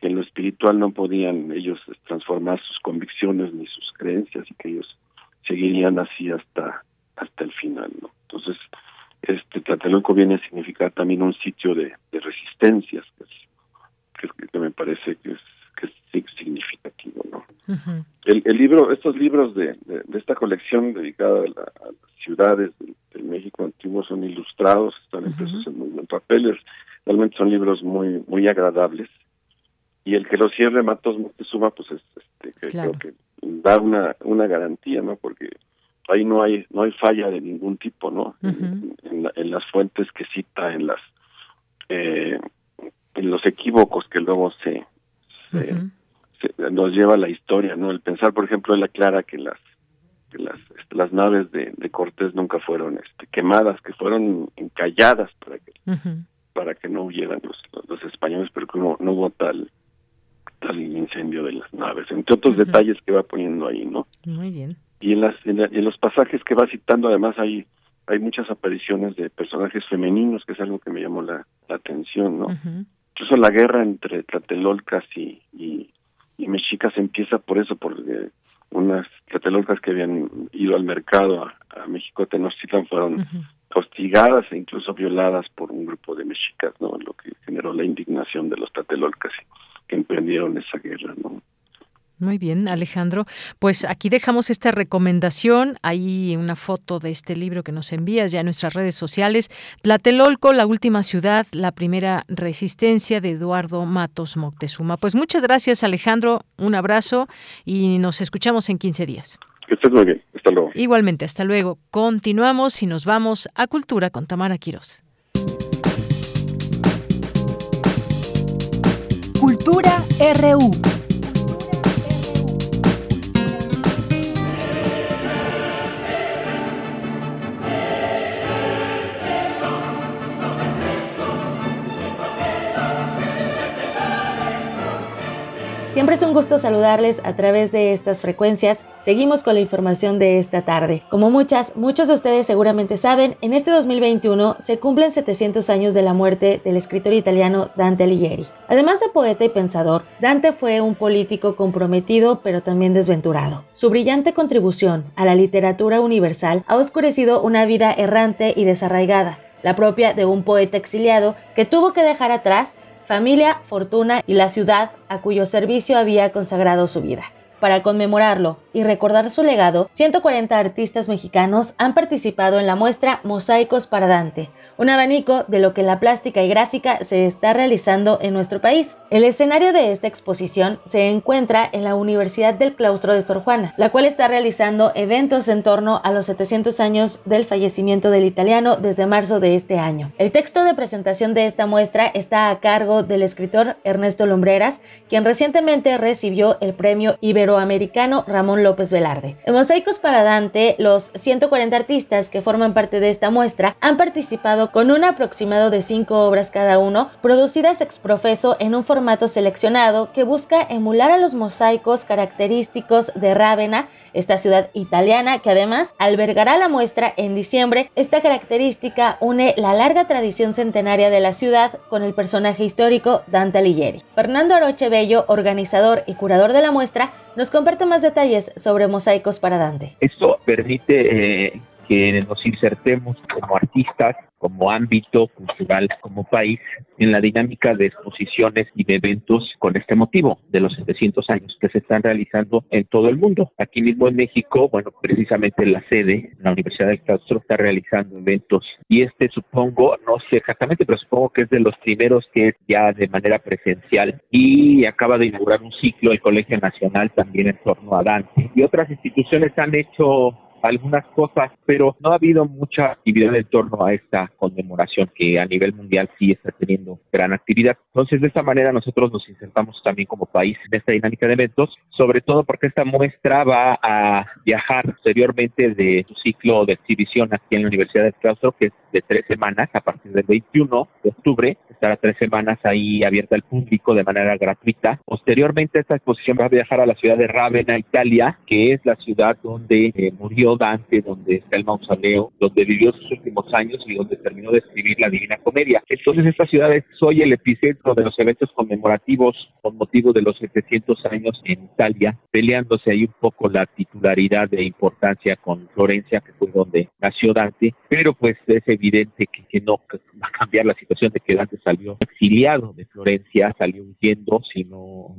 que en lo espiritual no podían ellos transformar sus convicciones ni sus creencias y que ellos seguirían así hasta hasta el final, ¿no? Entonces, este Tlatelolco viene a significar también un sitio de, de resistencias, que, es, que, me parece que es, que es significativo, ¿no? el, el, libro, estos libros de, de, esta colección dedicada a, las ciudades del, México antiguo son ilustrados, están impresos en, papeles, realmente son libros muy muy agradables. Y el que lo cierre Matos Moctezuma, pues es, este, creo que da una, una garantía, ¿no? Porque ahí no hay no hay falla de ningún tipo no en, en, las fuentes que cita en las eh, en los equívocos que luego se se, nos lleva a la historia, ¿no? El pensar, por ejemplo, él aclara que las que las este, las naves de, de Cortés nunca fueron este, quemadas, que fueron encalladas para que para que no huyeran los, los, españoles, pero que no, no hubo tal tal incendio de las naves, entre otros detalles que va poniendo ahí, ¿no? Muy bien. Y en las en, los pasajes que va citando, además hay hay muchas apariciones de personajes femeninos, que es algo que me llamó la, atención, ¿no? Incluso la guerra entre tlatelolcas y, y, y mexicas empieza por eso, porque unas tlatelolcas que habían ido al mercado a, a México Tenochtitlan fueron hostigadas e incluso violadas por un grupo de mexicas, ¿no? Lo que generó la indignación de los tlatelolcas que emprendieron esa guerra, ¿no? Muy bien, Alejandro. Pues aquí dejamos esta recomendación. Hay una foto de este libro que nos envías ya en nuestras redes sociales. Tlatelolco, la última ciudad, la primera resistencia de Eduardo Matos Moctezuma. Pues muchas gracias, Alejandro. Un abrazo y nos escuchamos en 15 días. Que estés muy bien. Hasta luego. Igualmente, hasta luego. Continuamos y nos vamos a Cultura con Tamara Quirós. Cultura RU. Es un gusto saludarles a través de estas frecuencias. Seguimos con la información de esta tarde. Como muchas, muchos de ustedes seguramente saben, en este 2021 se cumplen 700 años de la muerte del escritor italiano Dante Alighieri. Además de poeta y pensador, Dante fue un político comprometido pero también desventurado. Su brillante contribución a la literatura universal ha oscurecido una vida errante y desarraigada, la propia de un poeta exiliado que tuvo que dejar atrás familia, fortuna y la ciudad a cuyo servicio había consagrado su vida. Para conmemorarlo y recordar su legado, 140 artistas mexicanos han participado en la muestra Mosaicos para Dante, un abanico de lo que la plástica y gráfica se está realizando en nuestro país. El escenario de esta exposición se encuentra en la Universidad del Claustro de Sor Juana, la cual está realizando eventos en torno a los 700 años del fallecimiento del italiano desde marzo de este año. El texto de presentación de esta muestra está a cargo del escritor Ernesto Lumbreras, quien recientemente recibió el premio iberoamericano Ramón López Velarde. En Mosaicos para Dante, los 140 artistas que forman parte de esta muestra han participado con un aproximado de cinco obras cada uno, producidas ex profeso en un formato seleccionado que busca emular a los mosaicos característicos de Rávena esta ciudad italiana que además albergará la muestra en diciembre. Esta característica une la larga tradición centenaria de la ciudad con el personaje histórico Dante Alighieri. Fernando Aroche Bello, organizador y curador de la muestra, nos comparte más detalles sobre mosaicos para Dante. Esto permite eh, que nos insertemos como artistas, como ámbito cultural, como país, en la dinámica de exposiciones y de eventos con este motivo de los 700 años que se están realizando en todo el mundo. Aquí mismo en México, bueno, precisamente la sede, la Universidad del Castro, está realizando eventos y este supongo, no sé exactamente, pero supongo que es de los primeros que es ya de manera presencial y acaba de inaugurar un ciclo el Colegio Nacional también en torno a Dante. Y otras instituciones han hecho algunas cosas, pero no ha habido mucha actividad en torno a esta conmemoración que a nivel mundial sí está teniendo gran actividad. Entonces, de esta manera nosotros nos insertamos también como país en esta dinámica de eventos, sobre todo porque esta muestra va a viajar posteriormente de su ciclo de exhibición aquí en la Universidad de Claustro, que es de tres semanas, a partir del 21 de octubre, estará tres semanas ahí abierta al público de manera gratuita. Posteriormente, esta exposición va a viajar a la ciudad de Ravenna, Italia, que es la ciudad donde eh, murió Dante, donde está el mausoleo, donde vivió sus últimos años y donde terminó de escribir la Divina Comedia. Entonces esta ciudad es hoy el epicentro de los eventos conmemorativos con motivo de los 700 años en Italia, peleándose ahí un poco la titularidad de importancia con Florencia, que fue donde nació Dante, pero pues es evidente que, que no va a cambiar la situación de que Dante salió exiliado de Florencia, salió huyendo, si no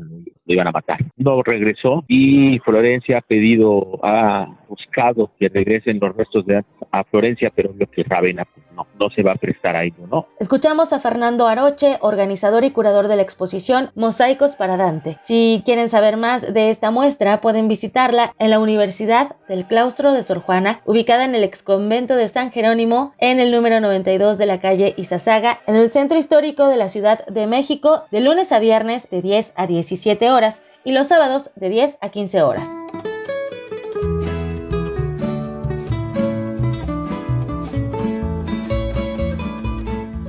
lo iban a matar. No regresó y Florencia ha pedido, ha buscado que regresen los restos de a Florencia, pero lo que Ravena pues, no, no se va a prestar a ello, ¿no? Escuchamos a Fernando Aroche, organizador y curador de la exposición Mosaicos para Dante. Si quieren saber más de esta muestra, pueden visitarla en la Universidad del Claustro de Sor Juana, ubicada en el exconvento de San Jerónimo, en el número 92 de la calle Izazaga, en el centro histórico de la Ciudad de México, de lunes a viernes de 10 a 17 horas y los sábados de 10 a 15 horas.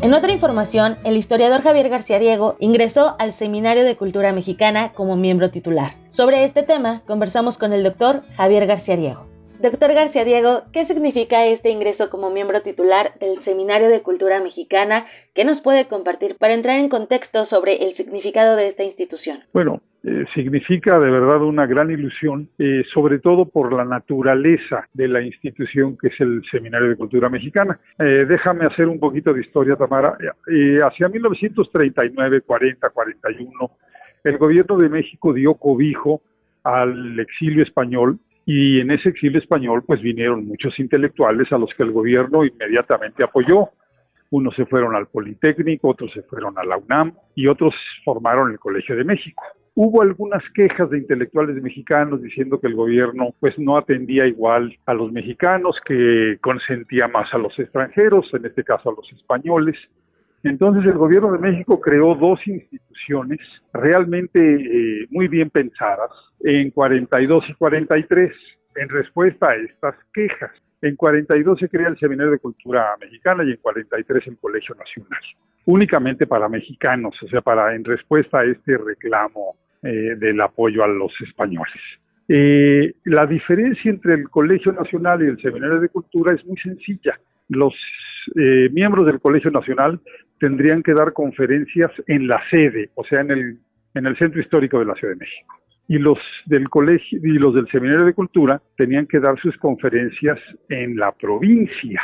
En otra información, el historiador Javier García Diego ingresó al Seminario de Cultura Mexicana como miembro titular. Sobre este tema, conversamos con el doctor Javier García Diego. Doctor García Diego, ¿qué significa este ingreso como miembro titular del Seminario de Cultura Mexicana? ¿Qué nos puede compartir para entrar en contexto sobre el significado de esta institución? Bueno, eh, significa de verdad una gran ilusión, eh, sobre todo por la naturaleza de la institución que es el Seminario de Cultura Mexicana. Eh, déjame hacer un poquito de historia, Tamara. hacia 1939, 40, 41, el gobierno de México dio cobijo al exilio español y en ese exilio español pues vinieron muchos intelectuales a los que el gobierno inmediatamente apoyó. Unos se fueron al Politécnico, otros se fueron a la UNAM y otros formaron el Colegio de México. Hubo algunas quejas de intelectuales mexicanos diciendo que el gobierno pues no atendía igual a los mexicanos, que consentía más a los extranjeros, en este caso a los españoles. Entonces el gobierno de México creó dos instituciones realmente eh, muy bien pensadas en 42 y 43 en respuesta a estas quejas. En 42 se crea el Seminario de Cultura Mexicana y en 43 el Colegio Nacional, únicamente para mexicanos, o sea, para en respuesta a este reclamo eh, del apoyo a los españoles. Eh, la diferencia entre el Colegio Nacional y el Seminario de Cultura es muy sencilla. Los eh, miembros del Colegio Nacional tendrían que dar conferencias en la sede, o sea, en el, en el centro histórico de la Ciudad de México. Y los del colegio y los del Seminario de Cultura tenían que dar sus conferencias en la provincia,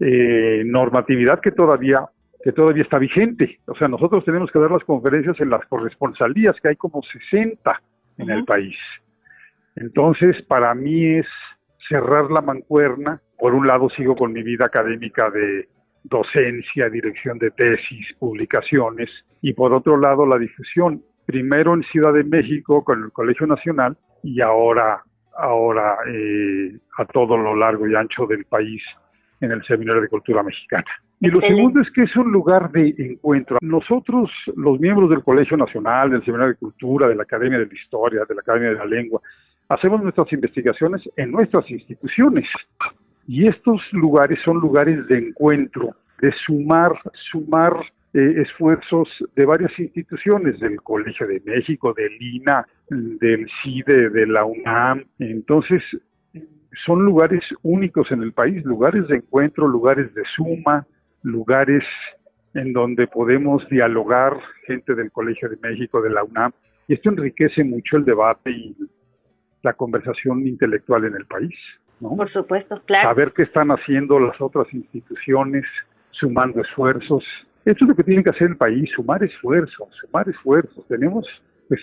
eh, normatividad que todavía que todavía está vigente. O sea, nosotros tenemos que dar las conferencias en las corresponsalías, que hay como 60 en el país. Entonces, para mí es cerrar la mancuerna. Por un lado, sigo con mi vida académica de docencia, dirección de tesis, publicaciones, y por otro lado, la difusión. Primero en Ciudad de México con el Colegio Nacional y ahora, ahora eh, a todo lo largo y ancho del país en el Seminario de Cultura Mexicana. Y lo segundo es que es un lugar de encuentro. Nosotros, los miembros del Colegio Nacional, del Seminario de Cultura, de la Academia de la Historia, de la Academia de la Lengua, hacemos nuestras investigaciones en nuestras instituciones. Y estos lugares son lugares de encuentro, de sumar, sumar eh, esfuerzos de varias instituciones, del Colegio de México, del INA, del CIDE, de la UNAM. Entonces, son lugares únicos en el país, lugares de encuentro, lugares de suma, lugares en donde podemos dialogar, gente del Colegio de México, de la UNAM, y esto enriquece mucho el debate y la conversación intelectual en el país. ¿no? Por supuesto, claro. Saber qué están haciendo las otras instituciones, sumando esfuerzos. Esto es lo que tiene que hacer el país, sumar esfuerzos, sumar esfuerzos. Tenemos pues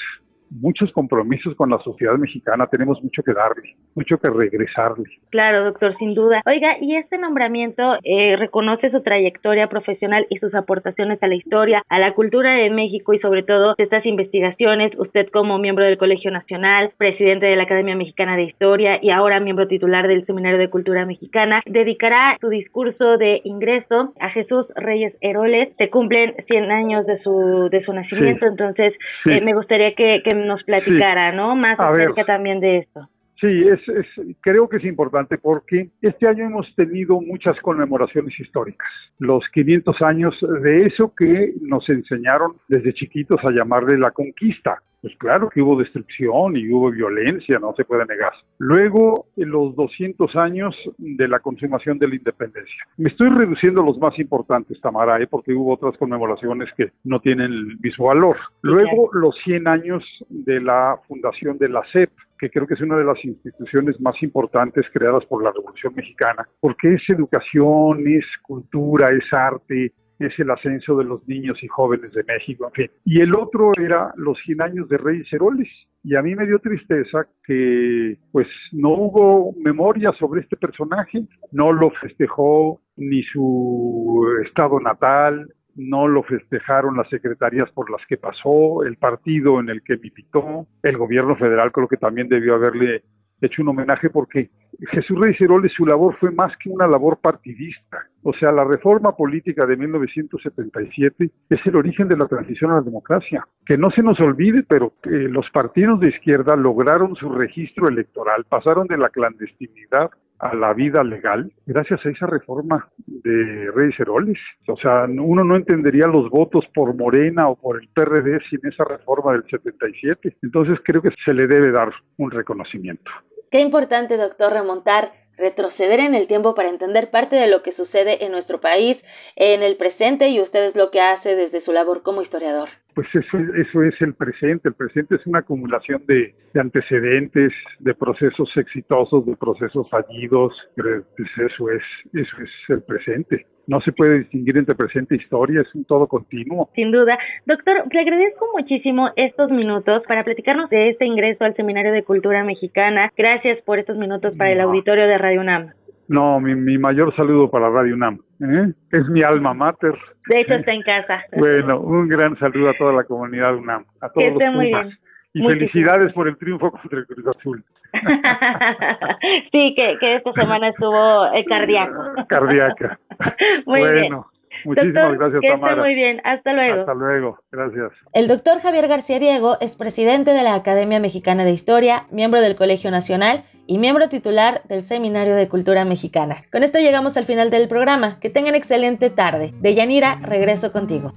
muchos compromisos con la sociedad mexicana, tenemos mucho que darle, mucho que regresarle. Claro, doctor, sin duda. Oiga, y este nombramiento eh, reconoce su trayectoria profesional y sus aportaciones a la historia, a la cultura de México y sobre todo estas investigaciones. Usted como miembro del Colegio Nacional, presidente de la Academia Mexicana de Historia y ahora miembro titular del Seminario de Cultura Mexicana, dedicará su discurso de ingreso a Jesús Reyes Heroles. Se cumplen 100 años de su, de su nacimiento, entonces eh, me gustaría que, que nos platicara, ¿no? Más acerca también de esto. Sí, es, es, creo que es importante porque este año hemos tenido muchas conmemoraciones históricas. Los 500 años de eso que nos enseñaron desde chiquitos a llamarle la conquista. Pues claro que hubo destrucción y hubo violencia, no se puede negar. Luego, los 200 años de la consumación de la independencia. Me estoy reduciendo los más importantes, Tamara, ¿eh? porque hubo otras conmemoraciones que no tienen el mismo valor. Luego, los 100 años de la fundación de la CEP, que creo que es una de las instituciones más importantes creadas por la Revolución Mexicana, porque es educación, es cultura, es arte, es el ascenso de los niños y jóvenes de México, en fin. Y el otro era los 100 años de Reyes Heroles. Y a mí me dio tristeza que pues no hubo memoria sobre este personaje, no lo festejó ni su estado natal, no lo festejaron las secretarías por las que pasó, el partido en el que militó, el gobierno federal creo que también debió haberle hecho un homenaje porque Jesús Reyes Heroles su labor fue más que una labor partidista. O sea, la reforma política de 1977 es el origen de la transición a la democracia. Que no se nos olvide, pero que los partidos de izquierda lograron su registro electoral, pasaron de la clandestinidad a la vida legal gracias a esa reforma de Reyes Heroles. O sea, uno no entendería los votos por Morena o por el PRD sin esa reforma del 77. Entonces creo que se le debe dar un reconocimiento. Qué importante, doctor, remontar retroceder en el tiempo para entender parte de lo que sucede en nuestro país en el presente y usted es lo que hace desde su labor como historiador. Pues eso, eso es el presente. El presente es una acumulación de, antecedentes, de procesos exitosos, de procesos fallidos. Pues eso es, eso es el presente no se puede distinguir entre presente e historia, es un todo continuo. Sin duda. Doctor, le agradezco muchísimo estos minutos para platicarnos de este ingreso al Seminario de Cultura Mexicana. Gracias por estos minutos para el auditorio de Radio UNAM. No, mi, mayor saludo para Radio UNAM. ¿eh? Es mi alma mater. De hecho, está en casa. Bueno, un gran saludo a toda la comunidad UNAM, a todos que muy bien. Y felicidades por el triunfo contra el Cruz Azul. sí, que, que esta semana estuvo eh, cardíaco. Cardíaca. muy bueno. Muchísimas gracias, que Tamara. muy bien. Hasta luego. Hasta luego. Gracias. El doctor Javier García Diego es presidente de la Academia Mexicana de Historia, miembro del Colegio Nacional y miembro titular del Seminario de Cultura Mexicana. Con esto llegamos al final del programa. Que tengan excelente tarde. De Yanira, regreso contigo.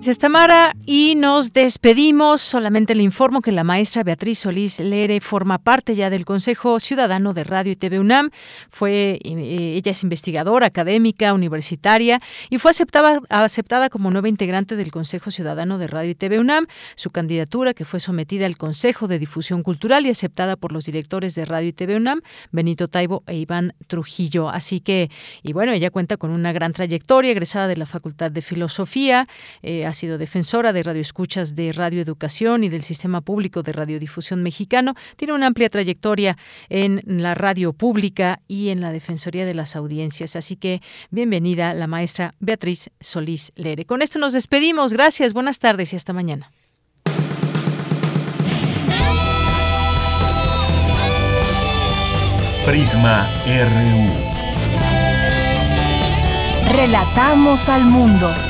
Gracias, Tamara. Y nos despedimos. Solamente le informo que la maestra Beatriz Solís Lere forma parte ya del Consejo Ciudadano de Radio y TV UNAM. Fue, eh, ella es investigadora, académica, universitaria y fue aceptada, aceptada como nueva integrante del Consejo Ciudadano de Radio y TV UNAM. Su candidatura, que fue sometida al Consejo de Difusión Cultural y aceptada por los directores de Radio y TV UNAM, Benito Taibo e Iván Trujillo. Así que, y bueno, ella cuenta con una gran trayectoria, egresada de la Facultad de Filosofía. Eh, ha sido defensora de radioescuchas de Radio Educación y del Sistema Público de Radiodifusión Mexicano. Tiene una amplia trayectoria en la radio pública y en la Defensoría de las Audiencias. Así que bienvenida la maestra Beatriz Solís Lere. Con esto nos despedimos. Gracias, buenas tardes y hasta mañana. Prisma RU. Relatamos al mundo.